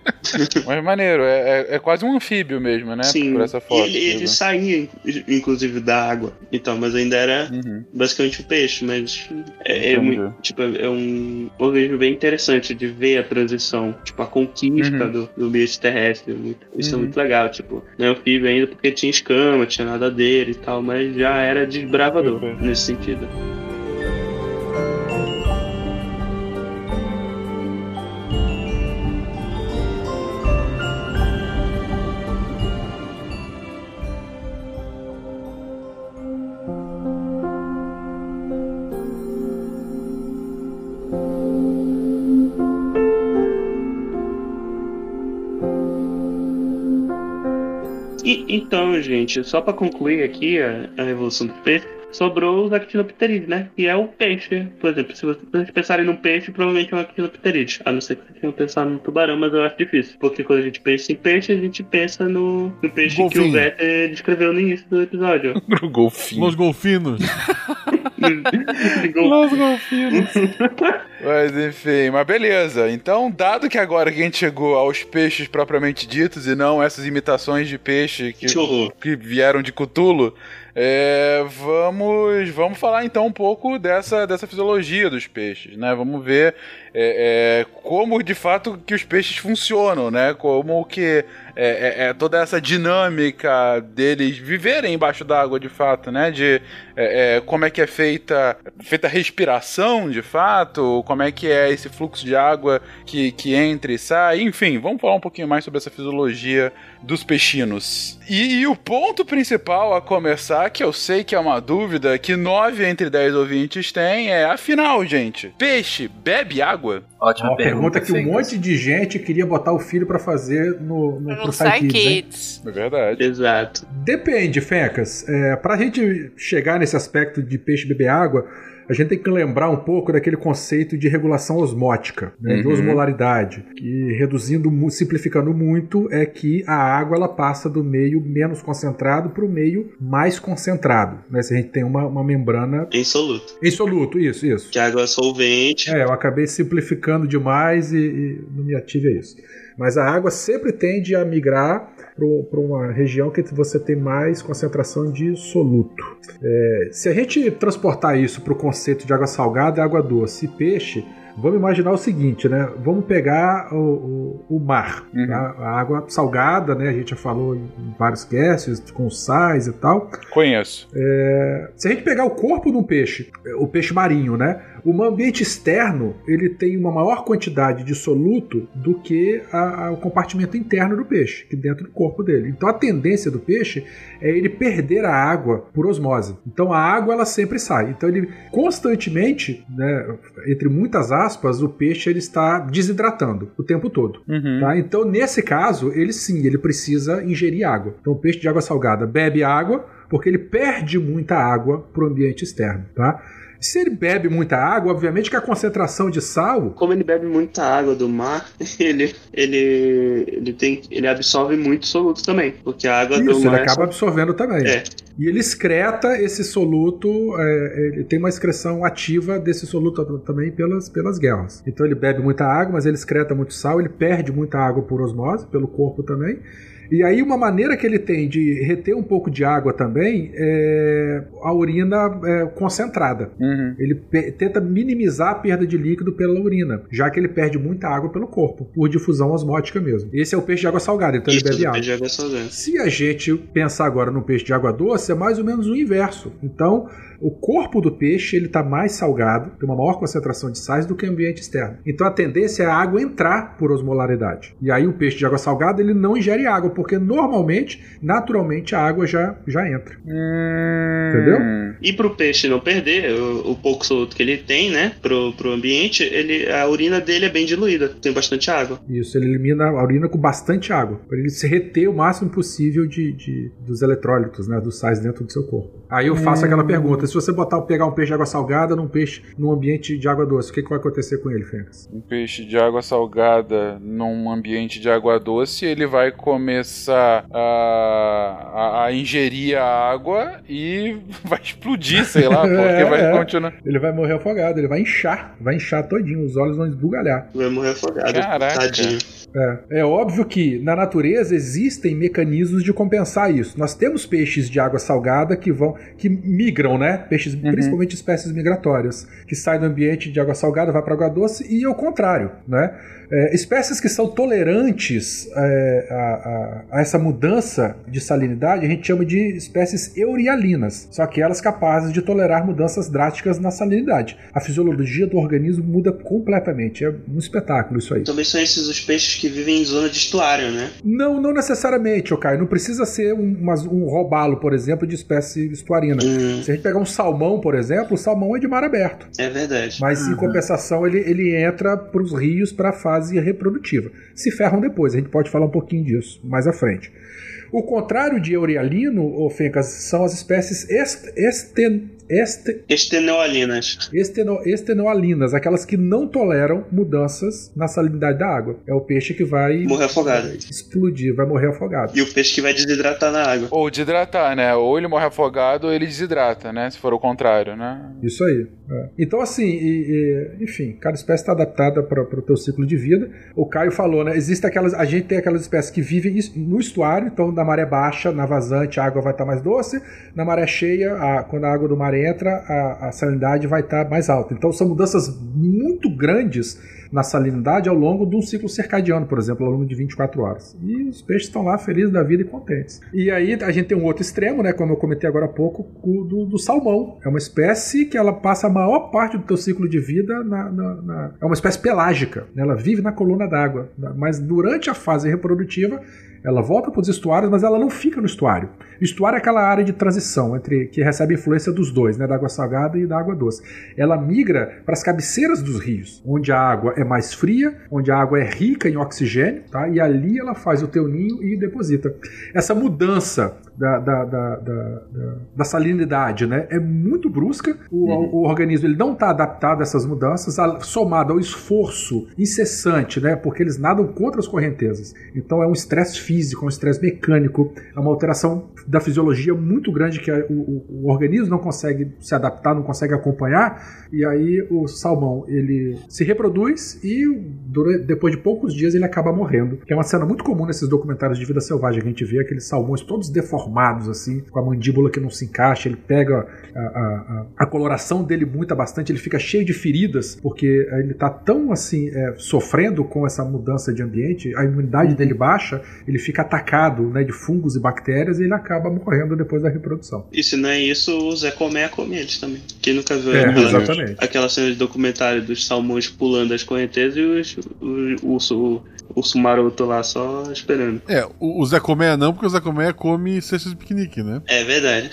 mas maneiro, é, é, é, quase um anfíbio mesmo, né? Sim. Por essa foto. E ele, ele saía, inclusive, da água e tal, mas ainda era uhum. Basicamente um peixe, mas é, é muito, tipo, é um organismo bem interessante de ver a transição, tipo, a conquista uhum. do, do ambiente terrestre muito, isso é uhum. é muito legal, tipo, não é anfíbio ainda porque tinha escama, tinha nadadeira e tal, mas já era desbravador uhum. nesse sentido. Então, gente, só para concluir aqui a, a evolução do peixe, sobrou os actinopterídeos, né? E é o peixe. Por exemplo, se vocês pensarem num peixe, provavelmente é um actinopterídeo. A não ser que vocês tenham pensado no tubarão, mas eu acho difícil. Porque quando a gente pensa em peixe, a gente pensa no, no peixe golfinho. que o Vetter descreveu no início do episódio. no golfinho. Nos golfinos. Los golfinhos. Mas enfim, mas beleza. Então, dado que agora que a gente chegou aos peixes propriamente ditos e não essas imitações de peixe que, que vieram de Cutulo, é, vamos, vamos falar então um pouco dessa, dessa fisiologia dos peixes, né? Vamos ver é, é, como de fato que os peixes funcionam, né? Como que é, é, é toda essa dinâmica deles viverem embaixo d'água de fato, né? De é, como é que é feita, feita a respiração de fato, como é que é esse fluxo de água que, que entra e sai, enfim, vamos falar um pouquinho mais sobre essa fisiologia dos peixinos. E, e, o ponto principal a começar, que eu sei que é uma dúvida que nove entre dez ouvintes têm, é afinal, gente, peixe bebe água? Ótima uma pergunta, pergunta que um monte de gente queria botar o filho para fazer no, no, no Kids, Kids. É verdade. Exato. Depende, Fecas. É, pra gente chegar nesse aspecto de peixe beber água, a gente tem que lembrar um pouco daquele conceito de regulação osmótica, né, uhum. de osmolaridade, que reduzindo, simplificando muito, é que a água ela passa do meio menos concentrado para o meio mais concentrado. Né? Se a gente tem uma, uma membrana. Em soluto. Em soluto, isso, isso. Que água é solvente. É, eu acabei simplificando demais e, e não me ative a isso. Mas a água sempre tende a migrar para uma região que você tem mais concentração de soluto. É, se a gente transportar isso para o conceito de água salgada e água doce e peixe, Vamos imaginar o seguinte, né? Vamos pegar o, o, o mar, uhum. tá? a água salgada, né? A gente já falou em vários casts com sais e tal. Conheço. É, se a gente pegar o corpo de um peixe, o peixe marinho, né? O ambiente externo ele tem uma maior quantidade de soluto do que a, a, o compartimento interno do peixe, que dentro do corpo dele. Então a tendência do peixe é ele perder a água por osmose. Então a água ela sempre sai. Então ele constantemente, né, entre muitas aspas, o peixe ele está desidratando o tempo todo. Uhum. Tá? Então nesse caso ele sim ele precisa ingerir água. Então o peixe de água salgada bebe água porque ele perde muita água para o ambiente externo, tá? Se ele bebe muita água, obviamente que a concentração de sal. Como ele bebe muita água do mar, ele, ele, ele, tem, ele absorve muito soluto também. Porque a água Isso, do mar. Ele acaba absorvendo também. É. E ele excreta esse soluto, é, ele tem uma excreção ativa desse soluto também pelas, pelas guerras. Então ele bebe muita água, mas ele excreta muito sal, ele perde muita água por osmose, pelo corpo também. E aí, uma maneira que ele tem de reter um pouco de água também é a urina é, concentrada. Uhum. Ele tenta minimizar a perda de líquido pela urina, já que ele perde muita água pelo corpo, por difusão osmótica mesmo. Esse é o peixe de água salgada, então Isso, ele bebe água. De água salgada. Se a gente pensar agora no peixe de água doce, é mais ou menos o inverso. Então, o corpo do peixe ele está mais salgado, tem uma maior concentração de sais do que o ambiente externo. Então a tendência é a água entrar por osmolaridade. E aí o peixe de água salgada ele não ingere água, porque normalmente, naturalmente, a água já, já entra. Hum... Entendeu? E para o peixe não perder o, o, pouco soluto que ele tem, né, pro, pro ambiente, ele, a urina dele é bem diluída, tem bastante água. Isso, ele elimina a urina com bastante água, para ele se reter o máximo possível de, de dos eletrólitos, né, dos sais dentro do seu corpo. Aí eu faço hum... aquela pergunta: se você botar, pegar um peixe de água salgada num peixe num ambiente de água doce, o que, que vai acontecer com ele, Fênix? Um peixe de água salgada num ambiente de água doce, ele vai começar a, a, a ingerir a água e vai explodir, sei lá, porque é, vai é. continuar. Ele vai morrer afogado, ele vai inchar, vai inchar todinho, os olhos vão esbugalhar. Vai morrer afogado. Caraca. Tadinho. É, é óbvio que na natureza existem mecanismos de compensar isso. Nós temos peixes de água salgada que vão que migram, né? Peixes, uhum. principalmente espécies migratórias, que saem do ambiente de água salgada, vai para água doce e ao contrário, né? É, espécies que são tolerantes é, a, a, a, essa mudança de salinidade a gente chama de espécies eurialinas, só que elas capazes de tolerar mudanças drásticas na salinidade. A fisiologia do organismo muda completamente. É um espetáculo isso aí. Também são esses os peixes que vivem em zona de estuário, né? Não, não necessariamente, okay? Não precisa ser um, um robalo, por exemplo, de espécie estuarina. Hum. Se a gente pegar um salmão, por exemplo, o salmão é de mar aberto. É verdade. Mas uhum. em compensação ele, ele entra para os rios para a fase reprodutiva. Se ferram depois, a gente pode falar um pouquinho disso mais à frente. O contrário de eurialino, ou Fencas, são as espécies est, esten, este, estenoalinas. Esteno, estenoalinas, aquelas que não toleram mudanças na salinidade da água. É o peixe que vai morrer afogado. Explodir, vai morrer afogado. E o peixe que vai desidratar na água. Ou desidratar, né? Ou ele morre afogado ou ele desidrata, né? Se for o contrário, né? Isso aí. É. Então, assim, e, e, enfim, cada espécie está adaptada para o teu ciclo de vida. O Caio falou, né? Existe aquelas. A gente tem aquelas espécies que vivem no estuário, então na maré baixa, na vazante, a água vai estar tá mais doce. Na maré cheia, a, quando a água do mar entra, a, a salinidade vai estar tá mais alta. Então são mudanças muito grandes na salinidade ao longo de um ciclo circadiano, por exemplo, ao longo de 24 horas. E os peixes estão lá felizes da vida e contentes. E aí a gente tem um outro extremo, né, como eu comentei agora há pouco, do, do salmão. É uma espécie que ela passa a maior parte do seu ciclo de vida na, na, na é uma espécie pelágica. Né? Ela vive na coluna d'água, mas durante a fase reprodutiva ela volta para os estuários, mas ela não fica no estuário. O estuário é aquela área de transição entre que recebe influência dos dois, né, da água salgada e da água doce. Ela migra para as cabeceiras dos rios, onde a água é mais fria, onde a água é rica em oxigênio, tá? E ali ela faz o teu ninho e deposita. Essa mudança da, da, da, da, da salinidade né, é muito brusca. O, uhum. o organismo ele não está adaptado a essas mudanças, somado ao esforço incessante, né, porque eles nadam contra as correntezas. Então é um estresse físico, um estresse mecânico, é uma alteração da fisiologia muito grande que o, o, o, organismo não consegue se adaptar, não consegue acompanhar. E aí o salmão ele se reproduz e depois de poucos dias ele acaba morrendo. Que é uma cena muito comum nesses documentários de vida selvagem que a gente vê aqueles salmões todos deformados, assim, com a mandíbula que não se encaixa. Ele pega a, a, a coloração dele muda bastante, ele fica cheio de feridas, porque ele está tão assim, é, sofrendo com essa mudança de ambiente, a imunidade dele baixa, ele fica atacado né, de fungos e bactérias e ele acaba morrendo depois da reprodução. E se não é isso, o Zé Comé come eles também. Quem nunca viu é, aquela, exatamente. aquela cena de documentário dos salmões pulando as correntezas e os, o urso urso maroto lá só esperando. É, o, o Zé Comé não, porque o Zé Comé come cestas de piquenique, né? É verdade.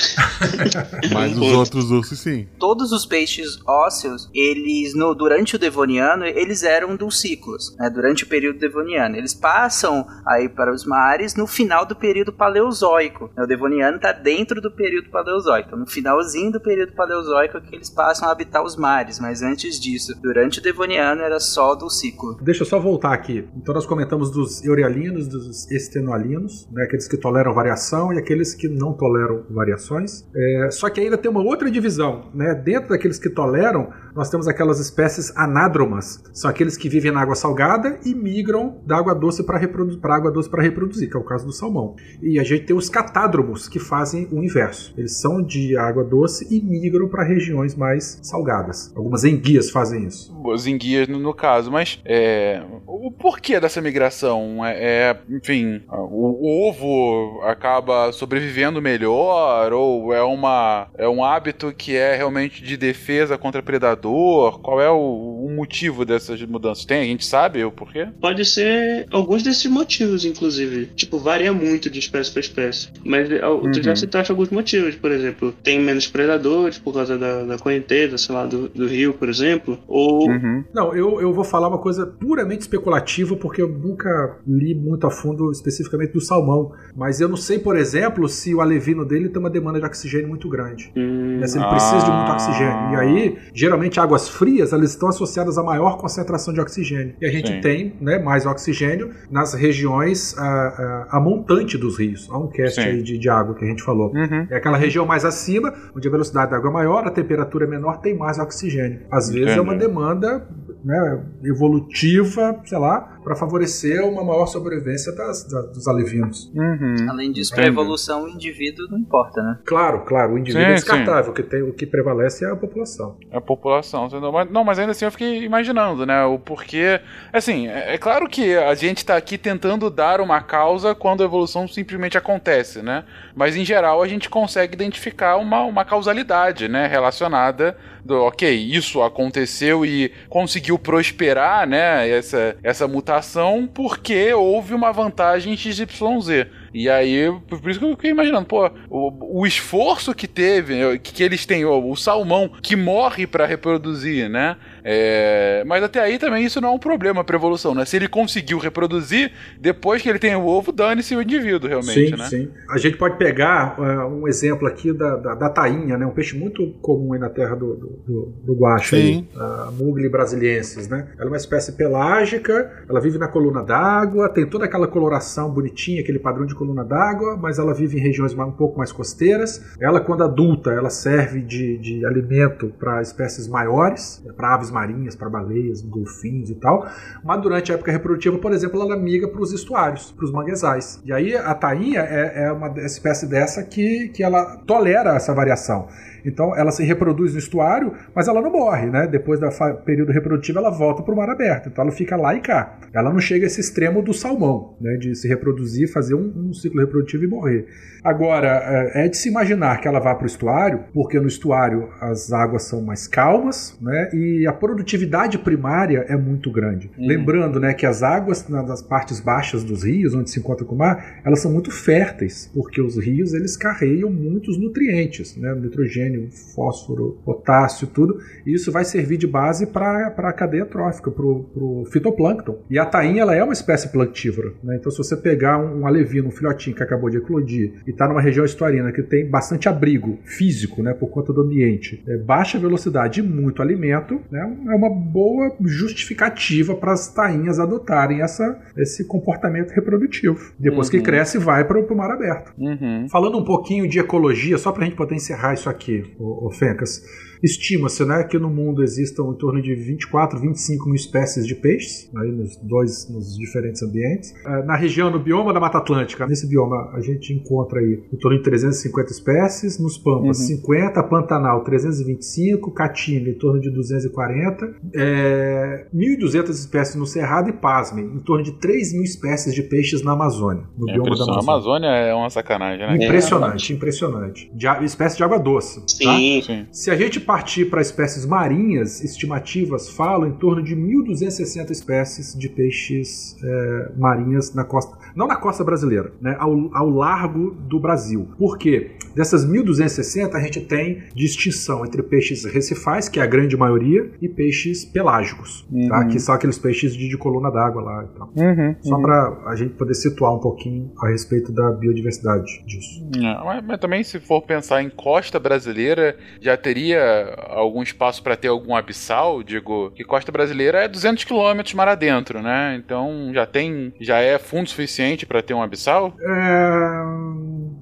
Mas os outros ursos sim. Todos os peixes ósseos, eles, no, durante o Devoniano, eles eram dos ciclos, né? Durante o período Devoniano. Eles passam aí para os mares no final do período Paleozoico. O Devoniano está dentro do período Paleozoico. Então, no finalzinho do período Paleozoico é que eles passam a habitar os mares. Mas antes disso, durante o Devoniano, era só do ciclo. Deixa eu só voltar aqui. Então, nós comentamos dos eurealinos, dos estenoalinos, né, aqueles que toleram variação e aqueles que não toleram variações. É, só que ainda tem uma outra divisão. Né? Dentro daqueles que toleram, nós temos aquelas espécies anádromas, são aqueles que vivem na água salgada e migram da água doce para a água doce para reproduzir, que é o caso do salmão. E a gente tem os catádromos, que fazem o inverso. Eles são de água doce e migram para regiões mais salgadas. Algumas enguias fazem isso. As enguias, no, caso, mas é, o porquê dessa migração? É, é enfim, o, o, ovo acaba sobrevivendo melhor ou é uma é um hábito que é realmente de defesa contra predador? Qual é o, o motivo dessas mudanças? Tem? A gente sabe o porquê? Pode ser alguns desses motivos, inclusive. Tipo, varia muito de espécie para espécie. Mas uhum. tu já uhum. citaste alguns motivos, por exemplo, tem menos predadores por causa da, da correnteza, sei lá, do, do rio, por exemplo. Ou. Uhum. Não, eu, eu vou falar uma coisa puramente especulativa, porque eu nunca li muito a fundo especificamente do salmão, mas eu não sei, por exemplo, se o alevino dele tem uma demanda de oxigênio muito grande. Hum, né? Se ele ah. precisa de muito oxigênio. E aí, geralmente, águas frias elas estão associadas a maior concentração de oxigênio. E a gente Sim. tem né, mais oxigênio nas regiões a, a, a montante dos rios. Há um cast aí de, de, água que a gente falou. Uhum. É aquela região mais acima, onde a velocidade da água é maior, a temperatura é menor, tem mais oxigênio. Às vezes Entendi. é uma demanda né, evolutiva, sei lá, para favorecer uma maior sobrevivência das, das dos alevinos. Uhum. Além disso, para evolução, o indivíduo não importa, né? Claro, claro, o indivíduo sim, é descartável, o que, tem, o que prevalece é a população. É a população, não, mas ainda assim eu fiquei imaginando, né, o porquê. Assim, é, é claro que a gente está aqui tentando dar uma causa quando a evolução simplesmente acontece, né? Mas em geral a gente consegue identificar uma, uma causalidade, né, relacionada do, ok, isso aconteceu e conseguiu prosperar, né, essa, essa mutação porque houve uma vantagem XYZ. E aí, por isso que eu fiquei imaginando, pô, o, o esforço que teve, que, que eles têm, o, o salmão que morre para reproduzir, né? É, mas até aí também isso não é um problema para evolução, né? Se ele conseguiu reproduzir, depois que ele tem o ovo, dane-se o indivíduo, realmente, sim, né? Sim, A gente pode pegar uh, um exemplo aqui da, da, da, tainha, né? Um peixe muito comum aí na terra do, do, do, do Guacho, aí, a Mugli brasiliensis, né? Ela é uma espécie pelágica, ela vive na coluna d'água, tem toda aquela coloração bonitinha, aquele padrão de coluna d'água, mas ela vive em regiões um pouco mais costeiras. Ela, quando adulta, ela serve de, de alimento para espécies maiores, para aves marinhas, para baleias, golfinhos e tal. Mas durante a época reprodutiva, por exemplo, ela migra para os estuários, para os manguezais. E aí a tainha é, é uma espécie dessa que, que ela tolera essa variação. Então ela se reproduz no estuário, mas ela não morre, né? Depois do período reprodutivo ela volta para o mar aberto. Então ela fica lá e cá. Ela não chega a esse extremo do salmão, né? De se reproduzir, fazer um, um ciclo reprodutivo e morrer. Agora, é, é de se imaginar que ela vá para o estuário, porque no estuário as águas são mais calmas, né? E a produtividade primária é muito grande. Uhum. Lembrando, né, que as águas nas partes baixas dos rios, onde se encontra com o mar, elas são muito férteis, porque os rios eles carregam muitos nutrientes, né? Nitrogênio fósforo, potássio, tudo. E isso vai servir de base para a cadeia trófica, para o fitoplâncton. E a tainha ela é uma espécie planctívora. Né? Então, se você pegar um, um alevino, um filhotinho que acabou de eclodir e está numa região estuarina que tem bastante abrigo físico, né, por conta do ambiente, é, baixa velocidade e muito alimento, né, é uma boa justificativa para as tainhas adotarem essa, esse comportamento reprodutivo. Depois uhum. que cresce, vai para o mar aberto. Uhum. Falando um pouquinho de ecologia, só para a gente poder encerrar isso aqui o, o Fencas. Estima-se né, que no mundo existam em torno de 24, 25 mil espécies de peixes, aí nos dois nos diferentes ambientes. É, na região, no bioma da Mata Atlântica, nesse bioma a gente encontra aí em torno de 350 espécies, nos Pampas uhum. 50, Pantanal 325, Caatinga em torno de 240, é, 1.200 espécies no Cerrado e, pasmem, em torno de 3 mil espécies de peixes na Amazônia, no é bioma da Amazônia. A Amazônia é uma sacanagem, né? Impressionante, é. impressionante. De, espécie de água doce. Sim. Tá? Sim. Se a gente partir para espécies marinhas, estimativas falam em torno de 1.260 espécies de peixes é, marinhas na costa, não na costa brasileira, né, ao, ao largo do Brasil. Por quê? Dessas 1.260 a gente tem distinção entre peixes recifais, que é a grande maioria, e peixes pelágicos, tá? uhum. tá? que são aqueles peixes de, de coluna d'água lá. Então. Uhum, Só uhum. para a gente poder situar um pouquinho a respeito da biodiversidade disso. É, mas, mas também se for pensar em costa brasileira, já teria algum espaço para ter algum abissal, digo, que costa brasileira é 200 quilômetros mar adentro, né? Então já tem, já é fundo suficiente para ter um abissal? É...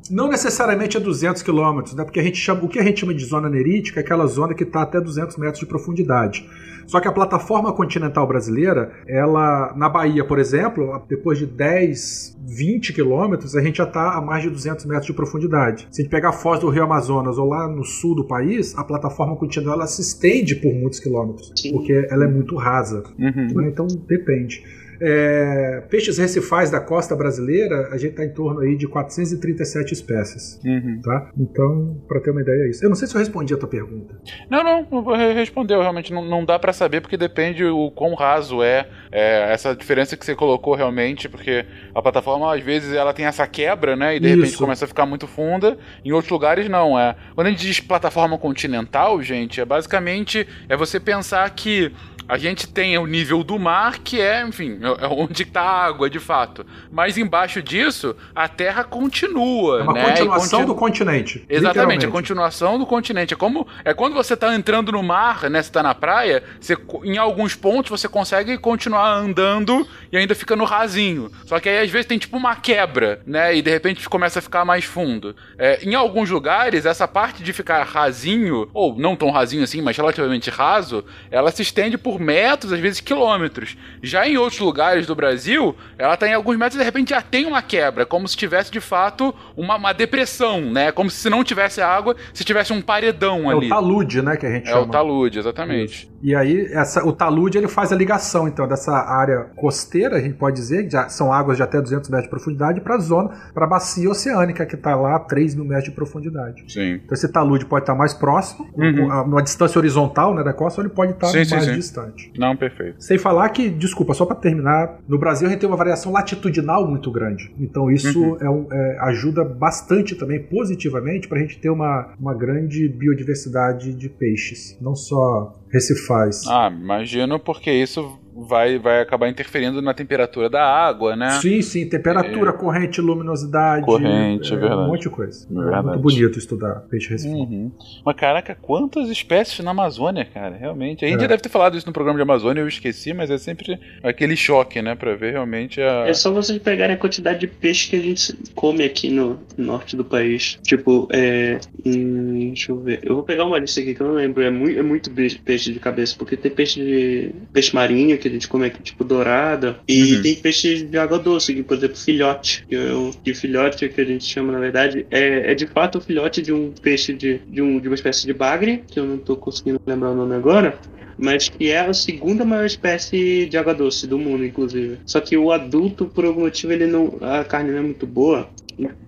Não necessariamente é 200 quilômetros, né? Porque a gente chama, o que a gente chama de zona nerítica é aquela zona que está até 200 metros de profundidade. Só que a plataforma continental brasileira, ela na Bahia, por exemplo, depois de 10, 20 quilômetros, a gente já está a mais de 200 metros de profundidade. Se a gente pegar a foz do Rio Amazonas ou lá no sul do país, a plataforma continental ela se estende por muitos quilômetros, Sim. porque ela é muito rasa. Uhum. Então depende. É, peixes recifais da costa brasileira, a gente está em torno aí de 437 espécies. Uhum. Tá? Então, para ter uma ideia, é isso. Eu não sei se eu respondi a tua pergunta. Não, não, respondeu. Realmente não, não dá para saber, porque depende o quão raso é, é, essa diferença que você colocou realmente, porque a plataforma, às vezes, ela tem essa quebra, né? E de isso. repente começa a ficar muito funda. Em outros lugares, não. É. Quando a gente diz plataforma continental, gente, é basicamente é você pensar que a gente tem o nível do mar, que é, enfim, é, é onde está a água, de fato. Mas embaixo disso, a Terra continua. É uma né? continuação continu... do continente. Exatamente, a continuação do continente. É como é quando você está entrando no mar, né? Você está na praia, você, em alguns pontos você consegue continuar andando e ainda fica no rasinho. Só que aí às vezes tem tipo uma quebra, né? E de repente começa a ficar mais fundo. É, em alguns lugares, essa parte de ficar rasinho, ou não tão rasinho assim, mas relativamente raso, ela se estende por metros, às vezes quilômetros. Já em outros lugares do Brasil, ela está em alguns metros e de repente já tem uma quebra, como se tivesse de fato uma, uma depressão, né? Como se não tivesse água, se tivesse um paredão é ali. É o talude, né, que a gente é chama. É o talude, exatamente. E aí essa, o talude ele faz a ligação então dessa área costeira, a gente pode dizer, que já são águas de até 200 metros de profundidade, para a zona, para a bacia oceânica que está lá a 3 mil metros de profundidade. Sim. Então esse talude pode estar tá mais próximo, uhum. numa distância horizontal né, da costa, ou ele pode estar tá mais sim, sim. distante. Não, perfeito. Sem falar que, desculpa, só para terminar, no Brasil a gente tem uma variação latitudinal muito grande. Então isso uhum. é um, é, ajuda bastante também positivamente para a gente ter uma, uma grande biodiversidade de peixes. Não só recifais. Ah, imagino porque isso vai, vai acabar interferindo na temperatura da água, né? Sim, sim, temperatura, é... corrente, luminosidade. Corrente, é, é verdade. Um monte de coisa. É verdade. muito bonito estudar peixe recifal. Uhum. Mas caraca, quantas espécies na Amazônia, cara, realmente. A gente é. deve ter falado isso no programa de Amazônia, eu esqueci, mas é sempre aquele choque, né, pra ver realmente a... É só vocês pegarem a quantidade de peixe que a gente come aqui no norte do país. Tipo, é... Hum, deixa eu ver. Eu vou pegar uma lista aqui que eu não lembro. É muito, é muito peixe de cabeça, porque tem peixe de... peixe marinho, que a gente come aqui, tipo dourada. E uhum. tem peixe de água doce, que, por exemplo, filhote. Que, é o, que filhote, que a gente chama, na verdade, é, é de fato o filhote de um peixe de, de, um, de uma espécie de bagre, que eu não tô conseguindo lembrar o nome agora mas que é a segunda maior espécie de água doce do mundo, inclusive. Só que o adulto, por algum motivo, ele não, a carne não é muito boa.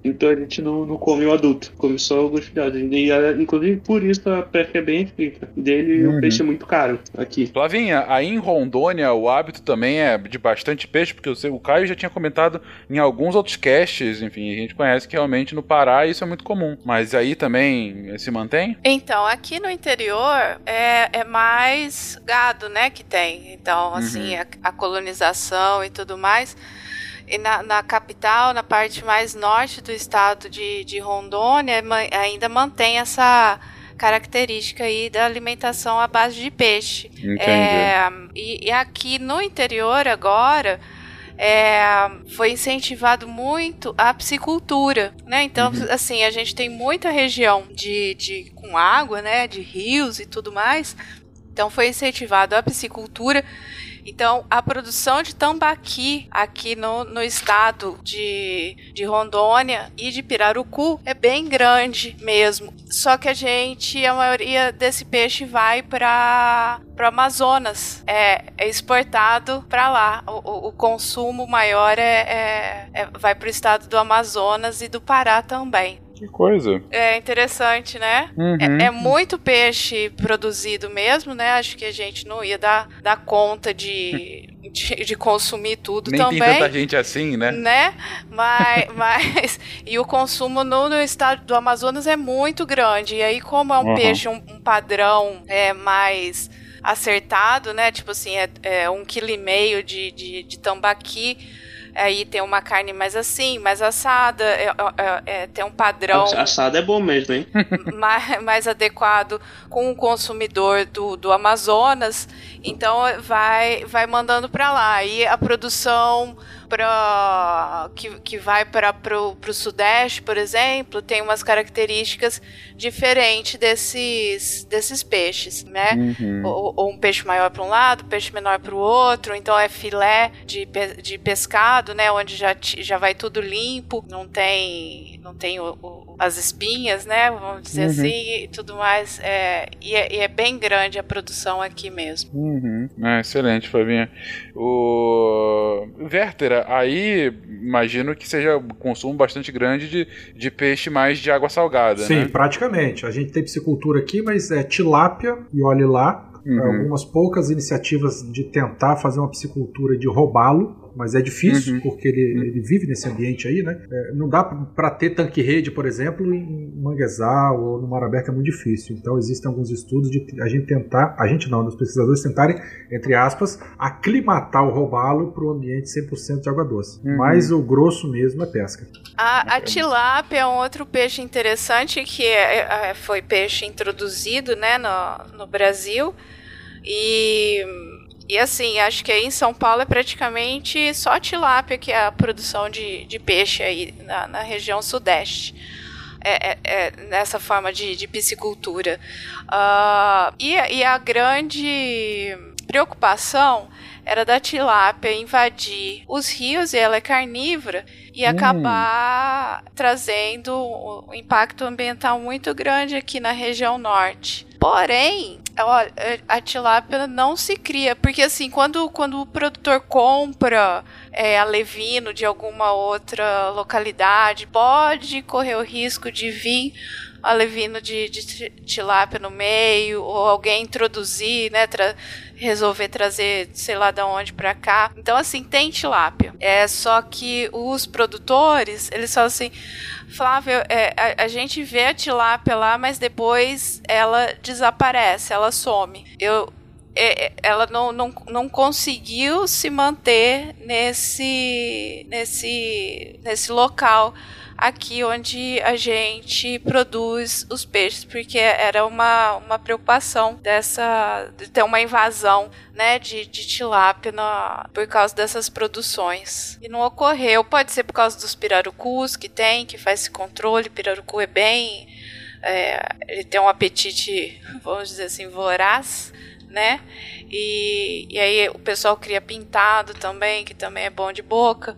Então a gente não, não come o adulto, come só alguns filhotes. E, inclusive por isso a pesca é bem feita. Dele uhum. o peixe é muito caro aqui. Flavinha, aí em Rondônia o hábito também é de bastante peixe, porque o Caio já tinha comentado em alguns outros casts, enfim, a gente conhece que realmente no Pará isso é muito comum. Mas aí também se mantém? Então, aqui no interior é, é mais gado, né, que tem. Então, assim, uhum. a, a colonização e tudo mais. E na, na, capital, na parte mais norte do estado de, de Rondônia, ainda mantém essa característica aí da alimentação à base de peixe. É, e, e, aqui no interior agora é, foi incentivado muito a piscicultura, né? Então, uhum. assim, a gente tem muita região de, de com água, né? De rios e tudo mais. Então foi incentivado a piscicultura então, a produção de tambaqui aqui no, no estado de, de Rondônia e de Pirarucu é bem grande mesmo. Só que a gente, a maioria desse peixe vai para para Amazonas, é, é exportado para lá. O, o, o, consumo maior é, é, é vai para o estado do Amazonas e do Pará também. Que coisa. É interessante, né? Uhum. É, é, muito peixe produzido mesmo, né? Acho que a gente não ia dar, dar conta de, de, de consumir tudo Nem também. tem tanta gente assim, né? Né? Mas, mas e o consumo no, no, estado do Amazonas é muito grande. E aí, como é um uhum. peixe, um, um padrão é mais acertado, né? Tipo assim, é, é um quilo e meio de, de, de tambaqui Aí tem uma carne mais assim, mais assada, é, é, é, tem um padrão. Assada é bom mesmo, hein? mais, mais adequado com o consumidor do, do Amazonas. Então vai, vai mandando para lá. E a produção pra, que, que vai para o sudeste, por exemplo, tem umas características diferentes desses, desses peixes, né? Uhum. Ou, ou, um peixe maior para um lado, peixe menor para o outro. Então é filé de, de pescado, né? Onde já, já vai tudo limpo, não tem, não tem o, o, as espinhas, né? Vamos dizer uhum. assim, e tudo mais. É, e, é, e, é, bem grande a produção aqui mesmo. Uhum. É, excelente, Flavinha. O Werther, aí imagino que seja um consumo bastante grande de, de peixe mais de água salgada, Sim, né? praticamente. A gente tem piscicultura aqui, mas é tilápia e olhe lá. Uhum. Algumas poucas iniciativas de tentar fazer uma piscicultura de robalo, mas é difícil, uhum. porque ele, uhum. ele vive nesse ambiente aí, né? É, não dá para ter tanque-rede, por exemplo, em manguezal ou no mar aberto é muito difícil. Então existem alguns estudos de a gente tentar, a gente não, os pesquisadores tentarem, entre aspas, aclimatar o robalo para o ambiente 100% de água doce. Uhum. Mas o grosso mesmo é pesca. A, a tilápia é um outro peixe interessante que é, é, foi peixe introduzido né, no, no Brasil. E e assim, acho que aí em São Paulo é praticamente só tilápia que é a produção de, de peixe aí na, na região sudeste. É, é, é, nessa forma de, de piscicultura. Uh, e, e, a grande preocupação era da tilápia invadir os rios, e ela é carnívora, e hum. acabar trazendo um impacto ambiental muito grande aqui na região norte Porém, olha, a tilápia não se cria, porque assim, quando, quando o produtor compra é, alevino de alguma outra localidade, pode correr o risco de vir alevino de, de tilápia no meio, ou alguém introduzir, né, tra resolver trazer, sei lá de onde para cá. Então, assim, tem tilápia. É só que os produtores, eles falam assim. Flávio, é, a, a, gente vê a tilápia lá, mas depois ela desaparece, ela some. Eu, é, é ela não, não, não conseguiu se manter nesse, nesse, nesse local aqui onde a gente produz os peixes, porque era uma, uma preocupação dessa de ter uma invasão né, de, de tilápia na, por causa dessas produções. E não ocorreu, pode ser por causa dos pirarucus que tem, que faz esse controle, pirarucu é bem é, ele tem um apetite, vamos dizer assim, voraz, né? E, e aí o pessoal cria pintado também, que também é bom de boca.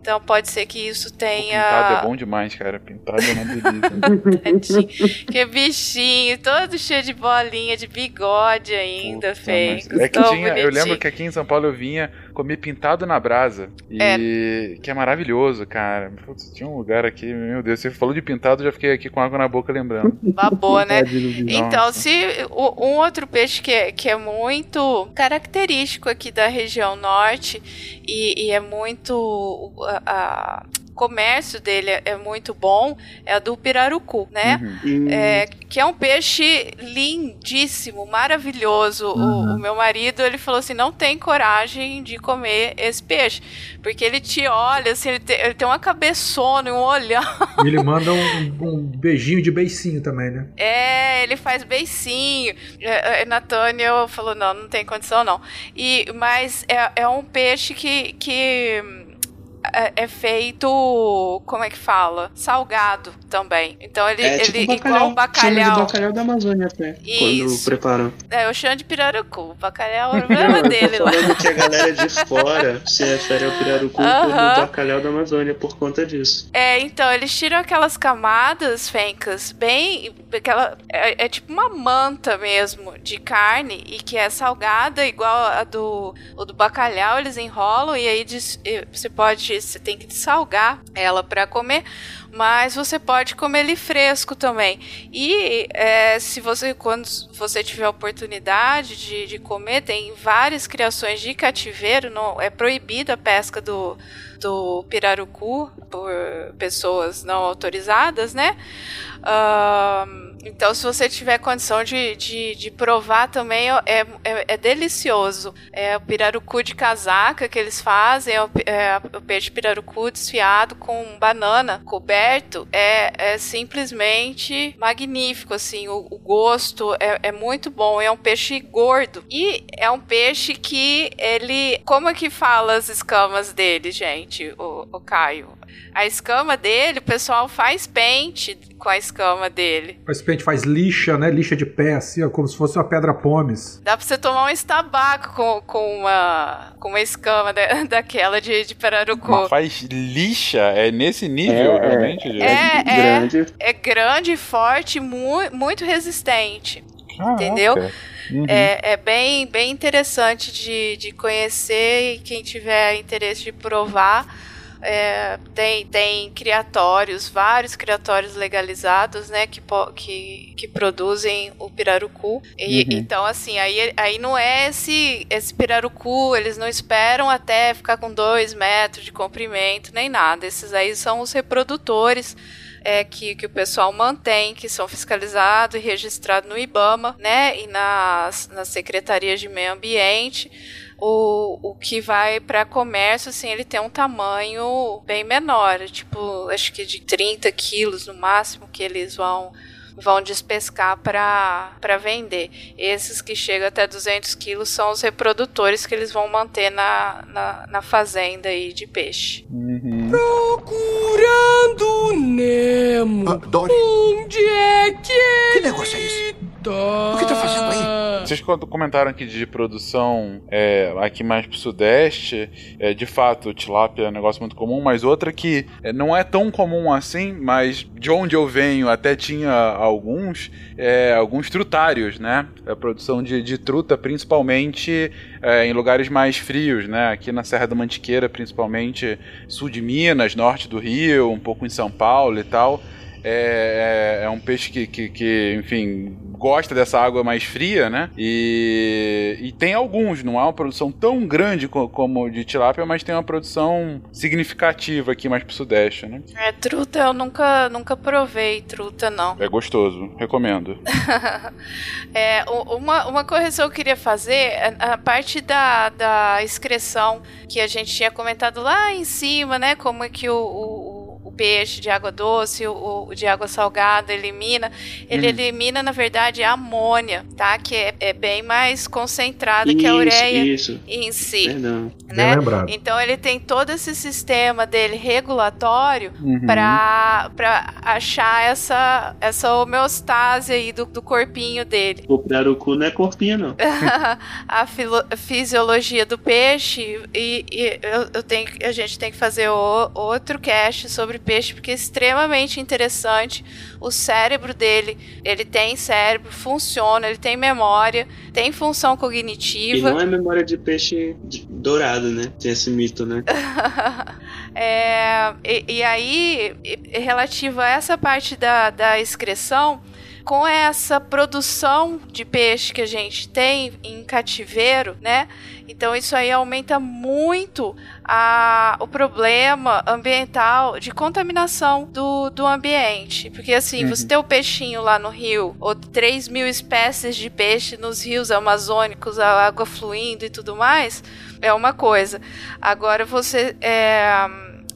Então pode ser que isso tenha. O pintado é bom demais, cara. Pintado é uma delícia. que bichinho, todo cheio de bolinha, de bigode ainda, feio. É que tinha, eu lembro que aqui em São Paulo eu vinha comer pintado na brasa. E é. que é maravilhoso, cara. Putz, tinha um lugar aqui, meu Deus, você falou de pintado, já fiquei aqui com água na boca lembrando. Babou, né? então, se um outro peixe que é, que é muito característico aqui da região norte e, e é muito a, comércio dele é muito bom é a do pirarucu, né? Uhum. É, que é um peixe lindíssimo, maravilhoso. Uhum. O, o, meu marido ele falou assim, não tem coragem de comer esse peixe, porque ele te olha assim, ele, te, ele tem uma cabeçona, um olhão. E ele manda um, um, beijinho de beicinho também, né? É, ele faz beicinho. É, é, Natânia falou não, não tem condição não. E mas é, é um peixe que que é, é, feito, como é que fala? Salgado também. Então ele, é, tipo ele tipo igual o bacalhau. Chama bacalhau da Amazônia até. Isso. Quando preparam. É, o chão de pirarucu. O bacalhau é o problema dele lá. Falando que a galera de fora se refere ao pirarucu uh -huh. como bacalhau da Amazônia por conta disso. É, então eles tiram aquelas camadas, fencas, bem. Aquela, é, é, tipo uma manta mesmo de carne e que é salgada, igual a do, o do bacalhau. Eles enrolam e aí você pode você tem que salgar ela para comer, mas você pode comer ele fresco também. E é, se você, quando você tiver a oportunidade de, de comer, tem várias criações de cativeiro, não, é proibida a pesca do, do pirarucu por pessoas não autorizadas, né? Uh, então, se você tiver condição de, de, de provar também, é, é, é, delicioso. É o pirarucu de casaca que eles fazem, é o, é o peixe pirarucu desfiado com banana coberto. É, é simplesmente magnífico, assim. O, o gosto é, é muito bom. É um peixe gordo. E é um peixe que ele. Como é que fala as escamas dele, gente? O, o Caio? A escama dele, o pessoal faz pente com a escama dele. Faz pente, faz lixa, né? Lixa de pé, assim, ó, como se fosse uma pedra pomes. Dá pra você tomar um estabaco com, com, uma, com uma escama da, daquela de, de perarucu. Mas faz lixa? É nesse nível, é, realmente? É, é, é, grande. É grande, forte, mu muito resistente. Ah, entendeu? Uhum. É, é, bem, bem interessante de, de conhecer e quem tiver interesse de provar é, tem, tem criatórios, vários criatórios legalizados, né, que, que, que produzem o pirarucu. E, uhum. Então, assim, aí, aí não é esse, esse pirarucu, eles não esperam até ficar com dois metros de comprimento, nem nada. Esses aí são os reprodutores. É, que, que o pessoal mantém, que são fiscalizados e registrados no IBAMA, né, e nas, nas secretarias de meio ambiente o, o que vai para comércio, assim, ele tem um tamanho bem menor, tipo, acho que de 30 quilos no máximo que eles vão vão despescar para vender. Esses que chegam até 200 quilos são os reprodutores que eles vão manter na, na, na fazenda aí de peixe. Uhum. Procurando Nemo. Ah, Dory. Onde é que Que negócio é esse? Tá? O que tá fazendo aí? Vocês comentaram aqui de produção é, aqui mais pro sudeste, é, de fato, tilápia é um negócio muito comum, mas outra que é, não é tão comum assim, mas de onde eu venho até tinha alguns, é, alguns trutários, né? A produção de, de truta, principalmente é, em lugares mais frios, né? Aqui na Serra da Mantiqueira, principalmente sul de Minas, norte do Rio, um pouco em São Paulo e tal. É, é, é, um peixe que, que, que, enfim, gosta dessa água mais fria, né? E, e tem alguns, não há uma produção tão grande co como de tilápia, mas tem uma produção significativa aqui mais pro sudeste, né? É, truta eu nunca, nunca provei truta, não. É gostoso, recomendo. é, uma, uma correção que eu queria fazer, é, a parte da, da excreção que a gente tinha comentado lá em cima, né? Como é que o, o peixe de água doce, o, o de água salgada elimina, ele uhum. elimina, na verdade, a amônia, tá? Que é, é bem mais concentrada que a ureia isso. em si. Perdão. Né? Então ele tem todo esse sistema dele regulatório uhum. para achar essa, essa homeostase aí do, do corpinho dele. O pirarucu não é corpinho, não. a filo, fisiologia do peixe e, e eu, eu, tenho, a gente tem que fazer o, outro cast sobre peixe porque é extremamente interessante. O cérebro dele, ele tem cérebro, funciona, ele tem memória, tem função cognitiva. E não é memória de peixe dourado, né? Tem esse mito, né? é, e, e aí, relativo a essa parte da, da excreção, com essa produção de peixe que a gente tem em cativeiro, né? Então isso aí aumenta muito a, o problema ambiental de contaminação do, do ambiente. Porque assim, uhum. você tem o peixinho lá no rio, ou 3 mil espécies de peixe nos rios amazônicos, a água fluindo e tudo mais, é uma coisa. Agora você é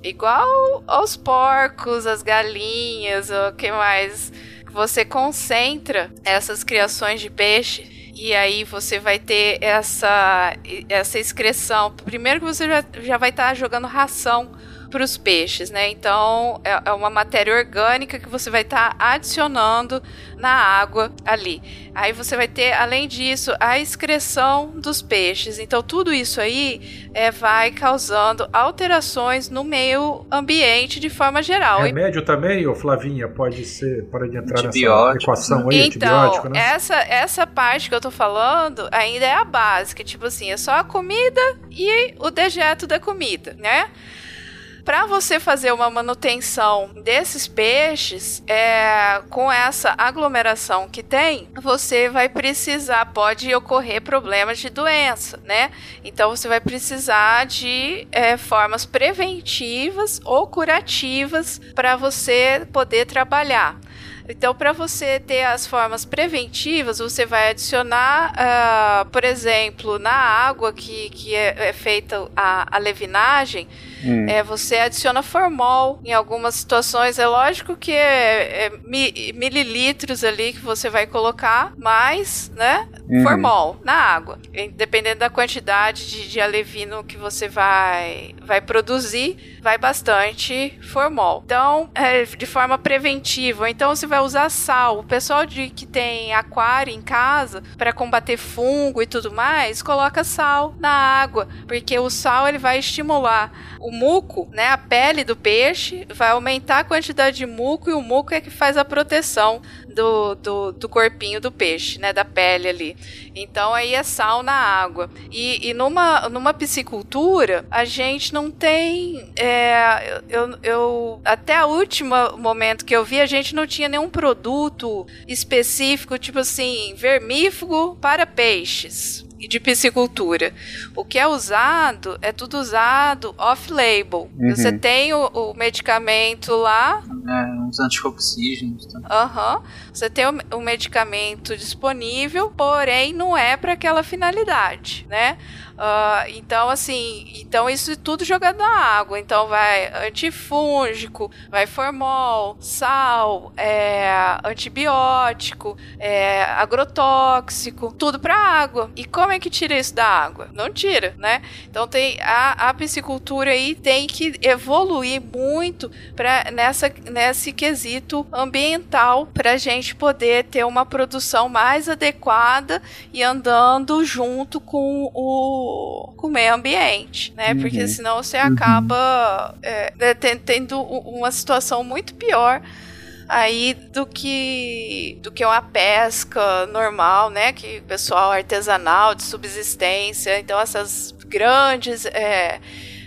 igual aos porcos, as galinhas, o que mais você concentra essas criações de peixe e aí você vai ter essa, essa excreção. Primeiro que você já, já vai estar tá jogando ração para os peixes, né? Então é, é, uma matéria orgânica que você vai estar tá adicionando na água ali. Aí você vai ter, além disso, a excreção dos peixes. Então tudo isso aí é, vai causando alterações no meio ambiente de forma geral. Remédio também, ô Flavinha, pode ser, pode entrar nessa equação aí, então, antibiótico, né? Essa, essa parte que eu tô falando ainda é a básica, tipo assim, é só a comida e o dejeto da comida, né? Para você fazer uma manutenção desses peixes, é, com essa aglomeração que tem, você vai precisar, pode ocorrer problemas de doença, né? Então você vai precisar de é, formas preventivas ou curativas para você poder trabalhar. Então, para você ter as formas preventivas, você vai adicionar, uh, por exemplo, na água que, que é, é feita a, a levinagem, hum. é, você adiciona formol. Em algumas situações, é lógico que é, é mi, mililitros ali que você vai colocar, mais, né? Uhum. Formol na água. Dependendo da quantidade de, de alevino que você vai, vai produzir, vai bastante formol. Então, é, de forma preventiva. Então, você vai usar sal. O pessoal de que tem aquário em casa para combater fungo e tudo mais, coloca sal na água, porque o sal ele vai estimular o muco, né, a pele do peixe, vai aumentar a quantidade de muco e o muco é que faz a proteção do, do, do, corpinho do peixe, né? Da pele ali. Então aí é sal na água. E, e numa, numa piscicultura, a gente não tem. É, eu, eu, até o último momento que eu vi, a gente não tinha nenhum produto específico, tipo assim, vermífugo para peixes de piscicultura. O que é usado é tudo usado off-label. Uhum. Você tem o, o, medicamento lá. É, uns antioxígenos. Tá? Aham. Uhum. Você tem o, o medicamento disponível, porém não é para aquela finalidade, né? Uh, então, assim, então isso é tudo jogado na água. Então vai antifúngico, vai formol, sal, é, antibiótico, é, agrotóxico, tudo para água. E como é que tira isso da água? Não tira, né? Então tem a, a piscicultura aí tem que evoluir muito para nessa nesse quesito ambiental para a gente poder ter uma produção mais adequada e andando junto com o, com o meio ambiente, né? Uhum. Porque senão você acaba é, né, tendo uma situação muito pior aí do que do que uma pesca normal, né? Que o pessoal artesanal de subsistência, então essas grandes é,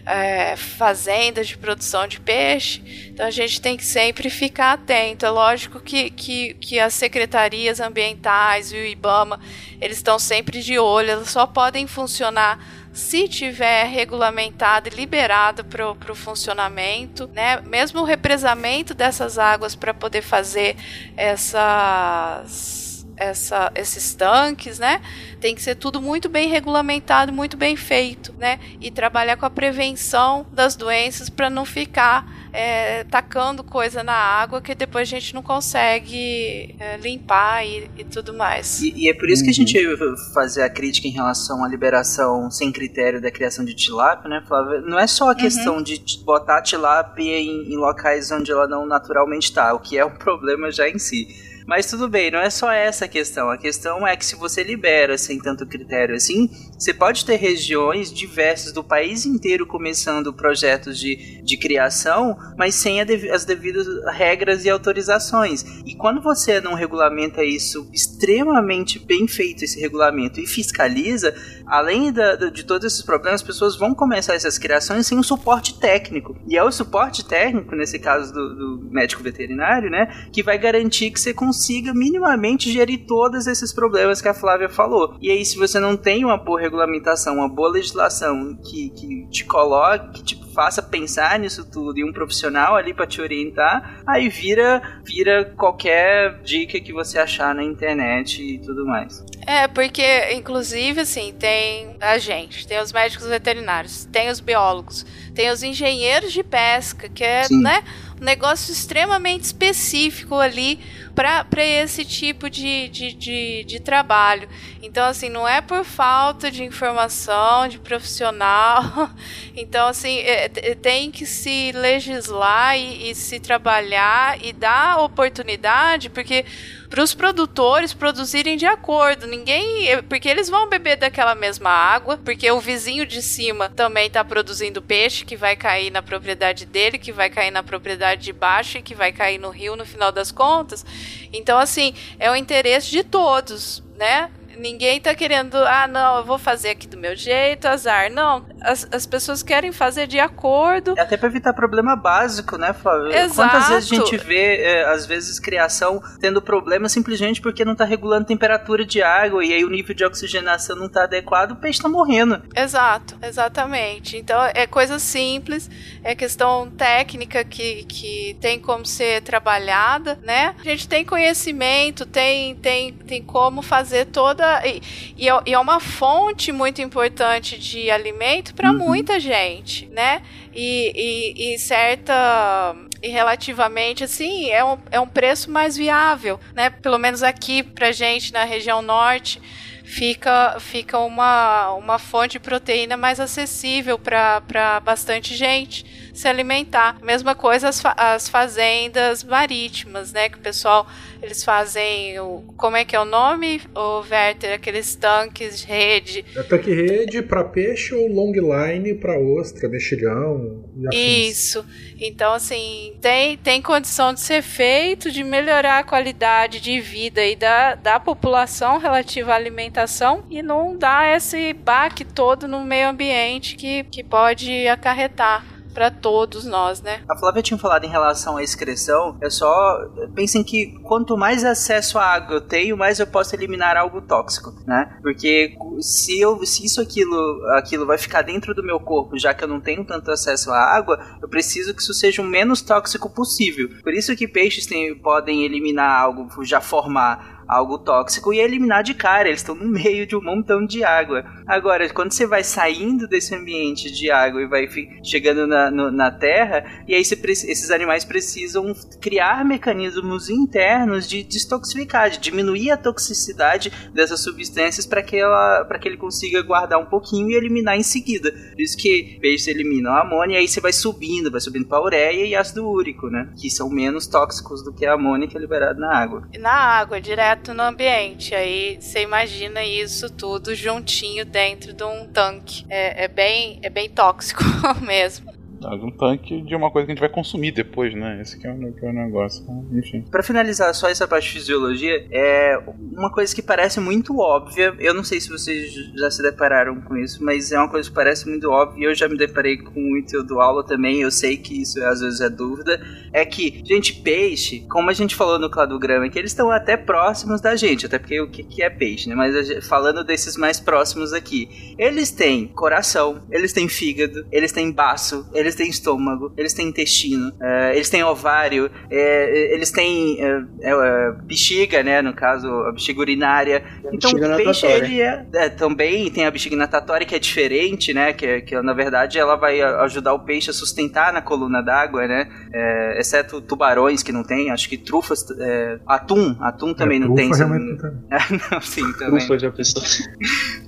é, fazendas de produção de peixe. Então a gente tem que sempre ficar atento. É lógico que, que, que as secretarias ambientais e o IBAMA eles estão sempre de olho, elas só podem funcionar se tiver regulamentado e liberado para o funcionamento, né? Mesmo o represamento dessas águas para poder fazer essas essa, esses tanques, né? Tem que ser tudo muito bem regulamentado, muito bem feito, né? E trabalhar com a prevenção das doenças para não ficar é, tacando coisa na água que depois a gente não consegue é, limpar e, e, tudo mais. E, e, é por isso uhum. que a gente fazer a crítica em relação à liberação sem critério da criação de tilápia, né, Flávia? Não é só a uhum. questão uhum. de botar a tilápia em, em locais onde ela não naturalmente está, o que é um problema já em si mas tudo bem, não é só essa a questão. A questão é que se você libera sem tanto critério assim, você pode ter regiões diversas do país inteiro começando projetos de, de criação, mas sem as devidas regras e autorizações. E quando você não regulamenta isso extremamente bem feito, esse regulamento, e fiscaliza, além da, de todos esses problemas, as pessoas vão começar essas criações sem um suporte técnico. E é o suporte técnico, nesse caso do, do médico veterinário, né, que vai garantir que você consiga minimamente gerir todos esses problemas que a Flávia falou. E aí, se você não tem uma boa regulamentação, uma boa legislação que, que te coloque, que te faça pensar nisso tudo e um profissional ali para te orientar, aí vira vira qualquer dica que você achar na internet e tudo mais. É, porque inclusive assim, tem a gente, tem os médicos veterinários, tem os biólogos, tem os engenheiros de pesca, que é, Sim. né, um negócio extremamente específico ali para esse tipo de, de, de, de, trabalho. Então, assim, não é por falta de informação, de profissional. Então, assim, é, é, tem que se legislar e, e se trabalhar e dar oportunidade, porque para os produtores produzirem de acordo. Ninguém. Porque eles vão beber daquela mesma água, porque o vizinho de cima também está produzindo peixe que vai cair na propriedade dele, que vai cair na propriedade de baixo e que vai cair no rio no final das contas. Então, assim, é o interesse de todos, né? Ninguém tá querendo, ah, não, eu vou fazer aqui do meu jeito, azar. Não, as, as pessoas querem fazer de acordo. É até pra evitar problema básico, né, Flávio? Exato. Quantas vezes a gente vê, é, às vezes, criação tendo problema simplesmente porque não tá regulando temperatura de água e aí o nível de oxigenação não tá adequado, o peixe tá morrendo. Exato, exatamente. Então é coisa simples, é questão técnica que, que tem como ser trabalhada, né? A gente tem conhecimento, tem, tem, tem como fazer toda. E, e, é, e é uma fonte muito importante de alimento para uhum. muita gente, né? E, e, e, certa. E relativamente, assim, é um, é um preço mais viável, né? Pelo menos aqui pra gente na região norte fica, fica uma, uma fonte de proteína mais acessível para bastante gente se alimentar. Mesma coisa as, fa as fazendas marítimas, né? Que o pessoal, eles fazem o... Como é que é o nome, o Werther? Aqueles tanques de rede. É tanque rede para peixe ou long line para ostra, mexilhão e Isso. Então, assim, tem, tem condição de ser feito, de melhorar a qualidade de vida e da, da população relativa à alimentação e não dar esse baque todo no meio ambiente que, que pode acarretar para todos nós, né? A Flávia tinha falado em relação à excreção, é só pensem que quanto mais acesso à água eu tenho, mais eu posso eliminar algo tóxico, né? Porque se eu se isso aquilo aquilo vai ficar dentro do meu corpo, já que eu não tenho tanto acesso à água, eu preciso que isso seja o menos tóxico possível. Por isso que peixes têm, podem eliminar algo, já formar algo tóxico e eliminar de cara. Eles estão no meio de um montão de água. Agora, quando você vai saindo desse ambiente de água e vai chegando na, no, na terra, e aí você, esses animais precisam criar mecanismos internos de destoxificar, de diminuir a toxicidade dessas substâncias para que, ela, que ele consiga guardar um pouquinho e eliminar em seguida. Por isso que peixes eliminam a amônia e aí você vai subindo, vai subindo para ureia e ácido úrico, né? Que são menos tóxicos do que a amônia que é liberada na água. Na água, direto no ambiente. Aí você imagina isso tudo juntinho dentro de um tanque. É, é bem, é bem tóxico mesmo um tanque de uma coisa que a gente vai consumir depois, né? Esse que é o, que é o negócio. Enfim. Pra finalizar só essa parte de fisiologia, é uma coisa que parece muito óbvia. Eu não sei se vocês já se depararam com isso, mas é uma coisa que parece muito óbvia. Eu já me deparei com muito do aula também. Eu sei que isso às vezes é dúvida. É que, gente, peixe, como a gente falou no cladograma, é que eles estão até próximos da gente. Até porque o que, que é peixe, né? Mas falando desses mais próximos aqui, eles têm coração, eles têm fígado, eles têm baço, eles eles têm estômago, eles têm intestino, uh, eles têm ovário, é, eles têm uh, bexiga, né? No caso, a bexiga urinária. Então, o peixe, ele é, é, Também tem a bexiga natatória, que é diferente, né? Que, que na verdade ela vai ajudar o peixe a sustentar na coluna d'água, né? É, exceto tubarões que não tem, acho que trufas. É, atum, atum também não tem. não, sim, também. Trufa já pensou.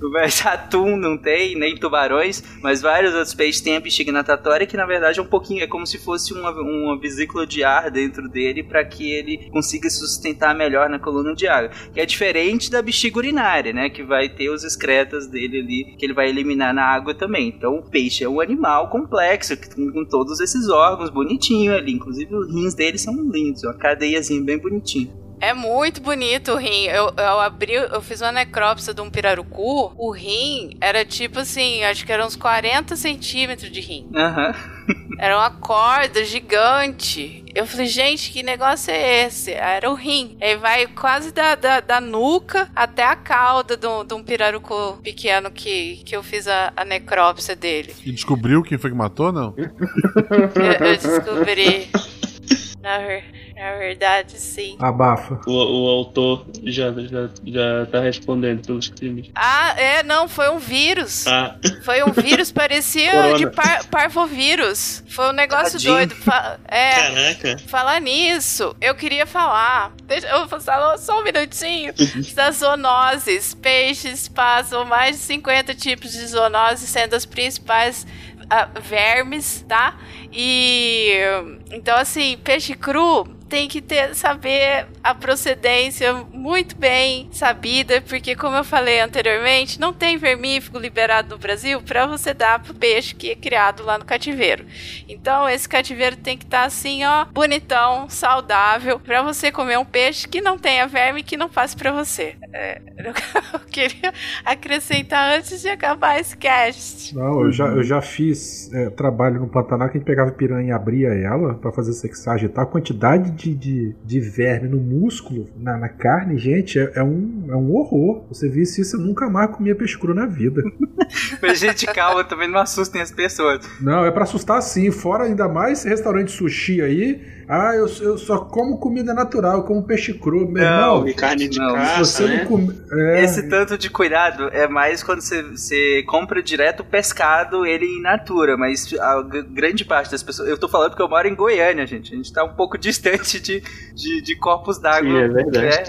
Mas atum não tem, nem tubarões, mas vários outros peixes têm a bexiga natatória que na verdade é um pouquinho, é como se fosse uma, uma vesícula de ar dentro dele para que ele consiga se sustentar melhor na coluna de água. Que é diferente da bexiga urinária, né? Que vai ter os excretas dele ali, que ele vai eliminar na água também. Então o peixe é um animal complexo, com, todos esses órgãos bonitinho ali. Inclusive os rins dele são lindos, uma cadeiazinha bem bonitinha. É muito bonito o rim. Eu, eu abri, eu fiz uma necrópsia de um pirarucu. O rim era tipo assim, acho que eram uns 40 centímetros de rim. Aham. Uhum. Era uma corda gigante. Eu falei, gente, que negócio é esse? Era o rim. Aí vai quase da, da, da nuca até a cauda de um pirarucu pequeno que, que eu fiz a, a necrópsia dele. E descobriu quem foi que matou, não? eu, eu descobri. Na, na verdade, sim. Abafa. O, o autor já, já, já tá respondendo pelos crimes. Ah, é, não, foi um vírus. Ah. Foi um vírus, parecia de par, parvovírus. Foi um negócio Tadinho. doido. Fa é, Caraca. Falar nisso, eu queria falar. Deixa eu falar só um minutinho. das zoonoses. Peixes passam mais de 50 tipos de zoonoses, sendo as principais uh, vermes, tá? E então assim, peixe cru tem que ter saber a procedência muito bem sabida, porque como eu falei anteriormente, não tem vermífugo liberado no Brasil para você dar pro peixe que é criado lá no cativeiro. Então esse cativeiro tem que estar tá assim, ó, bonitão, saudável, para você comer um peixe que não tenha verme que não passe para você. É, eu queria acrescentar antes de acabar esse cast. Não, eu já, eu já fiz é, trabalho no Pantanal que a gente pegava piranha e abria ela para fazer sexagem, tá? A quantidade de, de, de verme no músculo, na, na carne, gente, é, é, um, é um horror. Você visse isso, eu nunca mais comia peixe cru na vida. Mas, gente, calma, também não assustem as pessoas. Não, é para assustar sim. Fora ainda mais esse restaurante sushi aí ah, eu, eu só como comida natural, eu como peixe cru. Meu não, irmão, carne de não, caça, você né? não come... é... Esse tanto de cuidado é mais quando você, você compra direto o pescado, ele in natura, mas a grande parte das pessoas... Eu tô falando porque eu moro em Goiânia, gente. A gente tá um pouco distante de, de, de corpos d'água é né,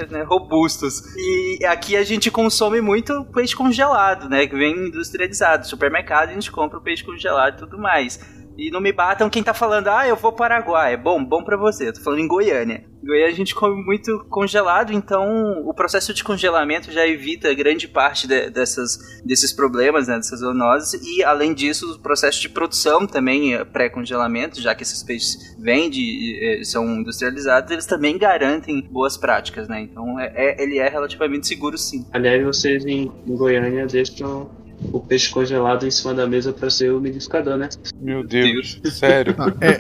né, robustos. E aqui a gente consome muito peixe congelado, né? Que vem industrializado. No supermercado a gente compra o peixe congelado e tudo mais. E não me batam quem tá falando, ah, eu vou para Paraguai. É bom, bom para você. Eu tô falando em Goiânia. Em Goiânia a gente come muito congelado, então o processo de congelamento já evita grande parte de, dessas, desses problemas, né, dessas zoonoses. E além disso, o processo de produção também é pré-congelamento, já que esses peixes vêm de, são industrializados, eles também garantem boas práticas, né? Então é, é, ele é relativamente seguro sim. Aliás, vocês em Goiânia deixam o peixe congelado em cima da mesa para ser o umidificador, né? Meu Deus, sério. é.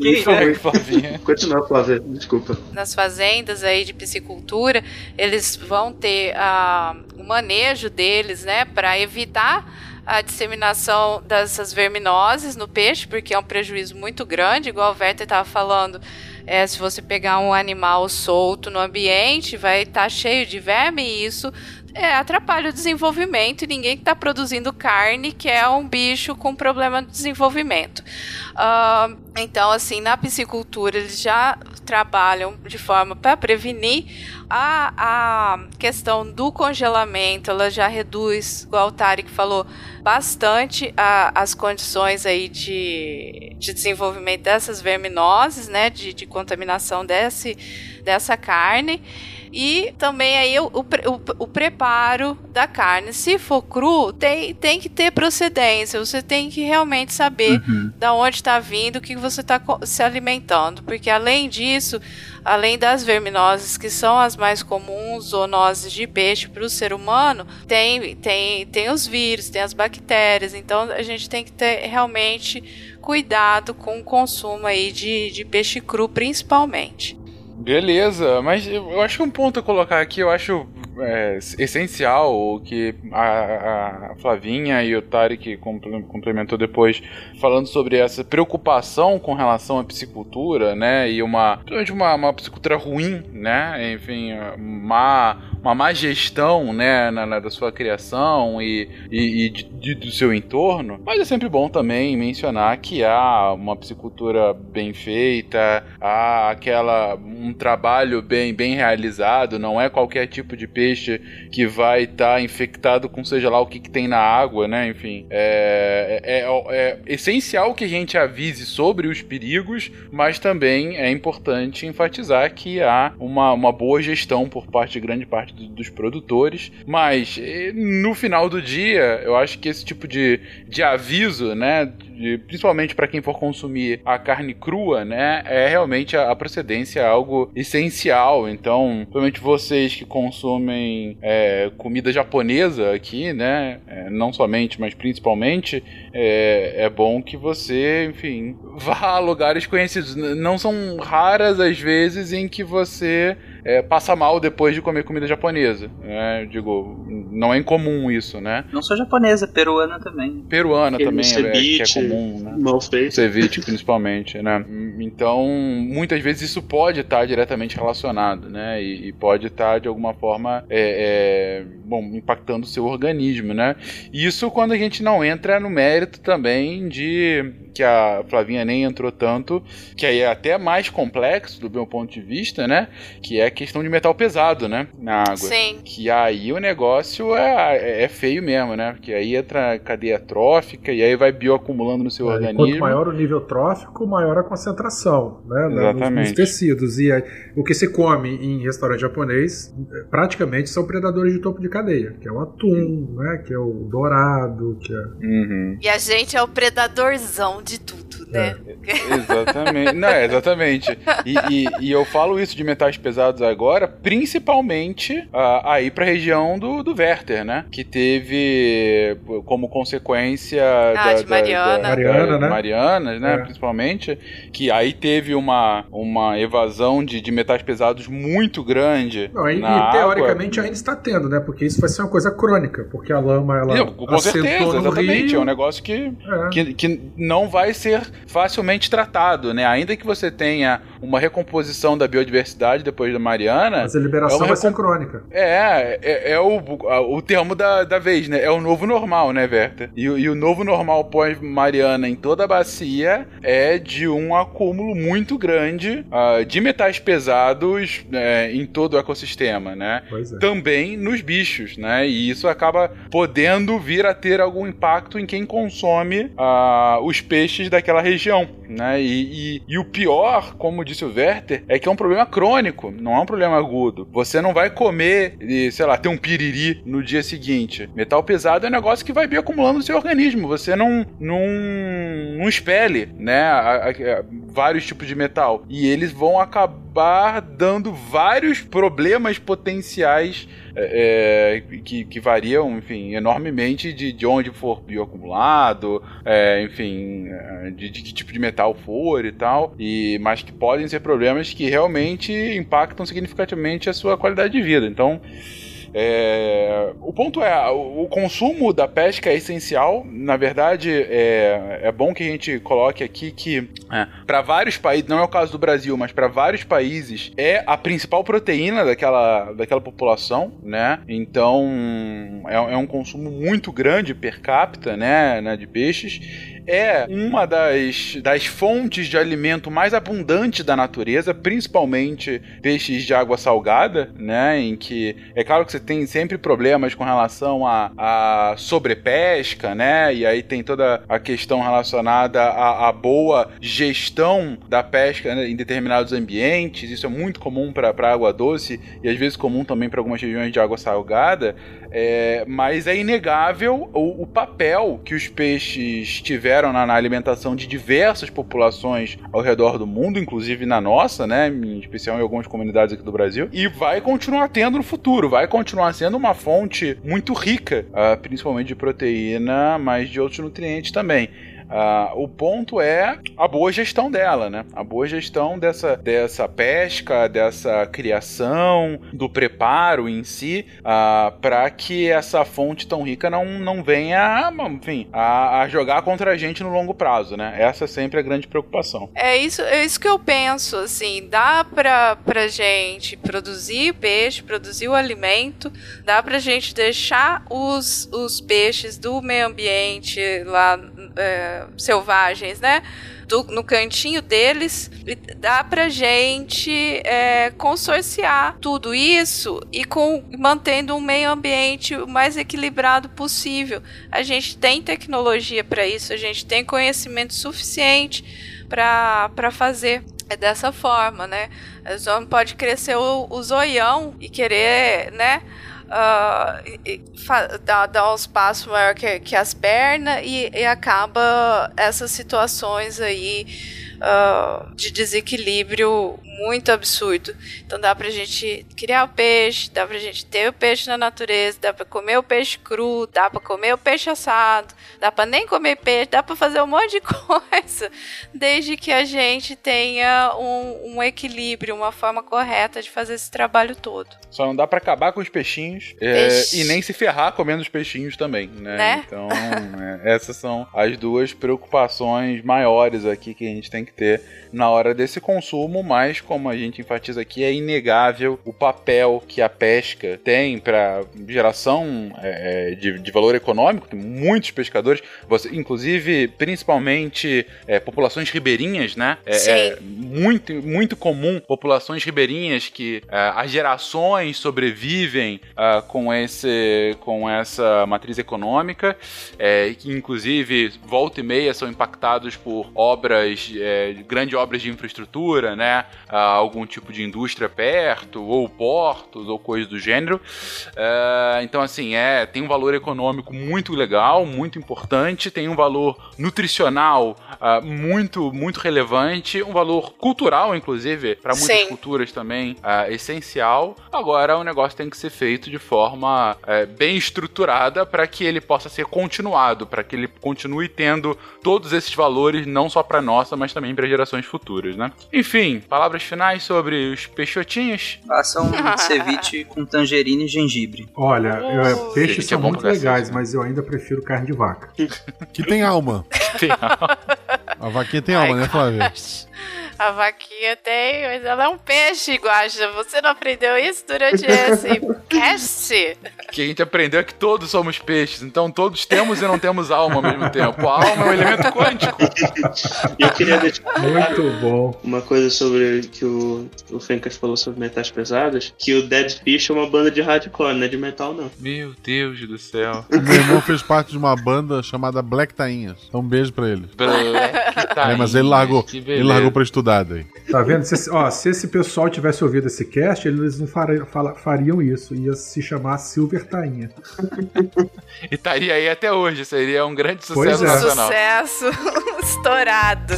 Quem é, Flavinha? Continua, Flávia, desculpa. Nas fazendas aí de piscicultura, eles vão ter uh, o manejo deles, né, para evitar a disseminação dessas verminoses no peixe, porque é um prejuízo muito grande, igual o Werther estava falando É, se você pegar um animal solto no ambiente, vai estar tá cheio de verme e isso é, atrapalha o desenvolvimento e ninguém está produzindo carne que é um bicho com problema de desenvolvimento. Uh, então, assim, na piscicultura eles já trabalham de forma para prevenir a, a questão do congelamento, ela já reduz, igual o Tarek falou, bastante a, as condições aí de, de desenvolvimento dessas verminoses, né, de, de contaminação desse, dessa carne. E também aí o, o, o, preparo da carne. Se for cru, tem, tem que ter procedência. Você tem que realmente saber uhum. da onde está vindo, o que você está se alimentando. Porque além disso, além das verminoses, que são as mais comuns, zoonoses de peixe para o ser humano, tem, tem, tem os vírus, tem as bactérias. Então a gente tem que ter realmente cuidado com o consumo aí de, de peixe cru, principalmente. Beleza, mas eu acho que um ponto a colocar aqui, eu acho é, essencial, o que a, a, Flavinha e o Tarek complementou depois, falando sobre essa preocupação com relação à psicultura, né, e uma, uma, uma psicultura ruim, né, enfim, má, uma má gestão, né, na, na da sua criação e, e, e de, de, do seu entorno, mas é sempre bom também mencionar que há uma psicultura bem feita, há aquela, um trabalho bem, bem realizado, não é qualquer tipo de peixe peixe que vai estar tá infectado com seja lá o que, que tem na água, né? Enfim, é, é, é, é, essencial que a gente avise sobre os perigos, mas também é importante enfatizar que há uma, uma boa gestão por parte de grande parte do, dos produtores. Mas no final do dia, eu acho que esse tipo de, de aviso, né? De, principalmente para quem for consumir a carne crua, né? É realmente a, a procedência algo essencial. Então, principalmente vocês que consomem é, comida japonesa aqui, né? É, não somente, mas principalmente, é, é bom que você, enfim, vá a lugares conhecidos. Não são raras as vezes em que você é, passa mal depois de comer comida japonesa. Né? Digo, não é incomum isso, né? Não só japonesa, peruana também. Peruana Aquele também ceviche, é, que é comum, né? Mal feito. Ceviche, principalmente, né? Então, muitas vezes isso pode estar diretamente relacionado, né? E, e pode estar, de alguma forma, é, é, bom, impactando o seu organismo, né? Isso quando a gente não entra no mérito também de que a Flavinha nem entrou tanto, que aí é até mais complexo do meu ponto de vista, né? Que é questão de metal pesado, né? Na água. Sim. Que aí o negócio é, é feio mesmo, né? Porque aí entra a cadeia trófica e aí vai bioacumulando no seu é, organismo. Quanto maior o nível trófico, maior a concentração, né? Exatamente. Nos, nos tecidos. E aí, o que se come em restaurante japonês praticamente são predadores de topo de cadeia, que é o atum, né? Que é o dourado, que é. Uhum. E a gente é o predadorzão de tudo, né? É. exatamente. Não, é, exatamente. E, e, e, eu falo isso de metais pesados agora, principalmente uh, aí pra região do, do Werther, né? Que teve como consequência ah, da, de Mariana. Da, Mariana, né? Marianas, né? É. Principalmente, que aí teve uma, uma evasão de, de metais pesados muito grande. Não, e, e teoricamente ainda está tendo, né? Porque isso vai ser uma coisa crônica, porque a lama ela. Não, com certeza, exatamente. Rio. É um negócio que, é. que, que não vai vai ser facilmente tratado, né? Ainda que você tenha uma recomposição da biodiversidade depois da Mariana. Mas a liberação é vai ser crônica. É, é, é o, o termo da, da vez, né? É o novo normal, né, Verta? E, e o novo normal pós-Mariana em toda a bacia é de um acúmulo muito grande uh, de metais pesados uh, em todo o ecossistema, né? É. Também nos bichos, né? E isso acaba podendo vir a ter algum impacto em quem consome uh, os peixes peixes daquela região, né? E, e, e, o pior, como disse o Werther, é que é um problema crônico, não é um problema agudo. Você não vai comer, e, sei lá, ter um piriri no dia seguinte. Metal pesado é um negócio que vai bioacumulando no seu organismo. Você não, não, não expele, né? A, a, a, vários tipos de metal. E eles vão acabar dando vários problemas potenciais é, é, que, que, variam, enfim, enormemente de, de onde for bioacumulado, é, enfim, é, de, de, que tipo de metal for e tal, e, mas que podem ser problemas que realmente impactam significativamente a sua qualidade de vida. Então, É, o ponto é, o, consumo da pesca é essencial. Na verdade, é, é bom que a gente coloque aqui que é, para vários países, não é o caso do Brasil, mas para vários países é a principal proteína daquela, daquela população, né? Então é, é um consumo muito grande per capita, né, né de peixes é uma das, das fontes de alimento mais abundante da natureza, principalmente peixes de água salgada, né? Em que é claro que você tem sempre problemas com relação a, a sobrepesca, né? E aí tem toda a questão relacionada à, à boa gestão da pesca né, em determinados ambientes. Isso é muito comum para água doce e às vezes comum também para algumas regiões de água salgada. É, mas é inegável o, o, papel que os peixes tiveram na, na, alimentação de diversas populações ao redor do mundo, inclusive na nossa, né, em especial em algumas comunidades aqui do Brasil, e vai continuar tendo no futuro, vai continuar sendo uma fonte muito rica, uh, principalmente de proteína, mas de outros nutrientes também. Uh, o ponto é a boa gestão dela, né? A boa gestão dessa, dessa pesca, dessa criação, do preparo em si, ah, para que essa fonte tão rica não, não venha, enfim, a, a, jogar contra a gente no longo prazo, né? Essa é sempre a grande preocupação. É isso, é isso que eu penso, assim, dá pra, pra gente produzir peixe, produzir o alimento, dá pra gente deixar os, os peixes do meio ambiente lá é, selvagens, né? Do, no cantinho deles, dá pra gente é, consorciar tudo isso e com, mantendo um meio ambiente o mais equilibrado possível. A gente tem tecnologia para isso, a gente tem conhecimento suficiente para fazer é dessa forma, né? O homem pode crescer o, o zoião e querer, né? Uh, dá, dá uns passos maior que, que as pernas e, e acaba essas situações aí uh, de desequilíbrio muito absurdo. Então dá pra gente criar o peixe, dá pra gente ter o peixe na natureza, dá pra comer o peixe cru, dá pra comer o peixe assado, dá pra nem comer peixe, dá pra fazer um monte de coisa, desde que a gente tenha um, um equilíbrio, uma forma correta de fazer esse trabalho todo. Só não dá para acabar com os peixinhos é, e nem se ferrar comendo os peixinhos também, né? né? Então, é, essas são as duas preocupações maiores aqui que a gente tem que ter na hora desse consumo, mas como a gente enfatiza aqui, é inegável o papel que a pesca tem para geração é, é, de, de, valor econômico. Tem muitos pescadores, você, inclusive, principalmente é, populações ribeirinhas, né? É, é, muito, muito comum populações ribeirinhas que é, as gerações sobrevivem uh, com, esse, com essa matriz econômica, que inclusive volta e meia são impactados por obras, grandes obras de infraestrutura, né? Uh, algum tipo de indústria perto, ou portos, ou coisa do gênero. Uh, então, assim, é, tem um valor econômico muito legal, muito importante, tem um valor nutricional uh, muito, muito relevante, um valor cultural, inclusive, para muitas Sim. culturas também uh, essencial. Agora, o negócio tem que ser feito de forma uh, bem estruturada para que ele possa ser continuado, para que ele continue tendo todos esses valores, não só para nossa, mas também para gerações futuras, né? Enfim, palavras finais sobre os peixotinhos? Faça um ceviche com tangerina e gengibre. Olha, oh, peixes são é muito legais, mas eu ainda prefiro carne de vaca. que tem alma. Tem alma. A vaquinha tem alma, Ai, né, Flávia? A vaquinha tem, mas ela é um peixe, Guaxa. Você não aprendeu isso durante esse cast? que a gente aprendeu é que todos somos peixes, então todos temos e não temos alma ao mesmo tempo. A alma é um elemento quântico. eu queria deixar muito bom uma coisa sobre que o, o Fencas falou sobre metais pesados, que o Dead Fish é uma banda de hardcore, não é de metal não. Meu Deus do céu. Meu irmão fez parte de uma banda chamada Black Tainhas. Então um beijo pra ele. Black Tainhas. É, mas ele largou, ele largou pra estudar aí. Tá vendo? Se, ó, se esse pessoal tivesse ouvido esse cast, eles não fariam, fariam isso. Ia se chamar Silver Tainha. e estaria aí até hoje. Seria um grande sucesso é. nacional. Sucesso estourado.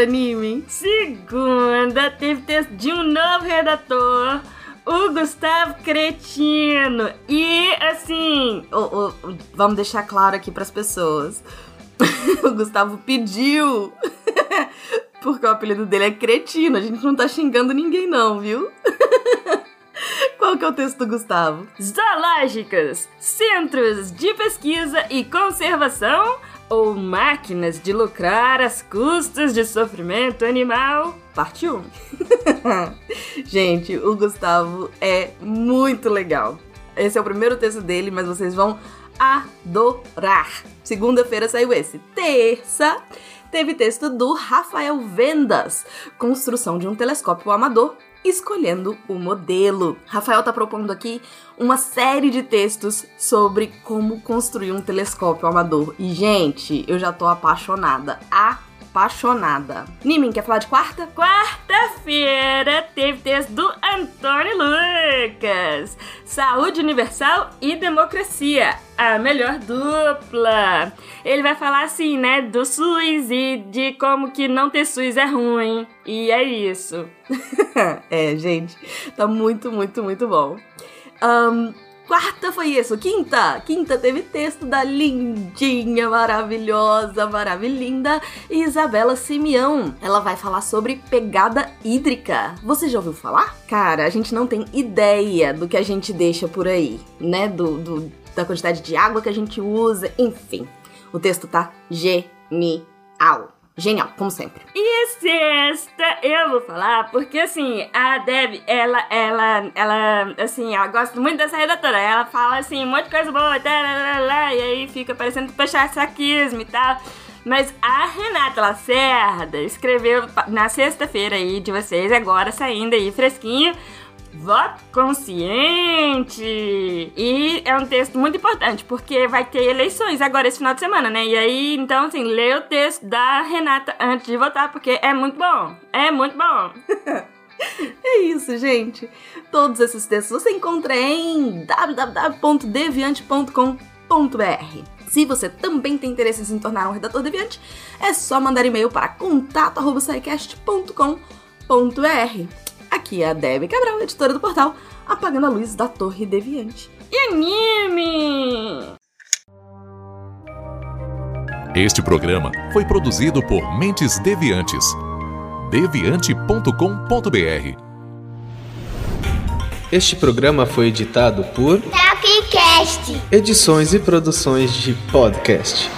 Anime? Segunda teve texto de um novo redator, o Gustavo Cretino. E assim, oh, oh, vamos deixar claro aqui para as pessoas. o Gustavo pediu. Porque o apelido dele é Cretino. A gente não tá xingando ninguém, não, viu? Qual que é o texto do Gustavo? Zoológicas, centros de pesquisa e conservação ou máquinas de lucrar às custas de sofrimento animal, parte 1. Gente, o Gustavo é muito legal. Esse é o primeiro texto dele, mas vocês vão adorar. Segunda-feira saiu esse. Terça teve texto do Rafael Vendas, construção de um telescópio amador escolhendo o modelo. Rafael está propondo aqui uma série de textos sobre como construir um telescópio amador. E, gente, eu já tô apaixonada. Apaixonada. Nimin, quer falar de quarta? Quarta-feira teve texto do Antônio Lucas. Saúde Universal e Democracia. A melhor dupla. Ele vai falar assim, né, do SUS e de como que não ter SUS é ruim. E é isso. é, gente, tá muito, muito, muito bom. Um, quarta foi isso. Quinta, quinta teve texto da lindinha, maravilhosa, maravilhinda Isabela Simeão. Ela vai falar sobre pegada hídrica. Você já ouviu falar? Cara, a gente não tem ideia do que a gente deixa por aí, né? Do, do da quantidade de água que a gente usa, enfim. O texto tá genial. Genial, como sempre. E sexta eu vou falar porque assim, a Deb, ela, ela, ela, assim, ela gosta muito dessa redatora. Ela fala assim, um monte de coisa boa, tá, lá, lá, e aí fica parecendo puxar saquismo e tal. Mas a Renata Lacerda escreveu na sexta-feira aí de vocês, agora saindo aí fresquinho, Voto consciente! E é um texto muito importante, porque vai ter eleições agora esse final de semana, né? E aí, então, assim, lê o texto da Renata antes de votar, porque é muito bom. É muito bom. é isso, gente. Todos esses textos você encontra em www.deviante.com.br. Se você também tem interesse em se tornar um redator deviante, é só mandar e-mail para contato.sicast.com.br. Aqui é a Debbie Cabral, editora do portal Apagando a Luz da Torre Deviante. E anime! Este programa foi produzido por Mentes Deviantes. deviante.com.br Este programa foi editado por Tapcast. Edições e produções de podcast.